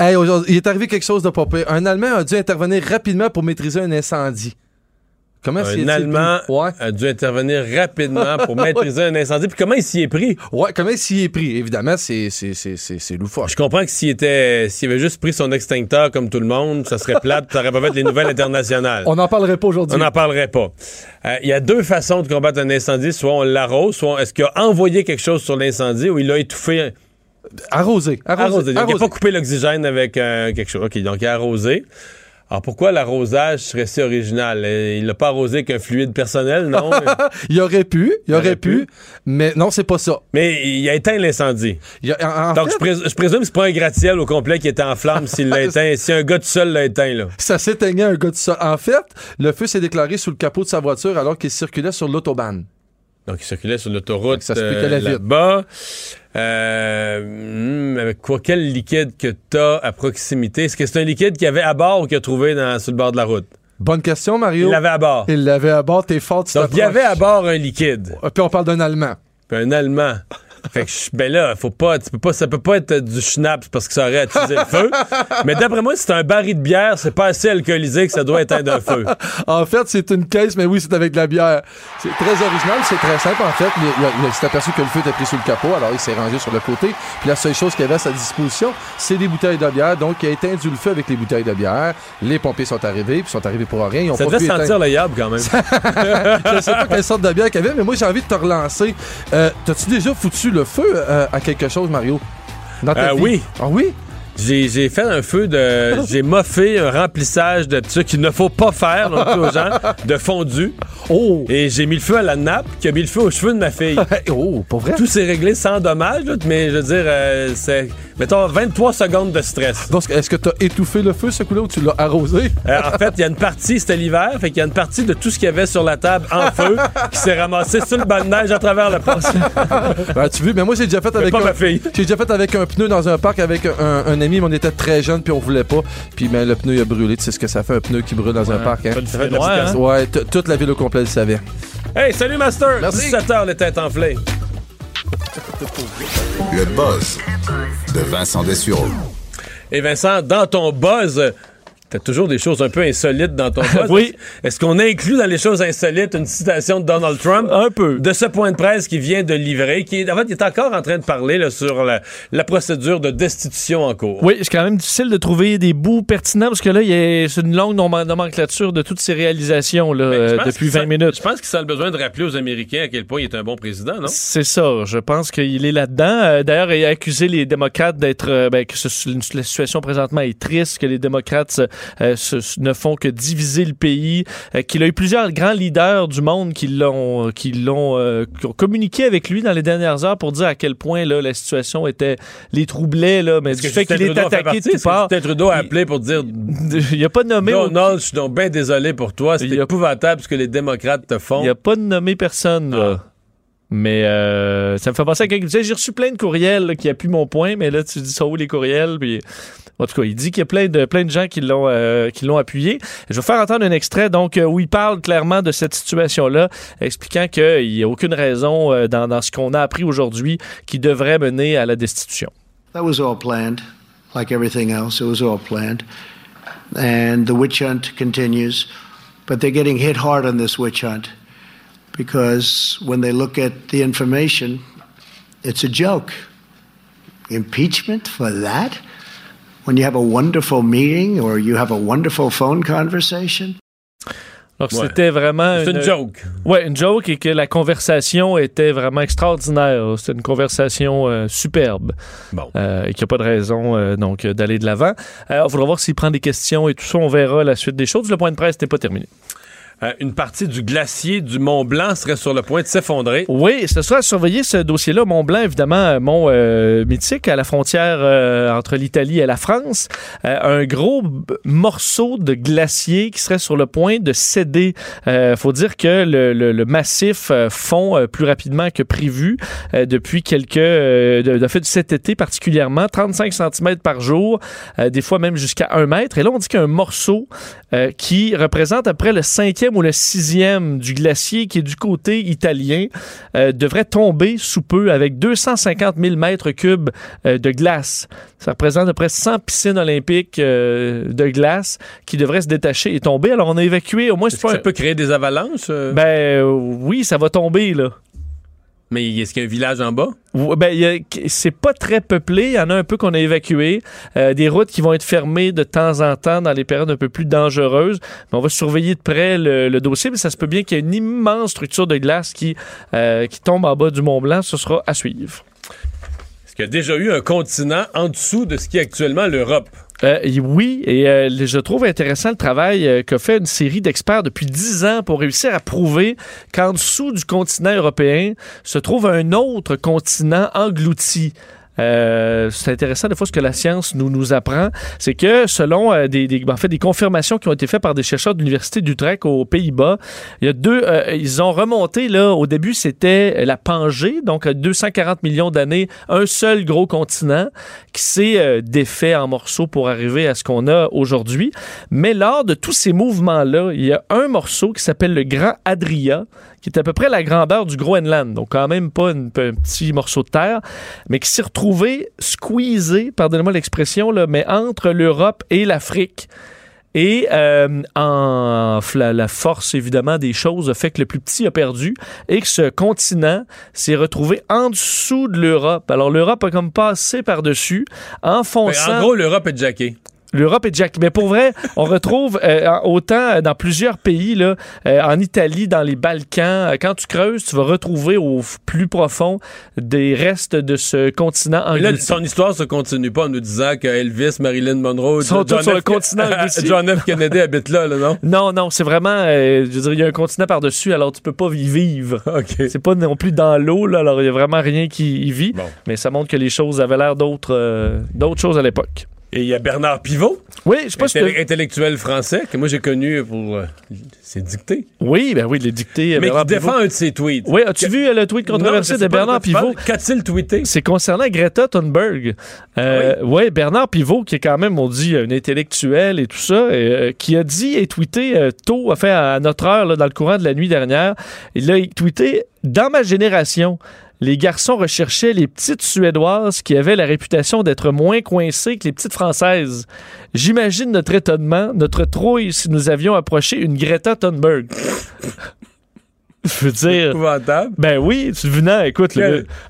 il est arrivé quelque chose de pas Un Allemand a dû intervenir rapidement pour maîtriser un incendie. Comment un Allemand a dû intervenir rapidement pour maîtriser un incendie. Puis comment il s'y est pris? Ouais, comment il s'y est pris? Évidemment, c'est, c'est, loufoque. Je comprends que s'il était, s'il avait juste pris son extincteur comme tout le monde, ça serait plate, ça aurait pas fait les nouvelles internationales. On n'en parlerait pas aujourd'hui. On n'en parlerait pas. Euh, il y a deux façons de combattre un incendie. Soit on l'arrose, soit est-ce qu'il a envoyé quelque chose sur l'incendie ou il l'a étouffé. Arrosé. Arrosé. Donc, il n'a pas coupé l'oxygène avec euh, quelque chose. OK, donc il a arrosé. Alors pourquoi l'arrosage serait si original? Euh, il n'a pas arrosé qu'un fluide personnel, non? il aurait pu, il, aurait, pu, mais non, c'est pas ça. Mais il a éteint l'incendie. Donc je, présume que c'est pas un gratte-ciel au complet qui était en flamme s'il l'a éteint, si un gars tout seul l'a éteint. Là. Ça s'éteignait un gars tout seul. En fait, le feu s'est déclaré sous le capot de sa voiture alors qu'il circulait sur l'autobahn. Donc, il circulait sur l'autoroute euh, là-bas. Euh, hmm, avec quoi, quel liquide que tu as à proximité? Est-ce que c'est un liquide qu'il y avait à bord ou qu'il a trouvé dans, sur le bord de la route? Bonne question, Mario. Il l'avait à bord. Il l'avait à bord, t'es fort, tu Donc, il y avait à bord un liquide. Puis on parle d'un Allemand. Puis un Allemand. Fait que, ben là, faut pas, tu peux pas, ça peut pas être du schnapps parce que ça aurait attisé le feu. Mais d'après moi, si c'est un baril de bière, c'est pas assez alcoolisé que ça doit éteindre un feu. en fait, c'est une caisse, mais oui, c'est avec de la bière. C'est très original, c'est très simple, en fait. Il, s'est aperçu que le feu était pris sous le capot, alors il s'est rangé sur le côté. Puis la seule chose qu'il avait à sa disposition, c'est des bouteilles de bière. Donc, il a éteint le feu avec les bouteilles de bière. Les pompiers sont arrivés, puis sont arrivés pour rien. Ils ont ça devait sentir le yab quand même. Je sais pas quelle sorte de bière qu'il y avait, mais moi, j'ai envie de te relancer. Euh, T'as-tu déjà foutu le feu euh, à quelque chose, Mario? Dans ta euh, Oui. Ah oui? J'ai fait un feu de. J'ai moffé un remplissage de ce qu'il ne faut pas faire donc, aux gens, de fondu. Oh! Et j'ai mis le feu à la nappe qui a mis le feu aux cheveux de ma fille. oh, pour vrai? Tout s'est réglé sans dommage, là, mais je veux dire, euh, c'est. Mettons 23 secondes de stress. Donc, est-ce que tu as étouffé le feu ce coup-là ou tu l'as arrosé? Euh, en fait, il y a une partie, c'était l'hiver, fait qu'il y a une partie de tout ce qu'il y avait sur la table en feu qui s'est ramassé sur le banc de neige à travers le poste. Ben, tu veux, mais moi, j'ai déjà fait avec pas un, ma fille. J'ai déjà fait avec un pneu dans un parc avec un, un ami, mais on était très jeunes puis on voulait pas. Puis ben, le pneu il a brûlé. Tu sais ce que ça fait un pneu qui brûle dans un parc, hein? Ça fait de la Ouais, hein? Ouais, toute la ville au complet le savait. Hey, salut Master! Merci. 17h, les têtes enflées. Le buzz de Vincent Dessureau. Et Vincent, dans ton buzz, t'as toujours des choses un peu insolites dans ton buzz. Oui. Est-ce qu'on inclut dans les choses insolites une citation de Donald Trump? Un peu. De ce point de presse qui vient de livrer, qui est, en fait, il est encore en train de parler là, sur la, la procédure de destitution en cours. Oui, c'est quand même difficile de trouver des bouts pertinents parce que là, il y a c'est une longue nom- nomenclature de toutes ces réalisations là, euh, depuis qu'il 20 sent- minutes. Je pense qu'il a besoin de rappeler aux Américains à quel point il est un bon président, non? C'est ça. Je pense qu'il est là-dedans. Euh, D'ailleurs, il a accusé les démocrates d'être euh, ben, que ce- la situation présentement est triste, que les démocrates se- ne font que diviser le pays, euh, qu'il a eu plusieurs grands leaders du monde qui l'ont qui l'ont euh, communiqué avec lui dans les dernières heures pour dire à quel point là la situation était les troublait là, mais du que fait qu'il est attaqué de parts. Justin Trudeau a appelé pour dire Il a pas nommé au- Donald, je suis donc bien désolé pour toi. C'est épouvantable ce que les démocrates te font. Il n'y a pas de nommé personne, là. Mais euh, ça me fait penser à quelqu'un qui J'ai reçu plein de courriels là, qui appuient mon point, mais là, tu dis ça où les courriels Puis, En tout cas, il dit qu'il y a plein de, plein de gens qui l'ont euh, appuyé. Je vais faire entendre un extrait donc euh, où il parle clairement de cette situation-là, expliquant qu'il n'y a aucune raison euh, dans, ce qu'on a appris aujourd'hui qui devrait mener à la destitution. That was all planned, like everything else. It was all planned. And the witch hunt continues. But they're getting hit hard on this witch hunt because when they look at the information, it's a joke. Impeachment for that? When you have a wonderful meeting or you have a wonderful phone conversation? Donc, Ouais. c'était vraiment. C'est une joke. Ouais, une joke et que la conversation était vraiment extraordinaire. C'était une conversation euh, superbe. Bon. Euh, et qu'il n'y a pas de raison euh, donc d'aller de l'avant. Il faudra voir s'il prend des questions et tout ça. On verra la suite des choses. Le point de presse n'est pas terminé. Euh, une partie du glacier du Mont Blanc serait sur le point de s'effondrer. Oui, ce sera à surveiller ce dossier-là. Mont Blanc, évidemment, euh, mont euh, mythique à la frontière euh, entre l'Italie et la France. Euh, un gros morceau de glacier qui serait sur le point de céder. Faut dire que le, le- le massif fond plus rapidement que prévu depuis quelques... De, de fait, cet été particulièrement, 35 cm par jour, des fois même jusqu'à 1 mètre. Et là, on dit qu'un morceau qui représente à peu près le cinquième ou le sixième du glacier qui est du côté italien euh, devrait tomber sous peu avec 250 000 mètres cubes euh, de glace. Ça représente à peu près 100 piscines olympiques euh, de glace qui devraient se détacher et tomber. Alors, on a évacué au moins... Est-ce que ça peut créer des avalanches? Ben oui, ça va tomber, là. Mais est-ce qu'il y a un village en bas? Ben, c'est pas très peuplé. Il y en a un peu qu'on a évacué. Euh, des routes qui vont être fermées de temps en temps dans les périodes un peu plus dangereuses. Mais on va surveiller de près le, le dossier. Mais ça se peut bien qu'il y ait une immense structure de glace qui, euh, qui tombe en bas du Mont Blanc. Ce sera à suivre. Est-ce qu'il y a déjà eu un continent en dessous de ce qui est actuellement l'Europe? Euh, oui, et euh, je trouve intéressant le travail euh, qu'a fait une série d'experts depuis dix ans pour réussir à prouver qu'en dessous du continent européen se trouve un autre continent englouti. Euh, c'est intéressant des fois ce que la science nous, nous apprend, c'est que selon euh, des, des- en fait, des confirmations qui ont été faites par des chercheurs de l'université d'Utrecht aux Pays-Bas, il y a deux, euh, ils ont remonté là. Au début, c'était la Pangée, donc à 240 millions d'années, un seul gros continent qui s'est défait en morceaux pour arriver à ce qu'on a aujourd'hui. Mais lors de tous ces mouvements-là, il y a un morceau qui s'appelle le Grand Adria, qui est à peu près la grandeur du Groenland, donc quand même pas une- un petit morceau de terre, mais qui s'est retrouvé squeezé, pardonnez-moi l'expression, là, mais entre l'Europe et l'Afrique. Et euh, en, la, la force, évidemment, des choses a fait que le plus petit a perdu et que ce continent s'est retrouvé en dessous de l'Europe. Alors, l'Europe a comme passé par-dessus, Ben, enfonçant... en gros, l'Europe est jackée. L'Europe est Jack. Mais pour vrai, on retrouve euh, autant dans plusieurs pays, là, euh, en Italie, dans les Balkans, quand tu creuses, tu vas retrouver au plus profond des restes de ce continent anglais. Là, son histoire se continue pas en nous disant que Elvis, Marilyn Monroe, sont tous sur le continent John F. Kennedy habite là, là, non? Non, non, c'est vraiment, je veux dire, il y a un continent par-dessus, alors tu peux pas y vivre. OK. C'est pas non plus dans l'eau, là, alors il y a vraiment rien qui y vit. Mais ça montre que les choses avaient l'air d'autres d'autres choses à l'époque. Et il y a Bernard Pivot. Oui, je sais pas intellectuel français que moi j'ai connu pour euh, ses dictées. Oui, ben oui, les dictées. Mais qui défend un de ses tweets. Oui, as-tu vu le tweet controversé de Bernard Pivot? Qu'a-t-il tweeté? C'est concernant Greta Thunberg. Euh, ah oui. Bernard Pivot, qui est quand même, on dit, un intellectuel et tout ça, euh, qui a dit et tweeté euh, tôt, enfin à notre heure, là, dans le courant de la nuit dernière, il a tweeté dans ma génération les garçons recherchaient les petites Suédoises qui avaient la réputation d'être moins coincées que les petites Françaises. J'imagine notre étonnement, notre trouille si nous avions approché une Greta Thunberg. Je veux dire. Épouvantable. Ben oui, tu venais, écoute,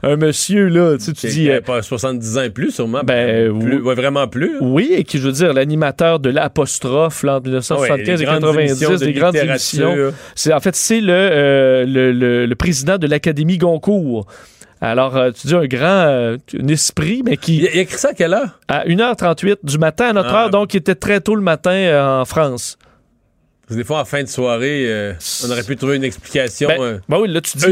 un monsieur, là, tu, sais, tu dis. Euh, pas 70 ans et plus, sûrement. Ben, plus, vraiment plus. Hein. Oui, et qui, je veux dire, l'animateur de l'apostrophe, entre 1975 et 90, des grandes émissions. C'est, en fait, c'est euh, le, le, le, président de l'Académie Goncourt. Alors, euh, tu dis un grand un esprit, mais qui. Il a écrit ça à quelle heure? À 1h38 du matin à notre ah. heure, donc il était très tôt le matin en France des fois, en fin de soirée, euh, on aurait pu trouver une explication ben, euh, ben oui, là, tu dis,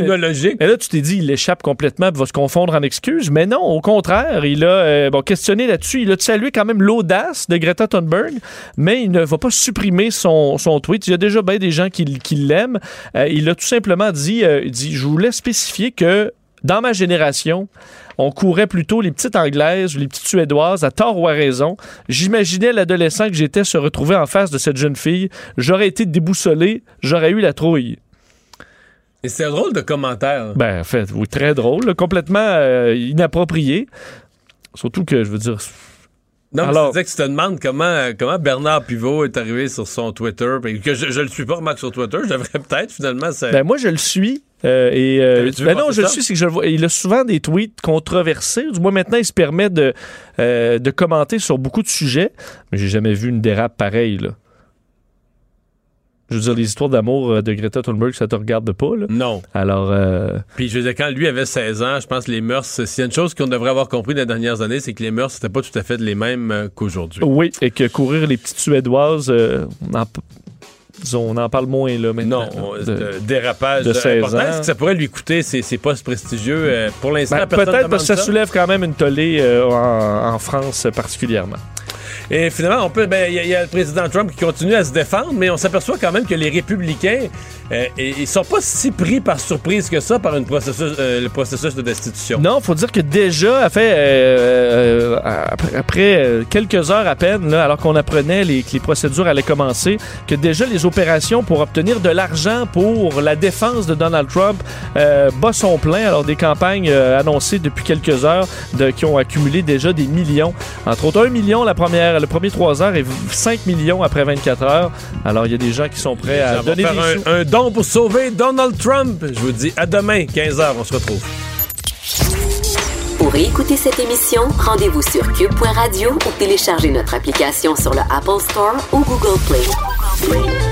Mais là, tu t'es dit, il échappe complètement, il va se confondre en excuses. Mais non, au contraire, il a euh, bon, questionné là-dessus. Il a salué quand même l'audace de Greta Thunberg, mais il ne va pas supprimer son, son tweet. Il y a déjà bien des gens qui, qui l'aiment. il a tout simplement dit, dit, je voulais spécifier que dans ma génération, on courait plutôt les petites anglaises ou les petites suédoises à tort ou à raison. J'imaginais l'adolescent que j'étais se retrouver en face de cette jeune fille. J'aurais été déboussolé, j'aurais eu la trouille. Et c'est un drôle de commentaire. Ben, en fait, oui, très drôle, complètement euh, inapproprié. Surtout que, je veux dire, non, Alors, mais que tu te demandes comment, comment Bernard Pivot est arrivé sur son Twitter. Que je, je le suis pas, remarque, sur Twitter. Je devrais peut-être, finalement. Ben, moi, je le suis. Euh, et euh, ben non, je le suis, c'est que je vois. Il a souvent des tweets controversés. Du moins, maintenant, il se permet de, euh, de commenter sur beaucoup de sujets. Mais j'ai jamais vu une dérape pareille, là. Je veux dire, les histoires d'amour euh, de Greta Thunberg, ça te regarde pas, là? Non. Alors. Euh... Puis, je veux dire, quand lui avait 16 ans, je pense que les mœurs, s'il y a une chose qu'on devrait avoir compris dans les dernières années, c'est que les mœurs, c'était pas tout à fait les mêmes qu'aujourd'hui. Oui, et que courir les petites Suédoises, euh, on, en, parle moins, là, maintenant. Non, de, dérapage de 16 ans. Est-ce que ça pourrait lui coûter ses, postes prestigieux? pour l'instant, ben, Peut-être parce que ça, soulève quand même une tollée en France particulièrement. Et finalement, on peut, ben, il y, a le président Trump qui continue à se défendre, mais on s'aperçoit quand même que les républicains, euh, ils sont pas si pris par surprise que ça par processus, euh, le processus de destitution. Non, faut dire que déjà, fait, euh, après, quelques heures à peine, là, alors qu'on apprenait les, que les procédures allaient commencer, que déjà les opérations pour obtenir de l'argent pour la défense de Donald Trump bas son plein. Alors des campagnes annoncées depuis quelques heures qui ont accumulé déjà des millions, entre autres un million la première le premier 3 heures et 5 millions après 24 heures. Alors, il y a des gens qui sont prêts à donner faire un, don pour sauver Donald Trump. Je vous dis à demain, 15 heures, on se retrouve. Pour écouter cette émission, rendez-vous sur cube.radio ou téléchargez notre application sur le Apple Store ou Google Play.